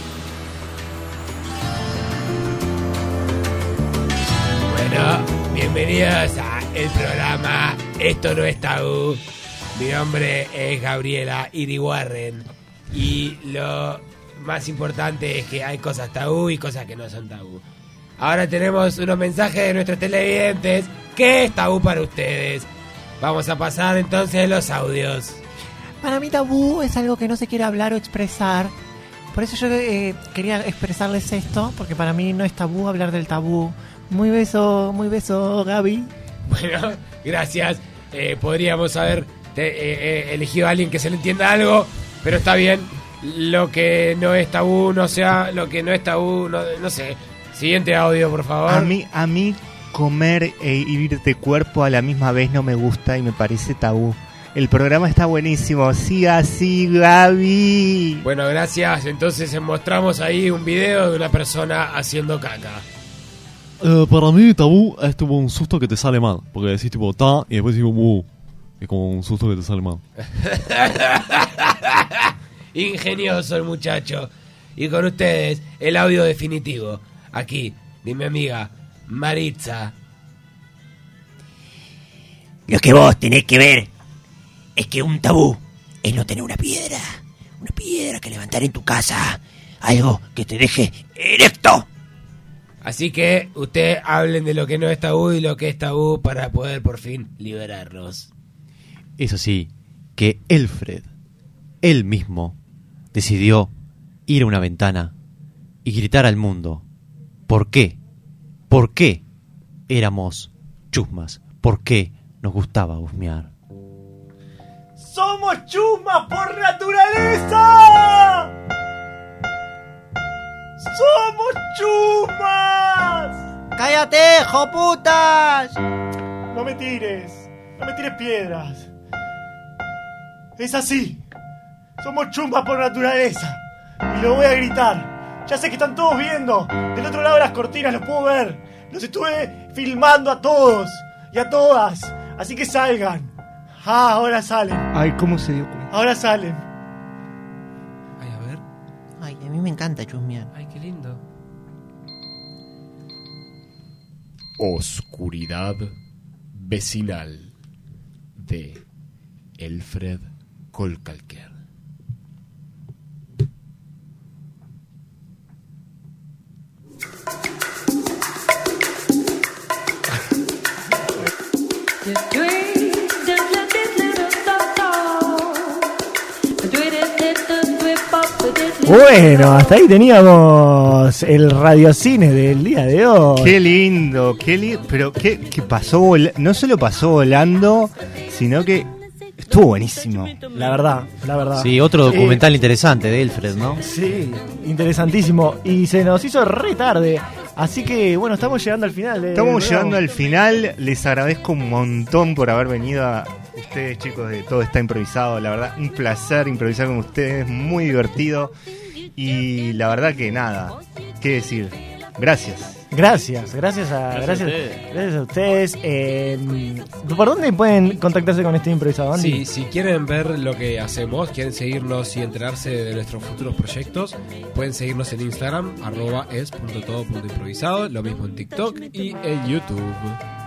Bienvenidos a el programa Esto no es tabú. Mi nombre es Gabriela Iriwarren y lo más importante es que hay cosas tabú y cosas que no son tabú. Ahora tenemos unos mensajes de nuestros televidentes. ¿Qué es tabú para ustedes? Vamos a pasar entonces los audios. Para mí tabú es algo que no se quiere hablar o expresar. Por eso yo eh, quería expresarles esto, porque para mí no es tabú hablar del tabú. Muy beso, muy beso, Gaby. Bueno, gracias. Eh, podríamos haber te- eh, eh, elegido a alguien que se le entienda algo, pero está bien. Lo que no es tabú, no sea, lo que no es tabú, no, no sé. Siguiente audio, por favor. A mí, a mí comer e ir de cuerpo a la misma vez no me gusta y me parece tabú. El programa está buenísimo. Siga así, Gaby. Bueno, gracias. Entonces mostramos ahí un video de una persona haciendo caca. Eh, para mí, tabú es tipo un susto que te sale mal. Porque decís tipo ta y después digo mu. Es como un susto que te sale mal. Ingenioso el muchacho. Y con ustedes, el audio definitivo. Aquí, de mi amiga Maritza. Lo que vos tenés que ver es que un tabú es no tener una piedra. Una piedra que levantar en tu casa. Algo que te deje erecto. Así que usted hablen de lo que no es tabú y lo que es tabú para poder por fin liberarnos. Eso sí, que Elfred, él mismo, decidió ir a una ventana y gritar al mundo. ¿Por qué? ¿Por qué éramos chusmas? ¿Por qué nos gustaba husmear? ¡Somos chusmas por naturaleza! ¡Somos chusmas! ¡Cállate, joputas! No me tires, no me tires piedras. Es así. Somos chusmas por naturaleza. Y lo voy a gritar. Ya sé que están todos viendo. Del otro lado de las cortinas los puedo ver. Los estuve filmando a todos y a todas. Así que salgan. Ah, ahora salen. Ay, ¿cómo se dio cuenta? Ahora salen. Ay, a ver. Ay, a mí me encanta chusmear. Ay, Oscuridad vecinal de Elfred Kolkalker. Bueno, hasta ahí teníamos el radiocine del día de hoy. Qué lindo, qué lindo. Pero qué, qué pasó, no solo pasó volando, sino que estuvo buenísimo. La verdad, la verdad. Sí, otro Eh, documental interesante de Elfred, ¿no? Sí, interesantísimo. Y se nos hizo re tarde. Así que, bueno, estamos llegando al final. de- Estamos llegando al final. Les agradezco un montón por haber venido a ustedes, chicos, de Todo Está Improvisado. La verdad, un placer improvisar con ustedes. Muy divertido. Y la verdad que nada, qué decir. Gracias. Gracias, gracias a, Gracias a ustedes. gracias a ustedes. Eh, ¿Por dónde pueden contactarse con este improvisado? Sí, si quieren ver lo que hacemos, quieren seguirnos y enterarse de nuestros futuros proyectos, pueden seguirnos en Instagram, arroba es.todo.improvisado, lo mismo en TikTok y en YouTube.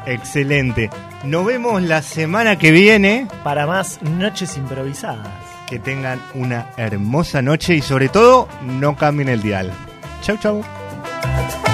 Excelente. Nos vemos la semana que viene. Para más noches improvisadas. Que tengan una hermosa noche y sobre todo, no cambien el dial. Chau, chau. Thank you.